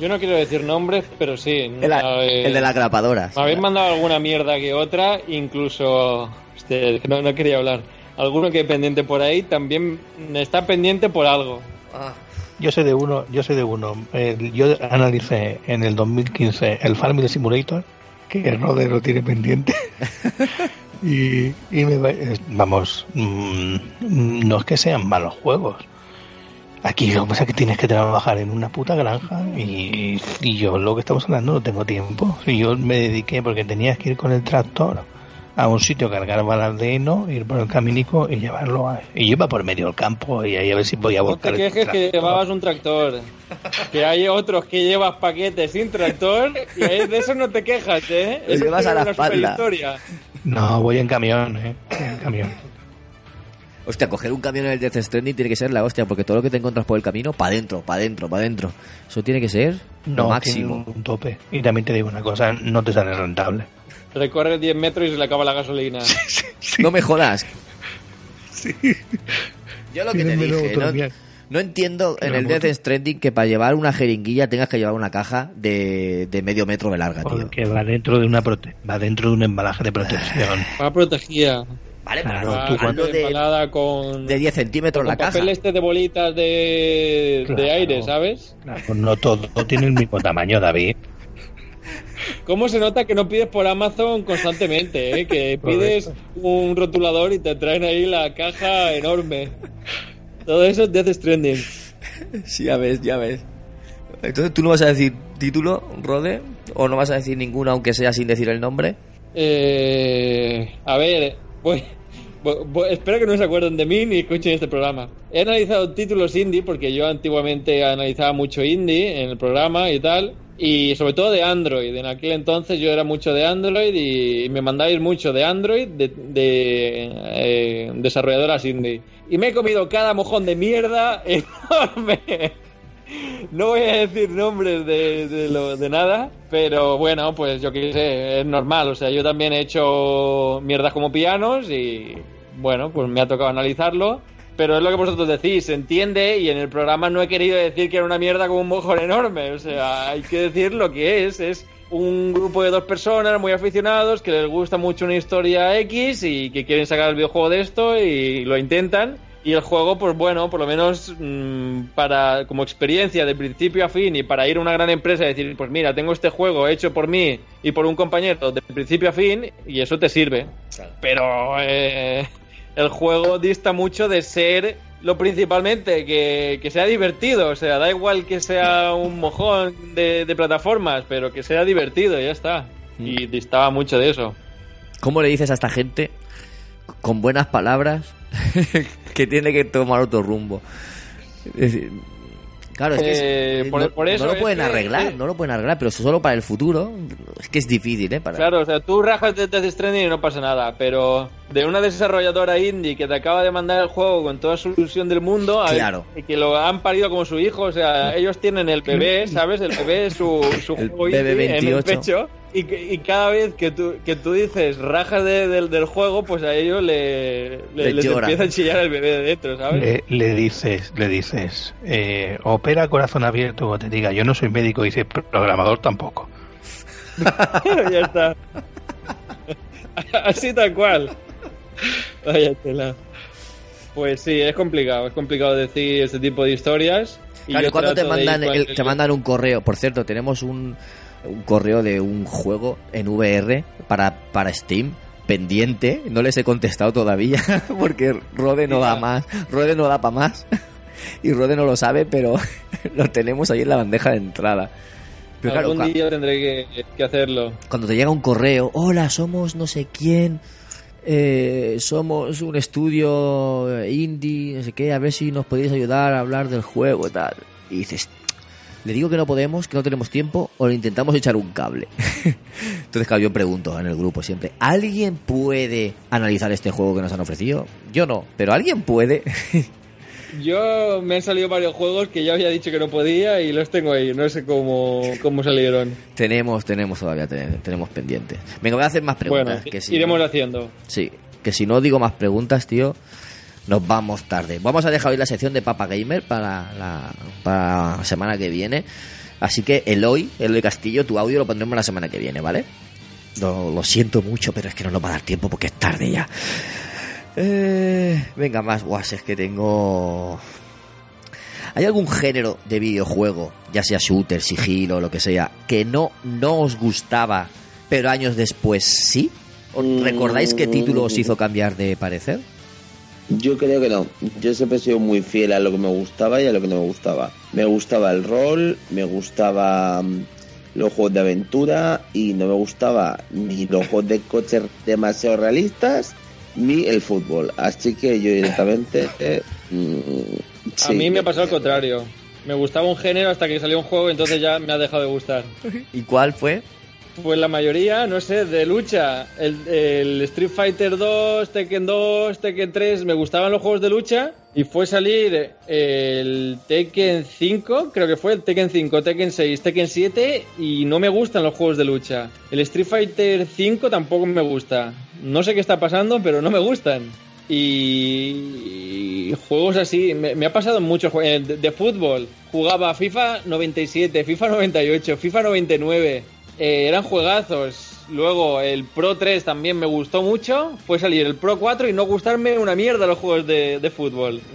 Speaker 5: Yo no quiero decir nombres, pero sí.
Speaker 3: El,
Speaker 5: eh,
Speaker 3: el de las grapadoras.
Speaker 5: Me habéis mandado alguna mierda que otra, incluso. Hostia, es que no, no quería hablar. Alguno que pendiente por ahí también está pendiente por algo.
Speaker 4: Yo sé de uno, yo sé de uno. El- yo analicé en el 2015 el Farming Simulator, que el Roder lo tiene pendiente. y y me vamos, mm, no es que sean malos juegos. Aquí lo que pasa es que tienes que trabajar en una puta granja y, y yo lo que estamos hablando no tengo tiempo. Y yo me dediqué porque tenías que ir con el tractor a un sitio, cargar balas de heno, ir por el caminico y llevarlo a... Y yo iba por medio del campo y ahí a ver si voy a
Speaker 5: No te
Speaker 4: buscar
Speaker 5: quejes que llevabas un tractor. Que hay otros que llevas paquetes sin tractor y ahí de eso no te quejas, ¿eh?
Speaker 3: Lo
Speaker 5: Eso
Speaker 3: llevas a la espalda.
Speaker 4: No, voy en camión, eh. En camión.
Speaker 3: Hostia, coger un camión en el Death Stranding tiene que ser la hostia, porque todo lo que te encuentras por el camino, para adentro, para adentro, para adentro. Eso tiene que ser lo
Speaker 4: No,
Speaker 3: máximo.
Speaker 4: tiene un tope. Y también te digo una cosa, no te sale rentable.
Speaker 5: Recorre 10 metros y se le acaba la gasolina.
Speaker 3: No me jodas. Yo lo que te dije, no, entiendo en el
Speaker 4: moto.
Speaker 3: Death Stranding que para llevar una jeringuilla tengas que llevar una caja de, de medio metro de larga, tío.
Speaker 4: Porque va dentro de una prote va dentro de un embalaje de protección.
Speaker 5: Va protegida.
Speaker 3: Vale,
Speaker 4: Claro,
Speaker 3: pero
Speaker 4: tú
Speaker 3: de,
Speaker 5: embalada con,
Speaker 3: de 10 centímetros
Speaker 5: con
Speaker 3: la caja.
Speaker 5: papel este de bolitas de, de aire, ¿sabes?
Speaker 4: Claro, no todo tiene el mismo tamaño, David.
Speaker 5: ¿Cómo se nota que no pides por Amazon constantemente? ¿eh? Que pides un rotulador y te traen ahí la caja enorme. Todo eso es Death Stranding.
Speaker 3: Sí, ya ves, ya ves. Entonces, ¿tú no vas a decir título, Rode? ¿O no vas a decir ninguno, aunque sea sin decir el nombre?
Speaker 5: Eh, a ver, voy, voy- voy- espero que no se acuerden de mí ni escuchen este programa. He analizado títulos indie porque yo antiguamente analizaba mucho indie en el programa y tal. Y sobre todo de Android. En aquel entonces yo era mucho de Android y me mandáis mucho de Android de, de, eh, desarrolladoras indie. Y me he comido cada mojón de mierda enorme. No voy a decir nombres de, de, lo- de nada, pero bueno, pues yo qué sé, es normal. O sea, yo también he hecho mierdas como pianos y bueno, pues me ha tocado analizarlo. Pero es lo que vosotros decís, se entiende y en el programa no he querido decir que era una mierda como un mojón enorme. O sea, hay que decir lo que es. Es un grupo de dos personas muy aficionados que les gusta mucho una historia X y que quieren sacar el videojuego de esto y lo intentan. Y el juego, pues bueno, por lo menos mm, para como experiencia de principio a fin y para ir a una gran empresa y decir, pues mira, tengo este juego hecho por mí y por un compañero de principio a fin y eso te sirve. Pero eh, el juego dista mucho de ser lo principalmente, que, que sea divertido. O sea, da igual que sea un mojón de, de plataformas, pero que sea divertido, ya está. Y distaba mucho de eso.
Speaker 3: ¿Cómo le dices a esta gente, con buenas palabras, que tiene que tomar otro rumbo? Es decir, claro, es que
Speaker 5: Eh,
Speaker 3: eh,
Speaker 5: por-
Speaker 3: no,
Speaker 5: por eso
Speaker 3: no lo pueden arreglar, no lo pueden arreglar, pero solo para el futuro es que es difícil, ¿eh? Para...
Speaker 5: Claro, o sea, tú rajas de Death Stranding y no pasa nada, pero de una desarrolladora indie que te acaba de mandar el juego con toda su ilusión del mundo, a-
Speaker 3: Claro.
Speaker 5: y que lo han parido como su hijo, o sea, ellos tienen el bebé, ¿sabes? El bebé es su, su
Speaker 3: El
Speaker 5: juego
Speaker 3: bebé
Speaker 5: indie en el
Speaker 3: 28.
Speaker 5: pecho, y, que- y cada vez que tú, que tú dices rajas de- del- del juego, pues a ellos le, le-
Speaker 3: Les
Speaker 5: empieza a chillar el bebé de dentro, ¿sabes?
Speaker 4: Le, le dices, le dices, eh, opera corazón abierto o te diga, yo no soy médico, y dice, programador tampoco.
Speaker 5: ya está. Así tal cual. Vaya tela. Pues sí, es complicado, es complicado decir este tipo de historias. Y
Speaker 3: Claro, cuando te mandan, el- te mandan un correo, por cierto, tenemos un, un correo de un juego en VR para, para Steam pendiente, no les he contestado todavía porque Rode no da más, Rode no da para más y Rode no lo sabe, pero lo tenemos ahí en la bandeja de entrada. Pero
Speaker 5: Algún día tendré que, que hacerlo.
Speaker 3: cuando te llega un correo, hola, somos no sé quién, eh, somos un estudio indie, no sé qué, a ver si nos podéis ayudar a hablar del juego y tal. Y dices, le digo que no podemos, que no tenemos tiempo, o le intentamos echar un cable. Entonces, claro, yo pregunto en el grupo siempre, ¿alguien puede analizar este juego que nos han ofrecido? Yo no, pero ¿alguien puede?
Speaker 5: Yo me han salido varios juegos que ya había dicho que no podía y los tengo ahí. No sé cómo, cómo salieron.
Speaker 3: tenemos, tenemos todavía, ten- tenemos pendientes. Venga, voy a hacer más preguntas.
Speaker 5: Bueno,
Speaker 3: que si
Speaker 5: iremos
Speaker 3: no-
Speaker 5: haciendo.
Speaker 3: Sí, que si no digo más preguntas, tío, nos vamos tarde. Vamos a dejar hoy la sección de Papa Gamer para la, para la semana que viene. Así que Eloy, Eloy Castillo, tu audio lo pondremos la semana que viene, ¿vale? Lo, lo siento mucho, pero es que no nos va a dar tiempo porque es tarde ya. Eh, venga, más guas, es que tengo... ¿Hay algún género de videojuego, ya sea shooter, sigilo, lo que sea, que no, no os gustaba, pero años después sí? ¿O
Speaker 1: Mm.
Speaker 3: ¿Recordáis qué título os hizo cambiar de parecer?
Speaker 1: Yo creo que no. Yo siempre he sido muy fiel a lo que me gustaba y a lo que no me gustaba. Me gustaba el rol, me gustaba mm, los juegos de aventura y no me gustaba ni los juegos de coches demasiado realistas ni el fútbol. Así que yo directamente... eh, mm,
Speaker 5: A mí me ha pasado al contrario. Me gustaba un género hasta que salió un juego, entonces ya me ha dejado de gustar.
Speaker 3: ¿Y cuál fue?
Speaker 5: Pues la mayoría, no sé, de lucha. El, Street Fighter 2, Tekken 2, Tekken 3, me gustaban los juegos de lucha. Y fue salir el Tekken 5, creo que fue el Tekken 5, Tekken 6, Tekken 7, y no me gustan los juegos de lucha. El Street Fighter 5 tampoco me gusta. No sé qué está pasando, pero no me gustan. Y juegos así, me, ha pasado juegos eh, de, de fútbol. Jugaba FIFA 97, FIFA 98, FIFA 99. Eh, eran juegazos. Luego el Pro 3 también me gustó mucho. Fue salir el Pro 4 y no gustarme una mierda los juegos de, de fútbol.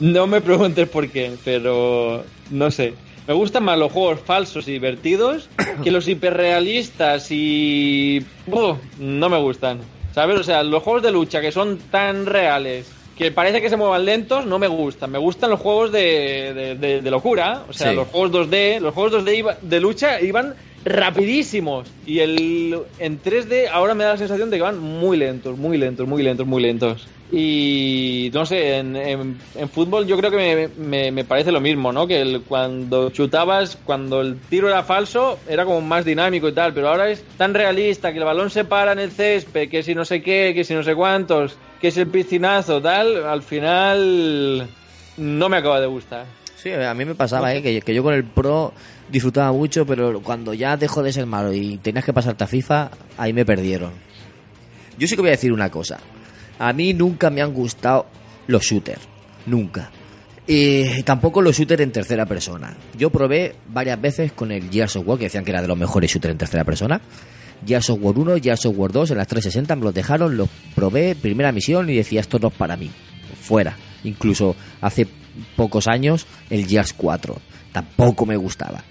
Speaker 5: No me preguntes por qué, pero no sé. Me gustan más los juegos falsos y divertidos que los hiperrealistas y... No me gustan. ¿Sabes? O sea, los juegos de lucha que son tan reales que parece que se muevan lentos, no me gustan. Me gustan los juegos de, de- de- de locura. O sea,
Speaker 3: Sí.
Speaker 5: los juegos 2D, los juegos 2D iba- de lucha iban rapidísimos. Y el en 3D ahora me da la sensación de que van muy lentos, muy lentos, muy lentos, muy lentos. Y no sé, en, en- en fútbol yo creo que me, me- me parece lo mismo, ¿no? Que el- cuando chutabas, cuando el tiro era falso, era como más dinámico y tal, pero ahora es tan realista que el balón se para en el césped, que si no sé qué, que si no sé cuántos, que es el piscinazo, tal, al final no me acaba de gustar.
Speaker 3: Sí, a mí me pasaba, ¿eh? que, que yo con el Pro disfrutaba mucho, pero cuando ya dejó de ser malo y tenías que pasarte a FIFA, ahí me perdieron. Yo sí que voy a decir una cosa. A mí nunca me han gustado los shooters. Nunca. Y tampoco los shooters en tercera persona. Yo probé varias veces con el Gears of War, que decían que era de los mejores shooters en tercera persona. Gears of War 1, Gears of War 2, en las 360 me los dejaron, los probé, primera misión y decía, esto no es para mí. Fuera. Incluso hace pocos años el Gears 4. Tampoco me gustaba.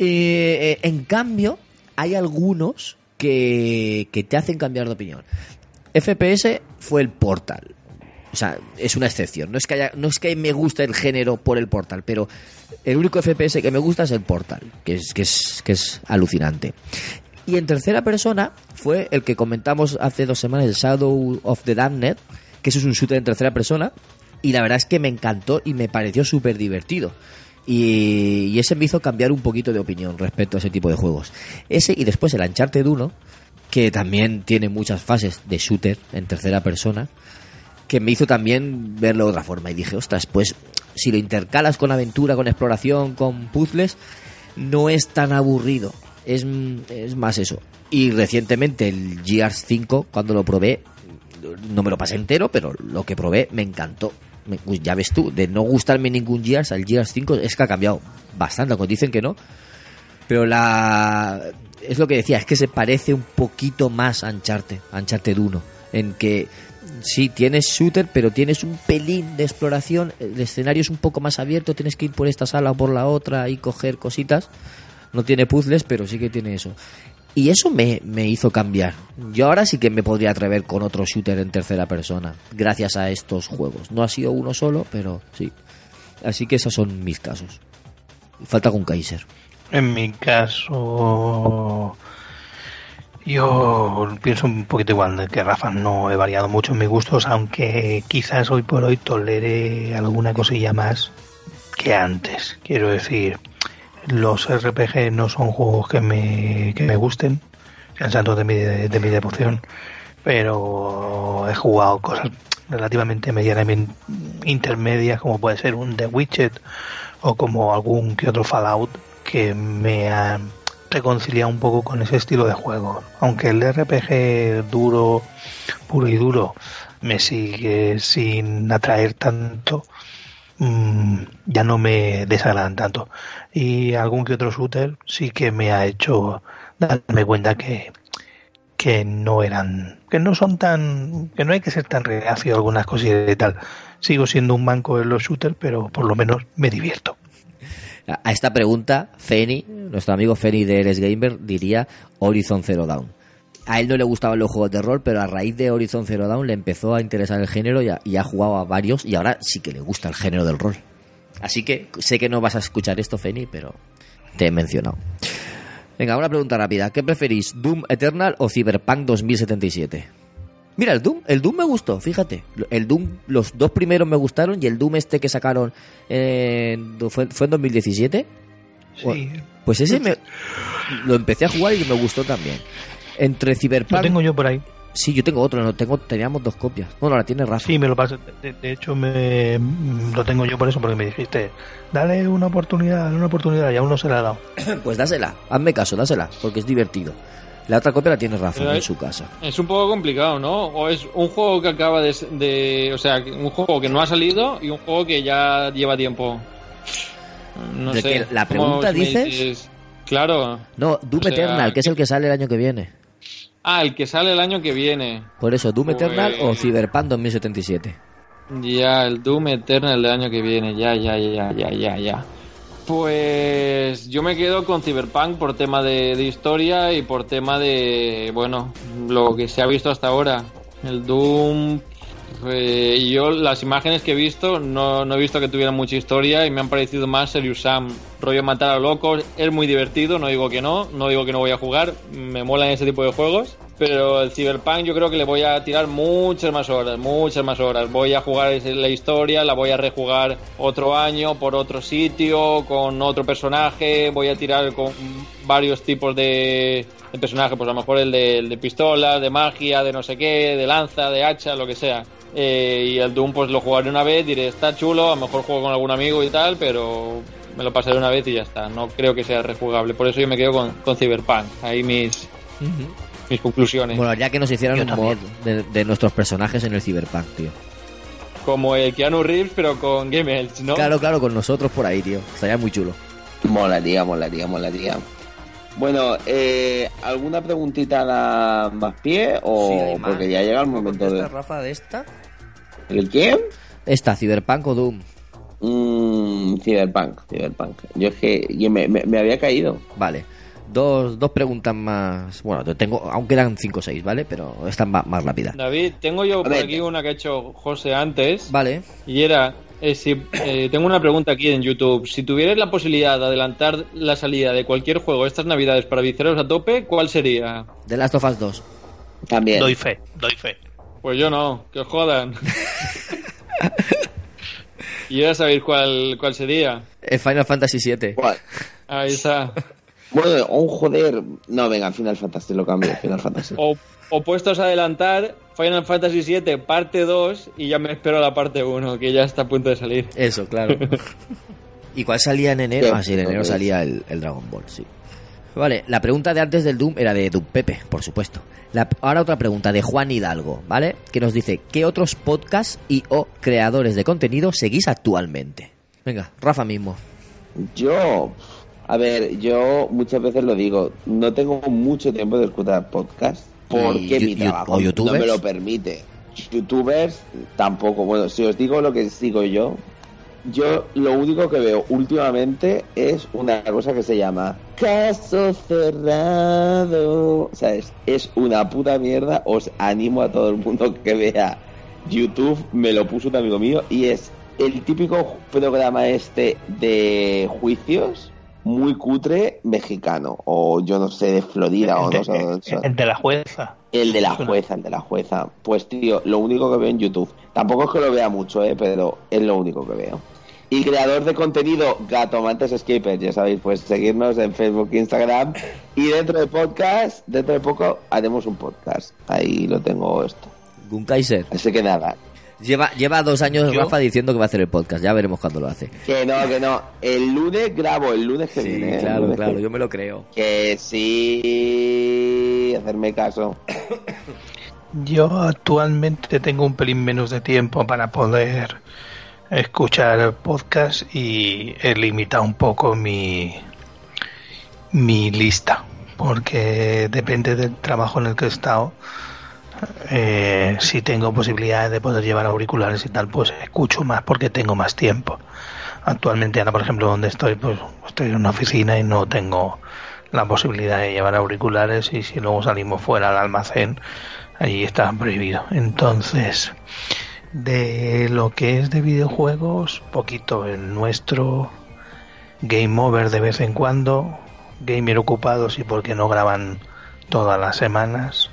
Speaker 3: Eh, eh, en cambio, hay algunos que, te hacen cambiar de opinión. FPS fue el Portal. O sea, es una excepción. No es que haya, no es que me guste el género por el Portal, pero el único FPS que me gusta es el Portal, que es, que es, que es alucinante. Y en tercera persona fue el que comentamos hace dos semanas, el Shadow of the Damned, que eso es un shooter en tercera persona. Y la verdad es que me encantó y me pareció súper divertido. Y, ese me hizo cambiar un poquito de opinión respecto a ese tipo de juegos. Ese y después el Uncharted 1, que también tiene muchas fases de shooter en tercera persona, que me hizo también verlo de otra forma. Y dije, ostras, pues si lo intercalas con aventura, con exploración, con puzzles, no es tan aburrido. Es, es más eso. Y recientemente el Gears 5, cuando lo probé, no me lo pasé entero, pero lo que probé me encantó. Ya ves tú, de no gustarme ningún Gears al Gears 5 es que ha cambiado bastante, aunque dicen que no. Pero la es lo que decía, es que se parece un poquito más a Uncharted, a Uncharted 1, en que sí tienes shooter, pero tienes un pelín de exploración, el escenario es un poco más abierto, tienes que ir por esta sala o por la otra y coger cositas. No tiene puzzles, pero sí que tiene eso. Y eso me, me hizo cambiar. Yo ahora sí que me podría atrever con otro shooter en tercera persona, gracias a estos juegos. No ha sido uno solo, pero sí. Así que esos son mis casos. Falta con Kaiser.
Speaker 4: En mi caso, Yo pienso un poquito igual que Rafa, no he variado mucho en mis gustos, aunque quizás hoy por hoy tolere alguna cosilla más que antes. Quiero decir, los RPG no son juegos que me, que me gusten, sean santos de mi, de mi devoción, pero he jugado cosas relativamente medianamente intermedias, como puede ser un The Witcher o como algún que otro Fallout que me han reconciliado un poco con ese estilo de juego. Aunque el RPG duro, puro y duro, me sigue sin atraer tanto, mm, ya no me desagradan tanto. Y algún que otro shooter sí que me ha hecho darme cuenta que, que no eran, que no son tan, que no hay que ser tan reacio a algunas cosillas y tal. Sigo siendo un banco en los shooters, pero por lo menos me divierto.
Speaker 3: A esta pregunta, Feni, nuestro amigo Feni de Eres Gamer, diría Horizon Zero Dawn. A él no le gustaban los juegos de rol, pero a raíz de Horizon Zero Dawn le empezó a interesar el género y ha, y ha jugado a varios y ahora sí que le gusta el género del rol. Así que sé que no vas a escuchar esto, Feni, pero te he mencionado. Venga, una pregunta rápida. ¿Qué preferís, Doom Eternal o Cyberpunk 2077? Mira, el Doom, el Doom me gustó, fíjate. El Doom, los dos primeros me gustaron y el Doom este que sacaron en, fue, fue en 2017.
Speaker 4: Sí.
Speaker 3: Pues ese me, lo empecé a jugar y me gustó también. Entre Cyberpunk...
Speaker 4: Lo tengo yo por ahí.
Speaker 3: Sí, yo tengo otro, no tengo, teníamos dos copias. Bueno, la tiene Rafa.
Speaker 4: Sí, me lo pasé. De, de hecho, me, lo tengo yo por eso, porque me dijiste, dale una oportunidad, dale una oportunidad, y aún no se la he dado.
Speaker 3: pues dásela, hazme caso, dásela, porque es divertido. La otra copia la tiene Rafa
Speaker 5: Pero
Speaker 3: en
Speaker 5: es-
Speaker 3: su casa.
Speaker 5: Es un poco complicado, ¿no? O es un juego que acaba de, de- O sea, un juego que no ha salido y un juego que ya lleva tiempo. No
Speaker 3: ¿De
Speaker 5: sé.
Speaker 3: qué? ¿La
Speaker 5: ¿cómo
Speaker 3: pregunta dices?
Speaker 5: Claro.
Speaker 3: No, Doom
Speaker 5: O sea,
Speaker 3: Eternal, que es el que sale el año que viene.
Speaker 5: Ah, el que sale el año que viene.
Speaker 3: Por eso, Doom
Speaker 5: Pues-
Speaker 3: Eternal o Cyberpunk 2077.
Speaker 5: Ya, el Doom Eternal del año que viene. Ya, ya, ya, ya, ya, ya. Pues yo me quedo con Cyberpunk por tema de, de historia y por tema de, bueno, lo que se ha visto hasta ahora. El Doom, eh, yo las imágenes que he visto no, no he visto que tuvieran mucha historia y me han parecido más Serious Sam. Rollo matar a locos, es muy divertido, no digo que no, no digo que no voy a jugar, me molan ese tipo de juegos. Pero el Cyberpunk yo creo que le voy a tirar muchas más horas, muchas más horas. Voy a jugar la historia, la voy a rejugar otro año por otro sitio, con otro personaje, voy a tirar con varios tipos de, de personajes, pues a lo mejor el de, el de pistola, de magia, de no sé qué, de lanza, de hacha, lo que sea. Eh, y el Doom pues lo jugaré una vez, diré está chulo, a lo mejor juego con algún amigo y tal, pero me lo pasaré una vez y ya está. No creo que sea rejugable, por eso yo me quedo con, con Cyberpunk. Ahí mis, mis conclusiones.
Speaker 3: Bueno, ya que nos hicieran
Speaker 4: Yo
Speaker 3: un mod de nuestros personajes en el Cyberpunk, tío.
Speaker 5: Como el Keanu Reeves, pero con Game Elch, ¿no?
Speaker 3: Claro, claro, con nosotros por ahí, tío. Estaría muy chulo.
Speaker 1: Molaría, molaría, molaría. Bueno, eh, ¿alguna preguntita a la más pie? O porque ya llega el momento de...
Speaker 3: Rafa de esta?
Speaker 1: ¿El quién?
Speaker 3: Esta, Cyberpunk o Doom.
Speaker 1: Mm, Cyberpunk, Cyberpunk. Yo es que yo me, me- me había caído.
Speaker 3: Vale. Dos, dos preguntas más. Bueno, tengo, aunque eran 5 o 6, ¿vale? Pero están más, más rápidas.
Speaker 5: David, tengo yo por aquí una que ha hecho José antes.
Speaker 3: Vale.
Speaker 5: Y era, eh, si, eh, tengo una pregunta aquí en YouTube. Si tuvierais la posibilidad de adelantar la salida de cualquier juego estas navidades para viciaros a tope, ¿cuál sería?
Speaker 3: The Last of Us 2.
Speaker 1: También.
Speaker 4: Doy fe, doy fe.
Speaker 5: Pues yo no, que os jodan. y ya sabéis cuál, cuál sería.
Speaker 3: Eh, Final Fantasy 7.
Speaker 1: ¿Cuál?
Speaker 5: Ahí está.
Speaker 1: Bueno, un joder. No, venga, Final Fantasy lo cambio. Final Fantasy.
Speaker 5: O, o puestos a adelantar Final Fantasy VII parte 2 y ya me espero la parte 1, que ya está a punto de salir.
Speaker 3: Eso, claro. ¿Y cuál salía en enero? Ah, sí, en enero salía el, el Dragon Ball, sí. Vale, la pregunta de antes del Doom era de Doom Pepe, por supuesto. La- ahora otra pregunta de Juan Hidalgo, ¿vale? Que nos dice, ¿qué otros podcasts y o creadores de contenido seguís actualmente? Venga, Rafa mismo.
Speaker 1: Yo, a ver, yo muchas veces lo digo, no tengo mucho tiempo de escuchar podcast porque
Speaker 3: ¿Y
Speaker 1: mi trabajo no me lo permite. Youtubers tampoco. Bueno, si os digo lo que sigo yo, yo lo único que veo últimamente es una cosa que se llama Caso Cerrado. O sea, es, es una puta mierda. Os animo a todo el mundo que vea YouTube. Me lo puso un amigo mío y es el típico programa este de juicios muy cutre mexicano, o yo no sé, de Florida, o no sé.
Speaker 4: El de la jueza.
Speaker 1: El de la jueza, el de la jueza. Pues tío, lo único que veo en YouTube. Tampoco es que lo vea mucho, eh, pero es lo único que veo. Y creador de contenido, Gatomantes Escapers, ya sabéis, pues seguirnos en Facebook, Instagram. Y dentro de podcast, dentro de poco haremos un podcast. Ahí lo tengo esto.
Speaker 3: Gunkaiser.
Speaker 1: Así que nada,
Speaker 3: Lleva, lleva dos años
Speaker 4: Yo-
Speaker 3: Rafa diciendo que va a hacer el podcast. Ya veremos cuándo lo hace.
Speaker 1: que no, que no. El lunes grabo, el lunes que
Speaker 3: Sí,
Speaker 1: viene. el
Speaker 3: claro,
Speaker 1: lunes
Speaker 3: claro.
Speaker 1: que-
Speaker 3: Yo me lo creo.
Speaker 1: Que sí, hacerme caso.
Speaker 4: Yo actualmente tengo un pelín menos de tiempo para poder escuchar podcast y he limitado un poco mi, mi lista, porque depende del trabajo en el que he estado. Eh, si tengo posibilidades de poder llevar auriculares y tal, pues escucho más porque tengo más tiempo. Actualmente, ahora por ejemplo, donde estoy, pues estoy en una oficina y no tengo la posibilidad de llevar auriculares y si luego salimos fuera al almacén, ahí está prohibido. Entonces, de lo que es de videojuegos, poquito el nuestro, Game Over de vez en cuando, Gamer ocupados y porque no graban todas las semanas.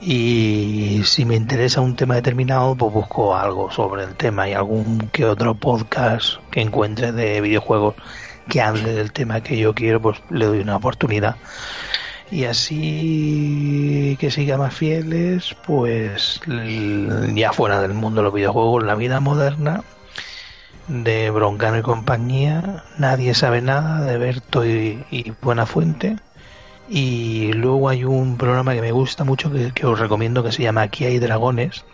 Speaker 4: Y si me interesa un tema determinado, pues busco algo sobre el tema y algún que otro podcast que encuentre de videojuegos que hable del tema que yo quiero, pues le doy una oportunidad. Y así que siga más fieles, pues ya fuera del mundo de los videojuegos, la vida moderna de Broncano y compañía, nadie sabe nada de Berto y, y Buena Fuente. Y luego hay un programa que me gusta mucho que, que os recomiendo que se llama Aquí hay dragones.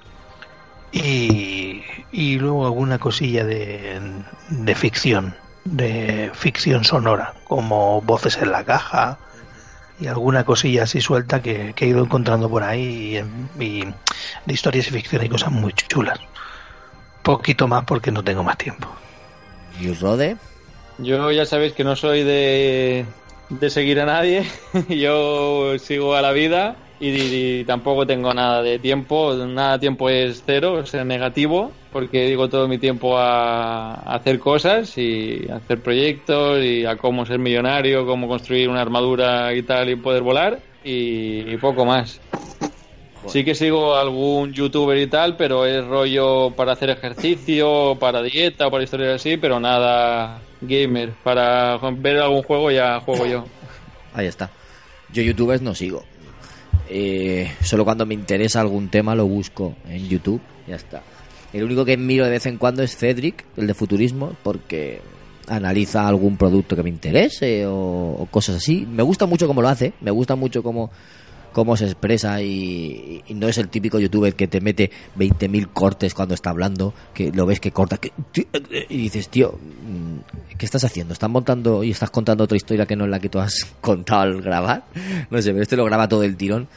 Speaker 4: Y, y luego alguna cosilla de, de ficción, de ficción sonora, como Voces en la Caja y alguna cosilla así suelta que, que he ido encontrando por ahí y, y de historias y ficción y cosas muy chulas. Poquito más porque no tengo más tiempo.
Speaker 3: ¿Y Rode?
Speaker 5: Yo ya sabéis que no soy de, de seguir a nadie. Yo sigo a la vida y, y tampoco tengo nada de tiempo. Nada de tiempo es cero, es negativo, porque digo todo mi tiempo a, hacer cosas y hacer proyectos y a cómo ser millonario, cómo construir una armadura y tal y poder volar y, y poco más. Sí que sigo algún youtuber y tal, pero es rollo para hacer ejercicio, para dieta o para historias así, pero nada gamer. Para ver algún juego ya juego yo.
Speaker 3: Ahí está. Yo youtubers no sigo. Eh, solo cuando me interesa algún tema lo busco en YouTube. Ya está. El único que miro de vez en cuando es Cedric, el de futurismo, porque analiza algún producto que me interese o, o cosas así. Me gusta mucho cómo lo hace, me gusta mucho cómo, cómo se expresa y, y no es el típico youtuber que te mete 20.000 cortes cuando está hablando, que lo ves que corta que, y dices, tío, mm, ¿qué estás haciendo? ¿Estás montando y estás contando otra historia que no es la que tú has contado al grabar? No sé, pero este lo graba todo el tirón.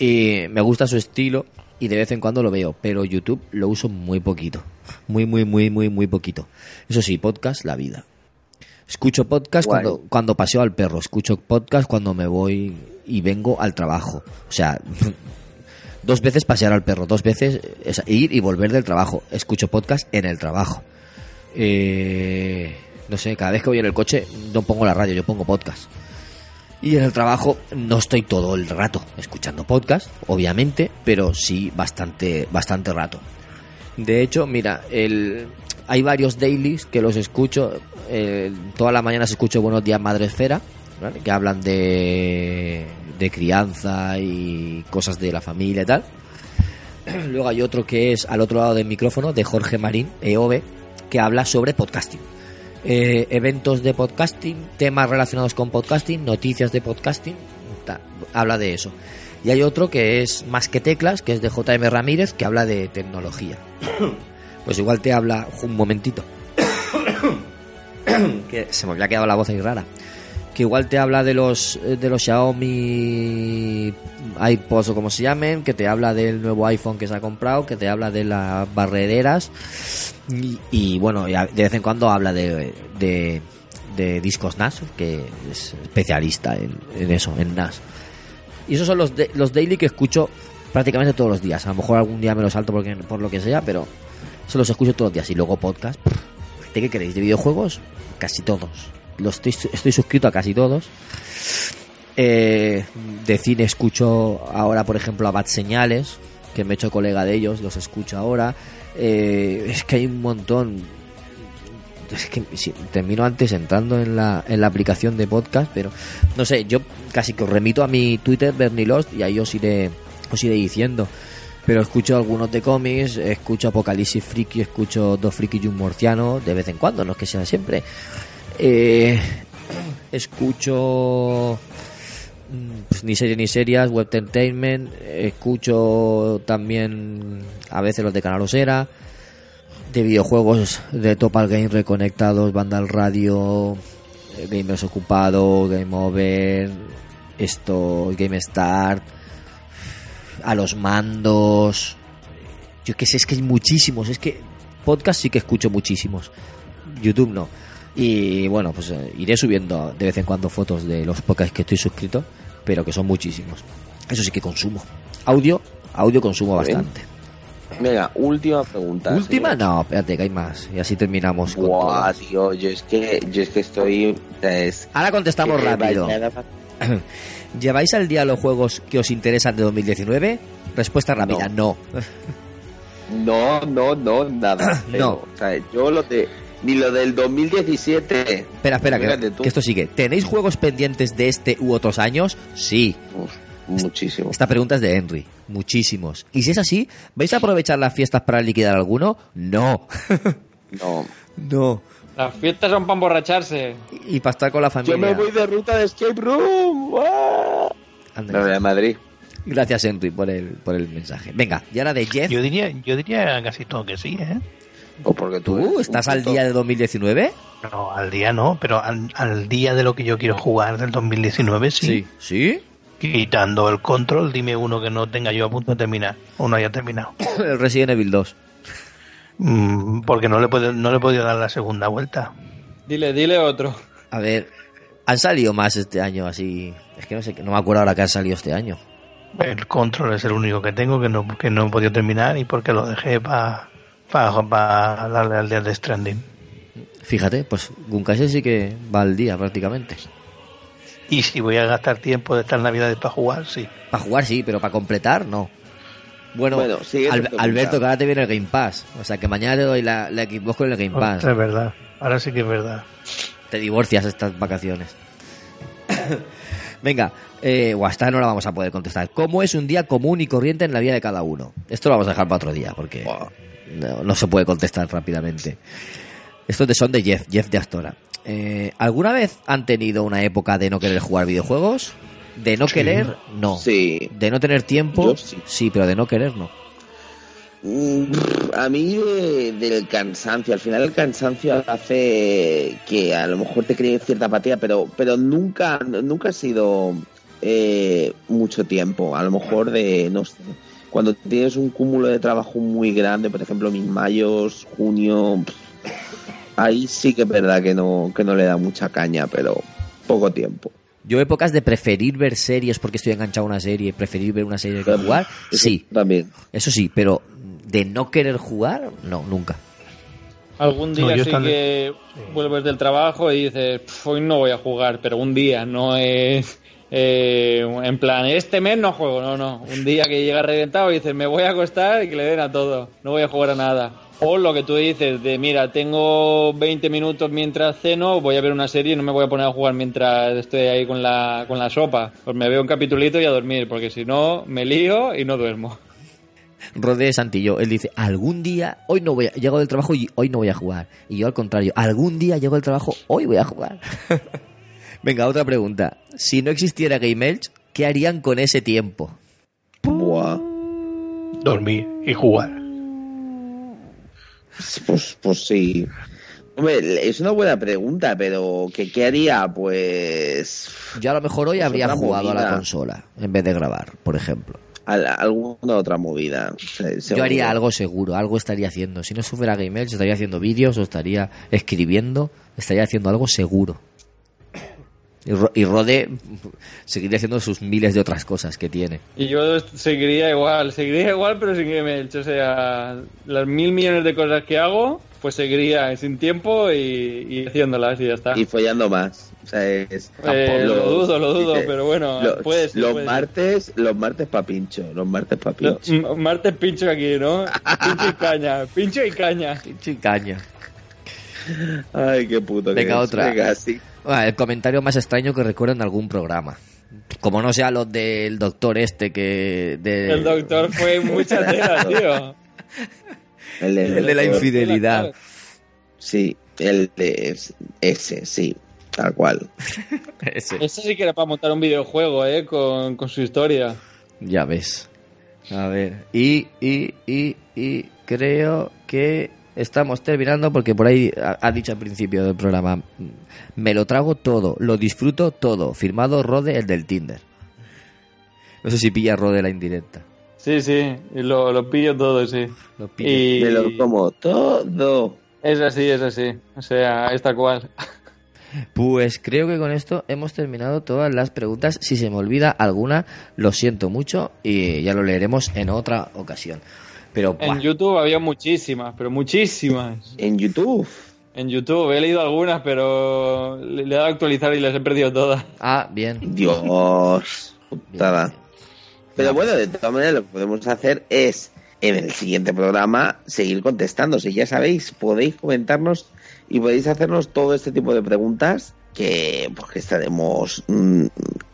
Speaker 3: Y me gusta su estilo y de vez en cuando lo veo, pero YouTube lo uso muy poquito. Muy, muy, muy, muy, muy poquito. Eso sí, podcast, la vida. Escucho podcast
Speaker 1: Guay.
Speaker 3: cuando, cuando paseo al perro, escucho podcast cuando me voy y vengo al trabajo. O sea, dos veces pasear al perro, dos veces es ir y volver del trabajo. Escucho podcast en el trabajo. Eh, no sé, cada vez que voy en el coche no pongo la radio, yo pongo podcast. Y en el trabajo no estoy todo el rato escuchando podcast, obviamente, pero sí bastante, bastante rato. De hecho, mira, el, hay varios dailies que los escucho. eh, todas las mañanas escucho Buenos Días Madre Esfera, que hablan de, de crianza y cosas de la familia y tal. Luego hay otro que es al otro lado del micrófono, de Jorge Marín, EOB, que habla sobre podcasting. Eh, eventos de podcasting, temas relacionados con podcasting, noticias de podcasting, habla de eso. Y hay otro que es Más que Teclas, que es de JM Ramírez, que habla de tecnología. Pues igual te habla un momentito. que se me había quedado la voz ahí rara. Que igual te habla de los eh, de los Xiaomi iPods o como se llamen, que te habla del nuevo iPhone que se ha comprado, que te habla de las barrederas y, bueno, de vez en cuando habla de, de, discos NAS, que es especialista en, en eso, en NAS. Y esos son los, de- los daily que escucho prácticamente todos los días. A lo mejor algún día me los salto porque, por lo que sea, pero eso los escucho todos los días. Y luego podcast. ¿De qué queréis? ¿De videojuegos? Casi todos. Los estoy, suscrito a casi todos. Eh, de cine escucho ahora, por ejemplo, a Bad Señales, que me he hecho colega de ellos, los escucho ahora. Eh, es que hay un montón. Es que termino antes entrando en la, en la aplicación de podcast, pero no sé, yo casi que os remito a mi Twitter, Bernie Lost, y ahí os iré, os iré diciendo. Pero escucho algunos de cómics, escucho Apocalipsis Friki, escucho Dos Friki y un Morciano, de vez en cuando, no es que sea siempre. Eh, escucho mm, pues, ni series ni serias, web entertainment, escucho también a veces los de Canal Osera, de videojuegos de Topal Game reconectados, Vandal Radio, eh, Gamers Ocupado, Game Over, esto, Game Start, a los mandos, yo que sé, es que hay muchísimos, es que podcast sí que escucho muchísimos, YouTube no. Y bueno, pues eh, iré subiendo de vez en cuando fotos de los podcasts que estoy suscrito, pero que son muchísimos. Eso sí que consumo. Audio, audio consumo
Speaker 1: Bien.
Speaker 3: bastante.
Speaker 1: Venga, última pregunta.
Speaker 3: Última,
Speaker 1: señor.
Speaker 3: no, espérate, que hay más. Y así terminamos. con todas.
Speaker 1: tío, yo es que, yo es que estoy. Es,
Speaker 3: Ahora contestamos
Speaker 1: que
Speaker 3: rápido. ¿Lleváis al día los juegos que os interesan de 2019? Respuesta rápida, no.
Speaker 1: No, no, no, nada.
Speaker 3: No.
Speaker 1: O sea, yo lo de. Ni lo del 2017.
Speaker 3: Espera, espera, que, esto sigue. ¿Tenéis juegos pendientes de este u otros años? Sí.
Speaker 1: Uf, muchísimo.
Speaker 3: Esta pregunta es de Henry. Muchísimos. Y si es así, ¿vais a aprovechar las fiestas para liquidar alguno? No.
Speaker 1: No.
Speaker 3: no.
Speaker 5: Las fiestas son para emborracharse.
Speaker 3: Y para estar con la familia.
Speaker 1: Yo me voy de ruta de escape room. ¡Ah!
Speaker 3: Anda,
Speaker 1: Me voy a Madrid.
Speaker 3: Gracias, Henry, por el, por el mensaje. Venga, y ahora de Jeff.
Speaker 4: Yo diría, yo diría casi todo que sí, ¿eh?
Speaker 1: O porque tú.
Speaker 3: ¿Tú
Speaker 1: un
Speaker 3: estás al día de 2019?
Speaker 4: No, al día no, pero al, al día de lo que yo quiero jugar del 2019 sí.
Speaker 3: ¿Sí?
Speaker 4: Quitando el control, dime uno que no tenga yo a punto de terminar o no haya terminado.
Speaker 3: El Resident Evil 2.
Speaker 4: Mm, porque no le, puedo, no le he podido dar la segunda vuelta.
Speaker 5: Dile, dile otro.
Speaker 3: A ver, han salido más este año así. Es que no sé, no me acuerdo ahora que han salido este año.
Speaker 4: El control es el único que tengo que no, que no he podido terminar y porque lo dejé para para darle al día de Stranding.
Speaker 3: Fíjate, pues Gunkaise sí que va al día prácticamente.
Speaker 4: Y si voy a gastar tiempo de estas navidades para jugar, sí.
Speaker 3: Para jugar sí, pero para completar no. Bueno, Al-. Alberto, que ahora te viene el Game Pass. O sea que mañana te doy la, la Xbox con el Game Pass.
Speaker 4: Es verdad. Ahora sí que es verdad.
Speaker 3: Te divorcias estas vacaciones. Venga, eh, o hasta no la vamos a poder contestar. ¿Cómo es un día común y corriente en la vida de cada uno? Esto lo vamos a dejar para otro día, porque no, no se puede contestar rápidamente. Estos de- son de Jeff, Jeff de Astora. Eh, ¿Alguna vez han tenido una época de no querer jugar videojuegos? De no querer, no.
Speaker 1: Sí.
Speaker 3: De no tener tiempo,
Speaker 1: Yo sí.
Speaker 3: pero de no querer, no.
Speaker 1: Mm, A mí de- del cansancio, al final el cansancio hace que a lo mejor te cree cierta apatía, pero, pero nunca, nunca ha sido eh, mucho tiempo. A lo mejor de, no sé, cuando tienes un cúmulo de trabajo muy grande, por ejemplo, mis mayos, junio, ahí sí que es verdad que no, que no le da mucha caña, pero poco tiempo.
Speaker 3: Yo épocas de preferir ver series porque estoy enganchado a una serie, preferir ver una serie que jugar, sí,
Speaker 1: También.
Speaker 3: eso sí, pero de no querer jugar, no, nunca.
Speaker 5: Algún día sí
Speaker 4: también.
Speaker 5: que vuelves del trabajo y dices, "Pf, hoy no voy a jugar, pero un día, no es eh, en plan, este mes no juego, no, no. Un día que llega reventado y dices, me voy a acostar y que le den a todo, no voy a jugar a nada. O lo que tú dices de, mira, tengo 20 minutos mientras ceno, voy a ver una serie y no me voy a poner a jugar mientras estoy ahí con la, con la sopa. Pues me veo un capitulito y a dormir, porque si no, me lío y no duermo.
Speaker 3: Rodé Santillo, él dice, algún día, hoy no voy a, llego del trabajo y hoy no voy a jugar. Y yo al contrario, algún día llego del trabajo, hoy voy a jugar. Venga, otra pregunta. Si no existiera Game Elch, ¿qué harían con ese tiempo?
Speaker 1: Buah.
Speaker 4: Dormir y jugar.
Speaker 1: Pues, pues sí. Hombre, es una buena pregunta, pero ¿qué, qué haría? Pues
Speaker 3: Yo a lo mejor hoy
Speaker 1: Pues
Speaker 3: habría jugado a la consola en vez de grabar, por ejemplo.
Speaker 1: al- alguna otra movida.
Speaker 3: Yo haría algo seguro, algo estaría haciendo. Si no fuera Game Elch, estaría haciendo vídeos o estaría escribiendo, estaría haciendo algo seguro. Y, Ro- y Rode seguiría haciendo sus miles de otras cosas que tiene.
Speaker 5: Y yo seguiría igual, seguiría igual, pero sin Gmail. O sea, las mil millones de cosas que hago, pues seguiría sin tiempo y, y haciéndolas y ya está.
Speaker 1: Y follando más. O sea, es.
Speaker 5: Eh, lo dudo, lo dudo,
Speaker 1: dice,
Speaker 5: pero bueno,
Speaker 1: los,
Speaker 5: puede ser,
Speaker 1: Los
Speaker 5: puede ser.
Speaker 1: martes, los martes pa' pincho. Los martes pa' pincho.
Speaker 5: Martes pincho aquí, ¿no? Pincho y caña, pincho y caña.
Speaker 3: Chicaña.
Speaker 1: Ay, qué puto.
Speaker 3: Venga,
Speaker 1: que es.
Speaker 3: otra.
Speaker 1: Venga, sí.
Speaker 3: Ah, el comentario más extraño que recuerdo en algún programa. Como no sea los del doctor este que... De...
Speaker 5: El doctor fue mucha tela, tío.
Speaker 1: El, de-
Speaker 3: El de la infidelidad.
Speaker 1: Sí, el de ese, sí. Tal cual.
Speaker 3: Ese.
Speaker 5: Eso sí que era para montar un videojuego, ¿eh? Con, con su historia.
Speaker 3: Ya ves. A ver. Y, y, y, y creo que estamos terminando porque por ahí ha, dicho al principio del programa. "Mm, Me lo trago todo, lo disfruto todo. Firmado Rode, el del Tinder. No sé si pilla Rode la indirecta.
Speaker 5: Sí, sí, y lo, lo pillo todo, sí.
Speaker 3: Lo pillo.
Speaker 5: Y
Speaker 1: Me lo como todo.
Speaker 5: es así, es así. O sea, es tal cual.
Speaker 3: Pues creo que con esto hemos terminado todas las preguntas. Si se me olvida alguna, lo siento mucho y ya lo leeremos en otra ocasión. Pero
Speaker 5: En YouTube había muchísimas, pero muchísimas.
Speaker 1: En YouTube.
Speaker 5: En YouTube he leído algunas, pero le, le he dado a actualizar y las he perdido todas.
Speaker 3: ah, bien.
Speaker 1: Dios.
Speaker 3: Bien,
Speaker 1: Putada.
Speaker 3: bien.
Speaker 1: Pero bueno, de todas maneras, lo que podemos hacer es en el siguiente programa seguir contestando. Si ya sabéis, podéis comentarnos y podéis hacernos todo este tipo de preguntas que, pues, que estaremos mm,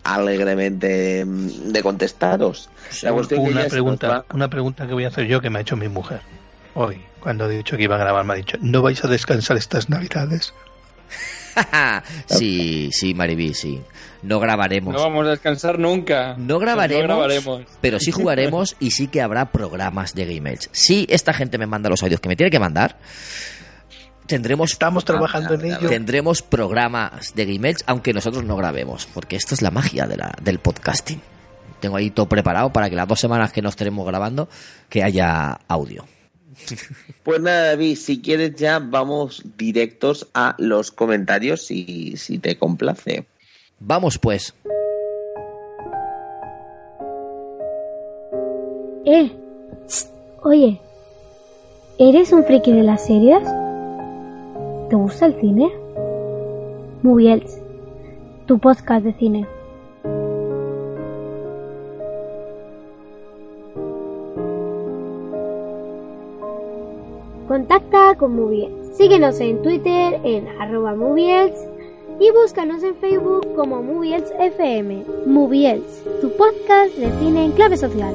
Speaker 1: alegremente mm, de contestaros. La cuestión
Speaker 4: Una pregunta,
Speaker 1: nos
Speaker 4: una pregunta que voy a hacer yo que me ha hecho mi mujer hoy, cuando he dicho que iba a grabar, me ha dicho, ¿no vais a descansar estas navidades?
Speaker 3: sí, sí, Mariví, sí. No grabaremos.
Speaker 5: No vamos a descansar nunca.
Speaker 3: No grabaremos,
Speaker 5: No grabaremos.
Speaker 3: pero sí jugaremos y sí que habrá programas de Game Edge. Si esta gente me manda los audios que me tiene que mandar, tendremos
Speaker 4: Estamos trabajando en ello.
Speaker 3: tendremos programas de Game Edge, aunque nosotros no grabemos, porque esto es la magia de la, del podcasting. Tengo ahí todo preparado para que las dos semanas que nos estaremos grabando, que haya audio.
Speaker 1: Pues nada, David, si quieres ya vamos directos a los comentarios si, si te complace.
Speaker 3: Vamos pues.
Speaker 7: Eh, tss, oye, ¿eres un friki de las series? ¿Te gusta el cine? Moviels, tu podcast de cine. Contacta con Moviels. Síguenos en Twitter en arroba y búscanos en Facebook como Moviels FM. Moviels, tu podcast de cine en clave social.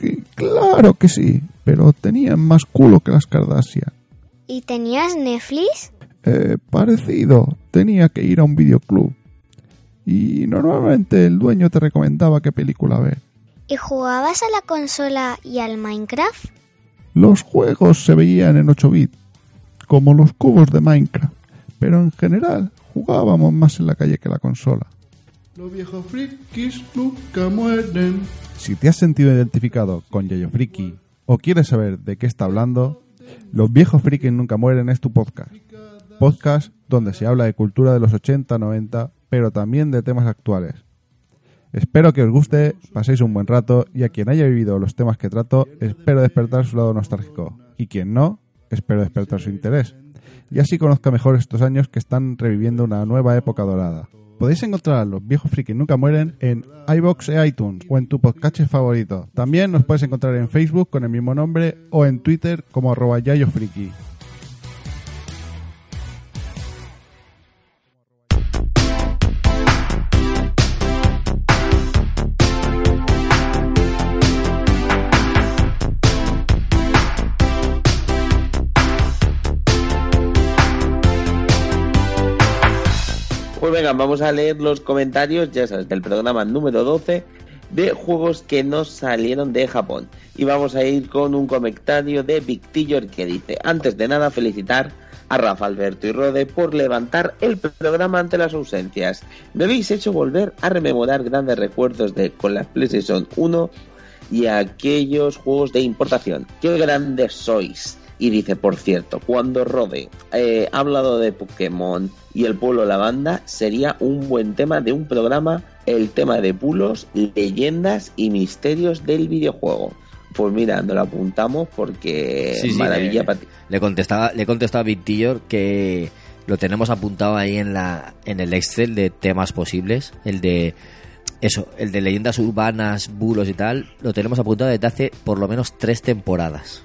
Speaker 2: Sí, claro que sí, pero tenían más culo que las Kardashian.
Speaker 8: ¿Y tenías Netflix?
Speaker 2: Eh, parecido, tenía que ir a un videoclub. Y normalmente el dueño te recomendaba qué película ver.
Speaker 8: ¿Y jugabas a la consola y al Minecraft?
Speaker 2: Los juegos se veían en 8 bits, como los cubos de Minecraft, pero en general jugábamos más en la calle que en la consola. Los viejos frikis nunca mueren. Si te has sentido identificado con Yayo Friki o quieres saber de qué está hablando, Los viejos frikis nunca mueren es tu podcast. Podcast donde se habla de cultura de los 80, 90, pero también de temas actuales. Espero que os guste, paséis un buen rato y a quien haya vivido los temas que trato, espero despertar su lado nostálgico. Y quien no, espero despertar su interés. Y así conozca mejor estos años que están reviviendo una nueva época dorada. Podéis encontrar a los viejos frikis nunca mueren en iBox e iTunes o en tu podcast favorito. También nos puedes encontrar en Facebook con el mismo nombre o en Twitter como arroba yayofriki.
Speaker 1: Pues venga, vamos a leer los comentarios, ya sabes, del programa número 12 de juegos que no salieron de Japón. Y vamos a ir con un comentario de Victillor que dice, antes de nada felicitar a Rafa Alberto y Rode por levantar el programa ante las ausencias. Me habéis hecho volver a rememorar grandes recuerdos de con la PlayStation 1 y aquellos juegos de importación. ¡Qué grandes sois! Y dice, por cierto, cuando Rode eh, ha hablado de Pokémon y el pueblo lavanda, sería un buen tema de un programa, el tema de pulos, leyendas y misterios del videojuego. Pues mira, nos lo apuntamos porque
Speaker 3: Sí, sí,
Speaker 1: maravilla
Speaker 3: le,
Speaker 1: para ti.
Speaker 3: le contestaba, le contestaba a Tillor que lo tenemos apuntado ahí en la en el Excel de temas posibles, el de eso, el de leyendas urbanas, bulos y tal, lo tenemos apuntado desde hace por lo menos tres temporadas.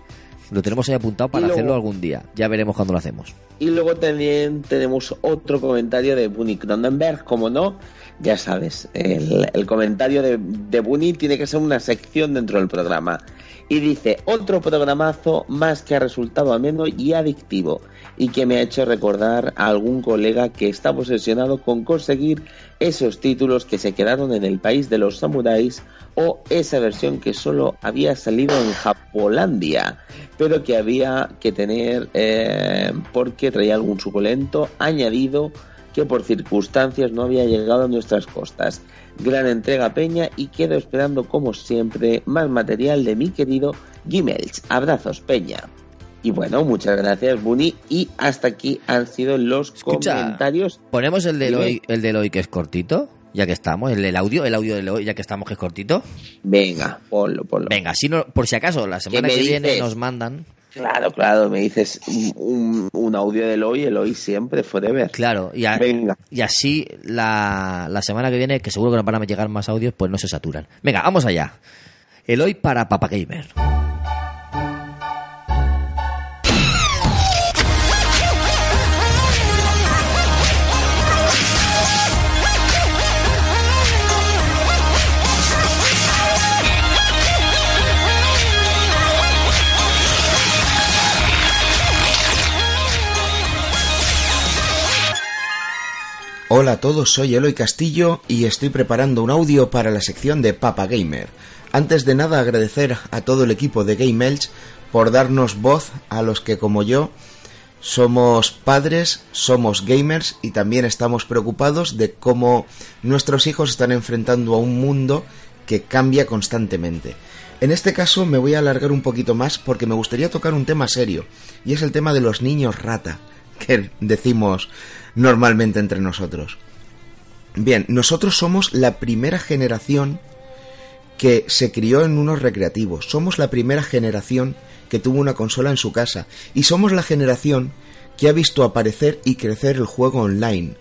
Speaker 3: Lo tenemos ahí apuntado para
Speaker 1: luego-
Speaker 3: hacerlo algún día. Ya veremos cuándo lo hacemos.
Speaker 1: Y luego también tenemos otro comentario de Bunny Cronenberg, como no, ya sabes, el, el comentario de, de Bunny tiene que ser una sección dentro del programa. Y dice, otro programazo más que ha resultado ameno y adictivo, y que me ha hecho recordar a algún colega que está obsesionado con conseguir esos títulos que se quedaron en el país de los samuráis o esa versión que solo había salido en Japolandia, pero que había que tener eh, porque traía algún suculento añadido que por circunstancias no había llegado a nuestras costas. Gran entrega Peña y quedo esperando como siempre más material de mi querido Gimelch. Abrazos Peña. Y bueno, muchas gracias Bunny y hasta aquí han sido los
Speaker 3: Escucha,
Speaker 1: comentarios.
Speaker 3: ¿Ponemos el de hoy, el del hoy que es cortito? Ya que estamos, el del audio, el audio del hoy, ya que estamos que es cortito.
Speaker 1: Venga, ponlo, ponlo.
Speaker 3: Venga, si no, por si acaso la semana que viene nos mandan.
Speaker 1: Claro, claro, me dices un, un- audio del hoy, el hoy siempre, forever.
Speaker 3: Claro, y, a-
Speaker 1: Venga.
Speaker 3: y así la, la semana que viene, que seguro que nos van a llegar más audios, pues no se saturan. Venga, vamos allá. El hoy para Papa Gamer.
Speaker 9: Hola a todos, soy Eloy Castillo y estoy preparando un audio para la sección de Papa Gamer. Antes de nada agradecer a todo el equipo de Game por darnos voz a los que como yo somos padres, somos gamers y también estamos preocupados de cómo nuestros hijos están enfrentando a un mundo que cambia constantemente. En este caso me voy a alargar un poquito más porque me gustaría tocar un tema serio y es el tema de los niños rata que decimos normalmente entre nosotros. Bien, nosotros somos la primera generación que se crió en unos recreativos. Somos la primera generación que tuvo una consola en su casa. Y somos la generación que ha visto aparecer y crecer el juego online.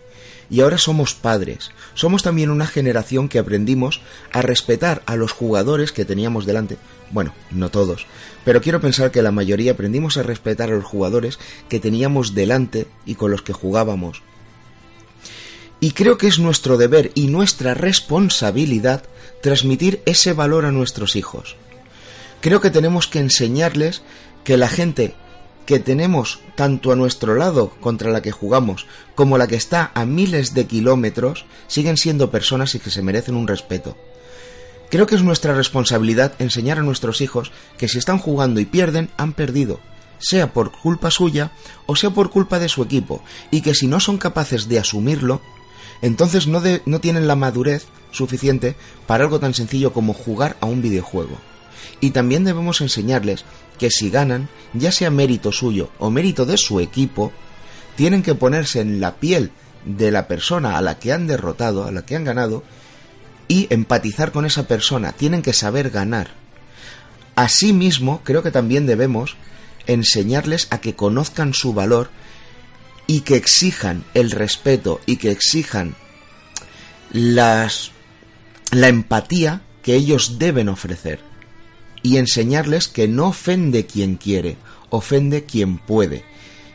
Speaker 9: Y ahora somos padres. Somos también una generación que aprendimos a respetar a los jugadores que teníamos delante. Bueno, no todos, pero quiero pensar que la mayoría aprendimos a respetar a los jugadores que teníamos delante y con los que jugábamos. Y creo que es nuestro deber y nuestra responsabilidad transmitir ese valor a nuestros hijos. Creo que tenemos que enseñarles que la gente que tenemos tanto a nuestro lado contra la que jugamos como la que está a miles de kilómetros siguen siendo personas y que se merecen un respeto. Creo que es nuestra responsabilidad enseñar a nuestros hijos que si están jugando y pierden, han perdido, sea por culpa suya o sea por culpa de su equipo, y que si no son capaces de asumirlo, entonces no, de- no tienen la madurez suficiente para algo tan sencillo como jugar a un videojuego. Y también debemos enseñarles que si ganan, ya sea mérito suyo o mérito de su equipo, tienen que ponerse en la piel de la persona a la que han derrotado, a la que han ganado, y empatizar con esa persona. Tienen que saber ganar. Asimismo, creo que también debemos enseñarles a que conozcan su valor y que exijan el respeto y que exijan las la empatía que ellos deben ofrecer y enseñarles que no ofende quien quiere, ofende quien puede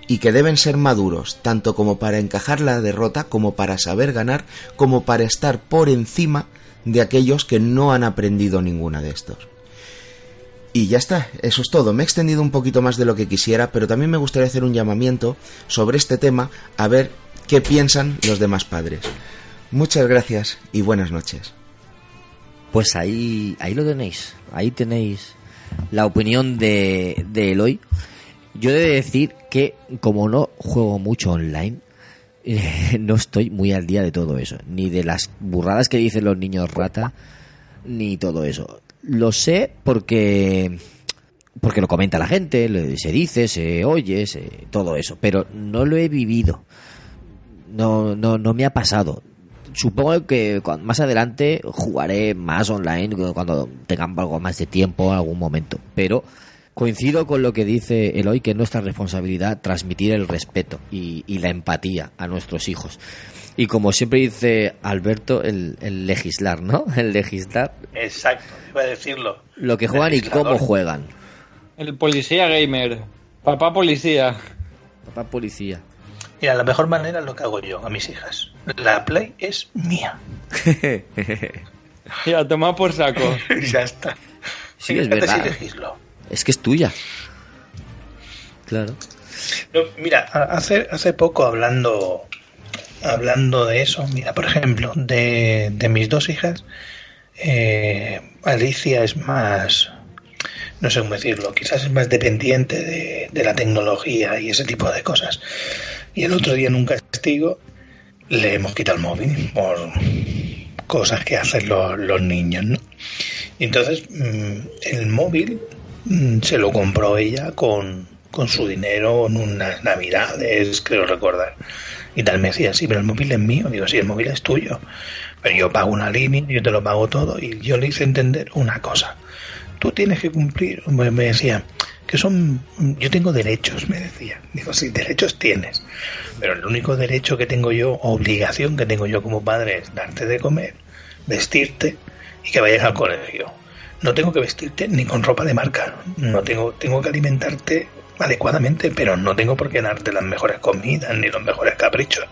Speaker 9: y que deben ser maduros tanto como para encajar la derrota como para saber ganar como para estar por encima de aquellos que no han aprendido ninguna de estos. Y ya está, eso es todo. Me he extendido un poquito más de lo que quisiera, pero también me gustaría hacer un llamamiento sobre este tema, a ver qué piensan los demás padres. Muchas gracias y buenas noches.
Speaker 3: Pues ahí, ahí lo tenéis. Ahí tenéis la opinión de, de Eloy. Yo he de decir que como no juego mucho online, eh, no estoy muy al día de todo eso. Ni de las burradas que dicen los niños rata, ni todo eso. Lo sé porque porque lo comenta la gente, se dice, se oye, se- todo eso, pero no lo he vivido. No, no, no me ha pasado. Supongo que más adelante jugaré más online cuando tengan algo más de tiempo en algún momento. Pero coincido con lo que dice Eloy, que es nuestra responsabilidad transmitir el respeto y, y la empatía a nuestros hijos. Y como siempre dice Alberto, el, el legislar, ¿no? El legislar
Speaker 4: Exacto, iba a decirlo.
Speaker 3: lo que juegan y cómo juegan.
Speaker 5: El policía gamer. Papá policía.
Speaker 3: Papá policía.
Speaker 4: Mira, la mejor manera es lo que hago yo a mis hijas. La Play es mía.
Speaker 5: Y a tomar por saco.
Speaker 4: ya está.
Speaker 3: Sí, es verdad. Es que es tuya. Claro.
Speaker 4: No, mira, hace, hace poco hablando hablando de eso, mira, por ejemplo, de, de mis dos hijas, eh, Alicia es más, no sé cómo decirlo, quizás es más dependiente de, de la tecnología y ese tipo de cosas. Y el otro día en un castigo le hemos quitado el móvil por cosas que hacen los, los niños, ¿no? Entonces mm, el móvil mm, se lo compró ella con, con su dinero en unas navidades, creo recordar. Y tal me decía, sí, pero el móvil es mío. Digo, sí, el móvil es tuyo. Pero yo pago una línea, yo te lo pago todo. Y yo le hice entender una cosa. Tú tienes que cumplir, me me decía, que son, yo tengo derechos, me decía. Digo, sí, derechos tienes. Pero el único derecho que tengo yo, obligación que tengo yo como padre es darte de comer, vestirte y que vayas al colegio. No tengo que vestirte ni con ropa de marca. No tengo, tengo que alimentarte adecuadamente, pero no tengo por qué darte las mejores comidas ni los mejores caprichos.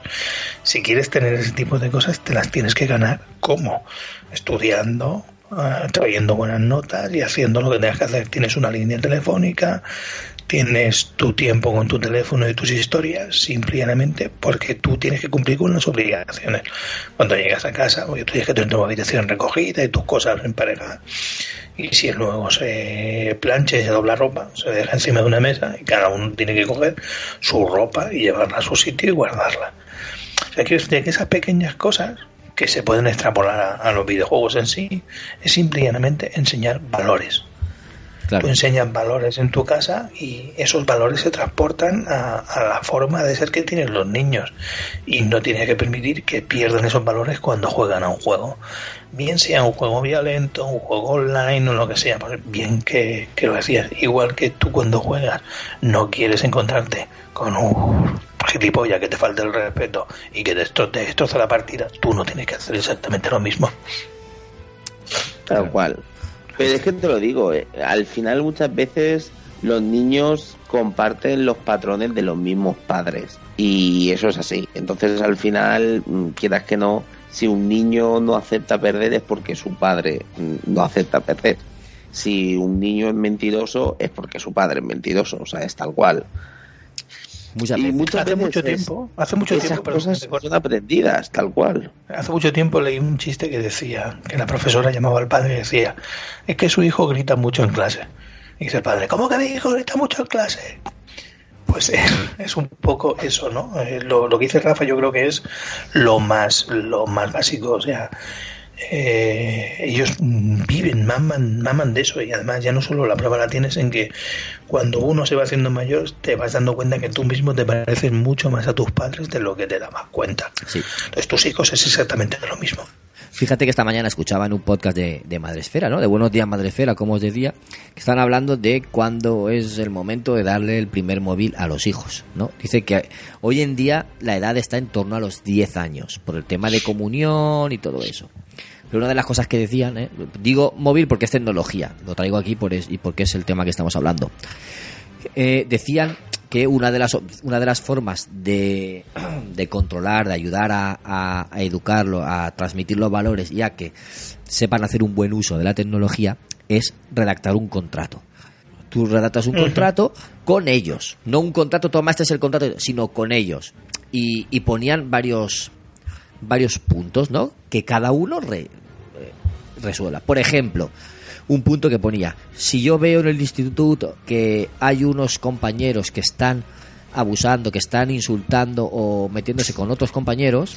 Speaker 4: Si quieres tener ese tipo de cosas, te las tienes que ganar. ¿Cómo? Estudiando, trayendo buenas notas y haciendo lo que tengas que hacer. Tienes una línea telefónica, tienes tu tiempo con tu teléfono y tus historias, simplemente porque tú tienes que cumplir con las obligaciones. Cuando llegas a casa, oye, tú tienes que tener tu habitación recogida y tus cosas emparejadas. Y si luego se plancha y se dobla ropa, se deja encima de una mesa y cada uno tiene que coger su ropa y llevarla a su sitio y guardarla. O sea, decir que esas pequeñas cosas que se pueden extrapolar a, a los videojuegos en sí es simplemente enseñar valores. Tú enseñas valores en tu casa y esos valores se transportan a, a la forma de ser que tienen los niños. Y no tienes que permitir que pierdan esos valores cuando juegan a un juego. Bien sea un juego violento, un juego online o lo que sea. pues Bien que, que lo decías. Igual que tú cuando juegas no quieres encontrarte con un gilipollas que te falte el respeto y que te destroza la partida, tú no tienes que hacer exactamente lo mismo.
Speaker 1: Tal cual. Pero es que te lo digo, eh, al final muchas veces los niños comparten los patrones de los mismos padres. Y eso es así. Entonces al final, mm, quieras que no, si un niño no acepta perder es porque su padre no acepta perder. Si un niño es mentiroso es porque su padre es mentiroso. O sea, es tal cual.
Speaker 3: Muchas
Speaker 1: y muchas
Speaker 4: Hace
Speaker 1: veces
Speaker 4: mucho tiempo, hace mucho
Speaker 1: esas
Speaker 4: tiempo, pero
Speaker 1: cosas son aprendidas, tal cual.
Speaker 4: Hace mucho tiempo leí un chiste que decía que la profesora llamaba al padre y decía, es que su hijo grita mucho en clase. Y dice el padre, ¿cómo que mi hijo grita mucho en clase? Pues eh, es un poco eso, ¿no? Eh, lo, lo que dice Rafa yo creo que es lo más, lo más básico. O sea, eh, ellos viven, maman, maman de eso y además ya no solo la prueba la tienes en que cuando uno se va haciendo mayor te vas dando cuenta que tú mismo te pareces mucho más a tus padres de lo que te dabas cuenta.
Speaker 3: Sí.
Speaker 4: Entonces tus hijos es exactamente lo mismo.
Speaker 3: Fíjate que esta mañana escuchaba en un podcast de, de Madresfera, ¿no? De Buenos Días Madresfera, como os decía, que están hablando de cuándo es el momento de darle el primer móvil a los hijos, ¿no? Dice que hoy en día la edad está en torno a los 10 años, por el tema de comunión y todo eso. Pero una de las cosas que decían, ¿eh? digo móvil porque es tecnología, lo traigo aquí por es- y porque es el tema que estamos hablando. Eh, decían que una de las una de las formas de, de controlar, de ayudar a, a- a educarlo, a transmitir los valores y a que sepan hacer un buen uso de la tecnología es redactar un contrato. Tú redactas un contrato con ellos. No un contrato, toma, este es el contrato, sino con ellos. Y, y ponían varios, varios puntos, ¿no? Que cada uno re- eh, resuelva. Por ejemplo, un punto que ponía, si yo veo en el instituto que hay unos compañeros que están abusando, que están insultando o metiéndose con otros compañeros,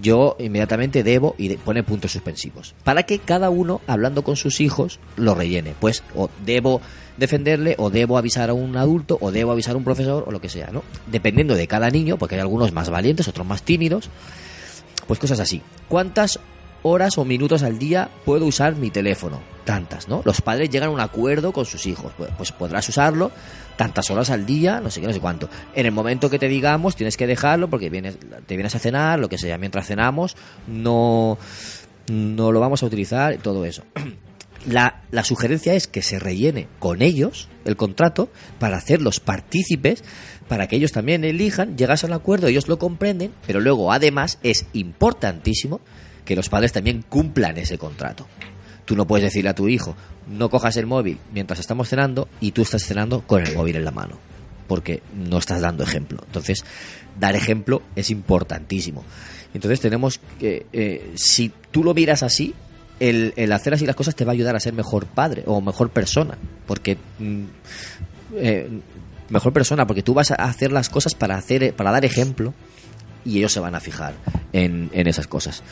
Speaker 3: yo inmediatamente debo y pone puntos suspensivos. Para que cada uno, hablando con sus hijos, lo rellene. Pues o debo defenderle, o debo avisar a un adulto, o debo avisar a un profesor, o lo que sea, ¿no? Dependiendo de cada niño, porque hay algunos más valientes, otros más tímidos, pues cosas así. ¿Cuántas horas o minutos al día puedo usar mi teléfono? Tantas, ¿no? Los padres llegan a un acuerdo con sus hijos. Pues, pues podrás usarlo tantas horas al día, no sé qué, no sé cuánto. En el momento que te digamos, tienes que dejarlo porque vienes, te vienes a cenar, lo que sea. Mientras cenamos, no, no lo vamos a utilizar, todo eso. La, la sugerencia es que se rellene con ellos el contrato para hacerlos partícipes, para que ellos también elijan, llegas a un acuerdo, ellos lo comprenden, pero luego además es importantísimo que los padres también cumplan ese contrato. Tú no puedes decirle a tu hijo, no cojas el móvil mientras estamos cenando y tú estás cenando con el móvil en la mano, porque no estás dando ejemplo. Entonces, dar ejemplo es importantísimo. Entonces tenemos que, eh, si tú lo miras así, el, el hacer así las cosas te va a ayudar a ser mejor padre o mejor persona, porque mm, eh, mejor persona, porque tú vas a hacer las cosas para hacer, para dar ejemplo y ellos se van a fijar en, en esas cosas.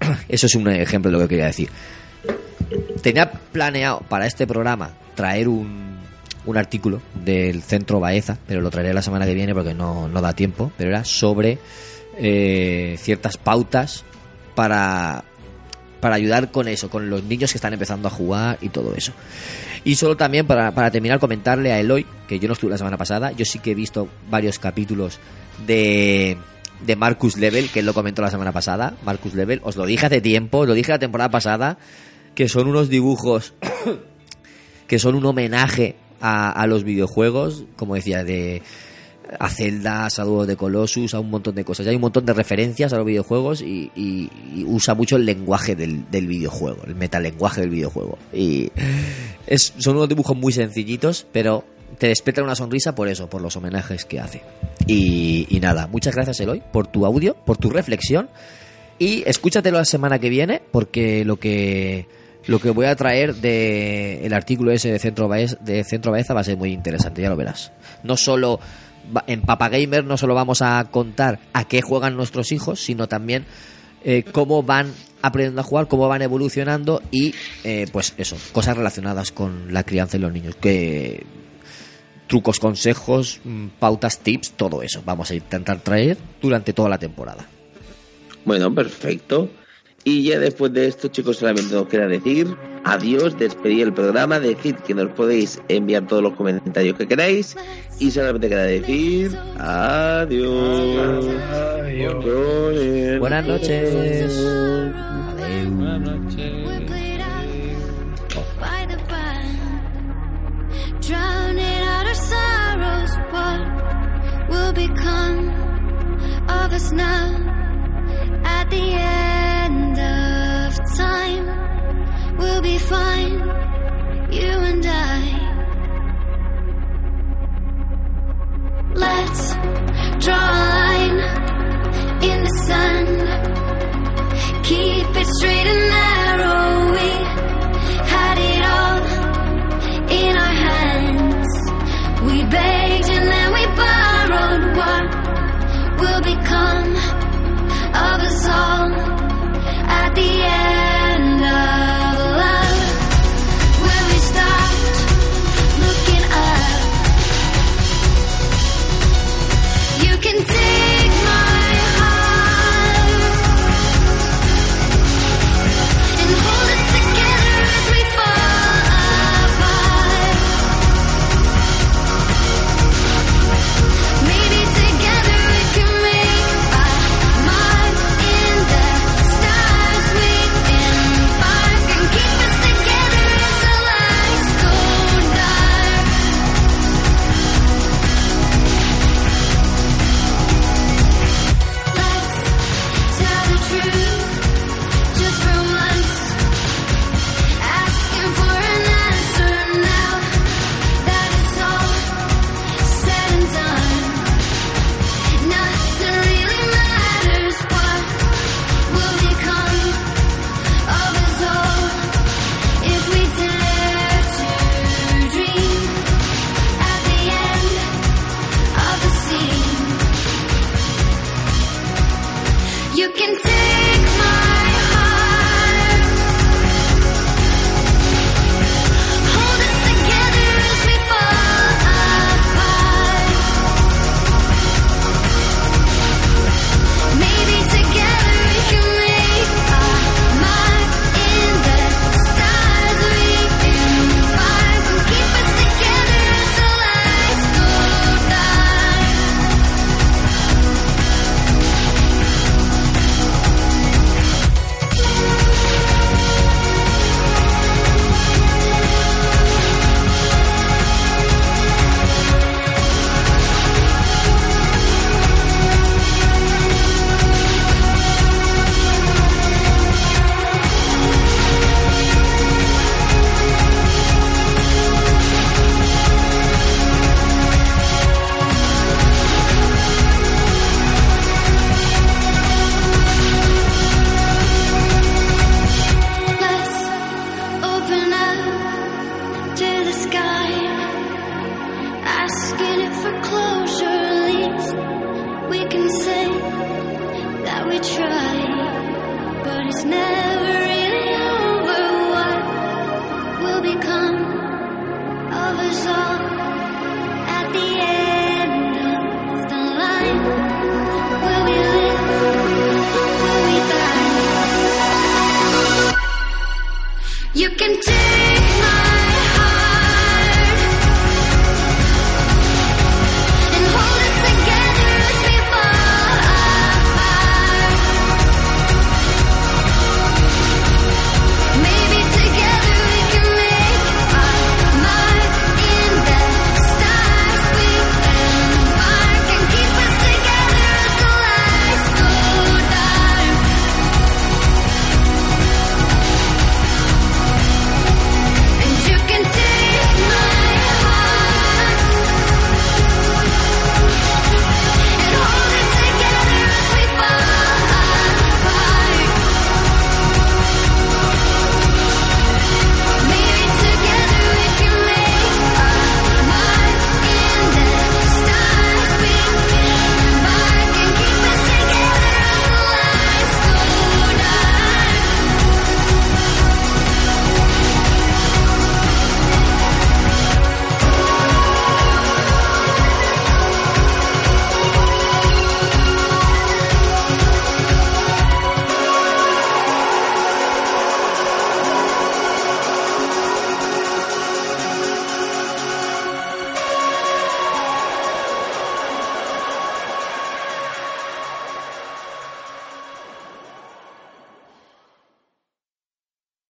Speaker 3: Eso es un ejemplo de lo que quería decir. Tenía planeado para este programa traer un, un artículo del Centro Baeza, pero lo traeré la semana que viene porque no, no da tiempo, pero era sobre eh, ciertas pautas para, para ayudar con eso, con los niños que están empezando a jugar y todo eso. Y solo también para, para terminar comentarle a Eloy, que yo no estuve la semana pasada, yo sí que he visto varios capítulos de, de Marcus Level, que él lo comentó la semana pasada. Marcus Level, os lo dije hace tiempo, os lo dije la temporada pasada, que son unos dibujos que son un homenaje a, a los videojuegos, como decía, de a Zelda, a Shadow de Colossus, a un montón de cosas. Y hay un montón de referencias a los videojuegos y, y- usa mucho el lenguaje del, del videojuego, el metalenguaje del videojuego. Y son unos dibujos muy sencillitos, pero te despiertan una sonrisa por eso, por los homenajes que hace. Y, y nada, muchas gracias Eloy por tu audio, por tu reflexión. Y escúchatelo la semana que viene, porque lo que lo que voy a traer de el artículo ese de Centro de Centro Baeza va a ser muy interesante, ya lo verás. No solo en Papa Gamer no solo vamos a contar a qué juegan nuestros hijos, sino también eh, cómo van aprendiendo a jugar, cómo van evolucionando y eh, pues eso, cosas relacionadas con la crianza de los niños, que trucos, consejos, mm, pautas, tips, todo eso. Vamos a intentar traer durante toda la temporada.
Speaker 1: Bueno, perfecto. Y ya después de esto, chicos, solamente nos queda decir adiós, despedir el programa, decir que nos podéis enviar todos los comentarios que queráis y solamente queda decir adiós.
Speaker 3: Buenas noches.
Speaker 5: Buenas noches.
Speaker 10: by the band, drowning At the end of time, we'll be fine, you and I. Let's draw a line in the sun. Keep it straight and narrow. We had it all in our hands. We begged and then we borrowed. What will become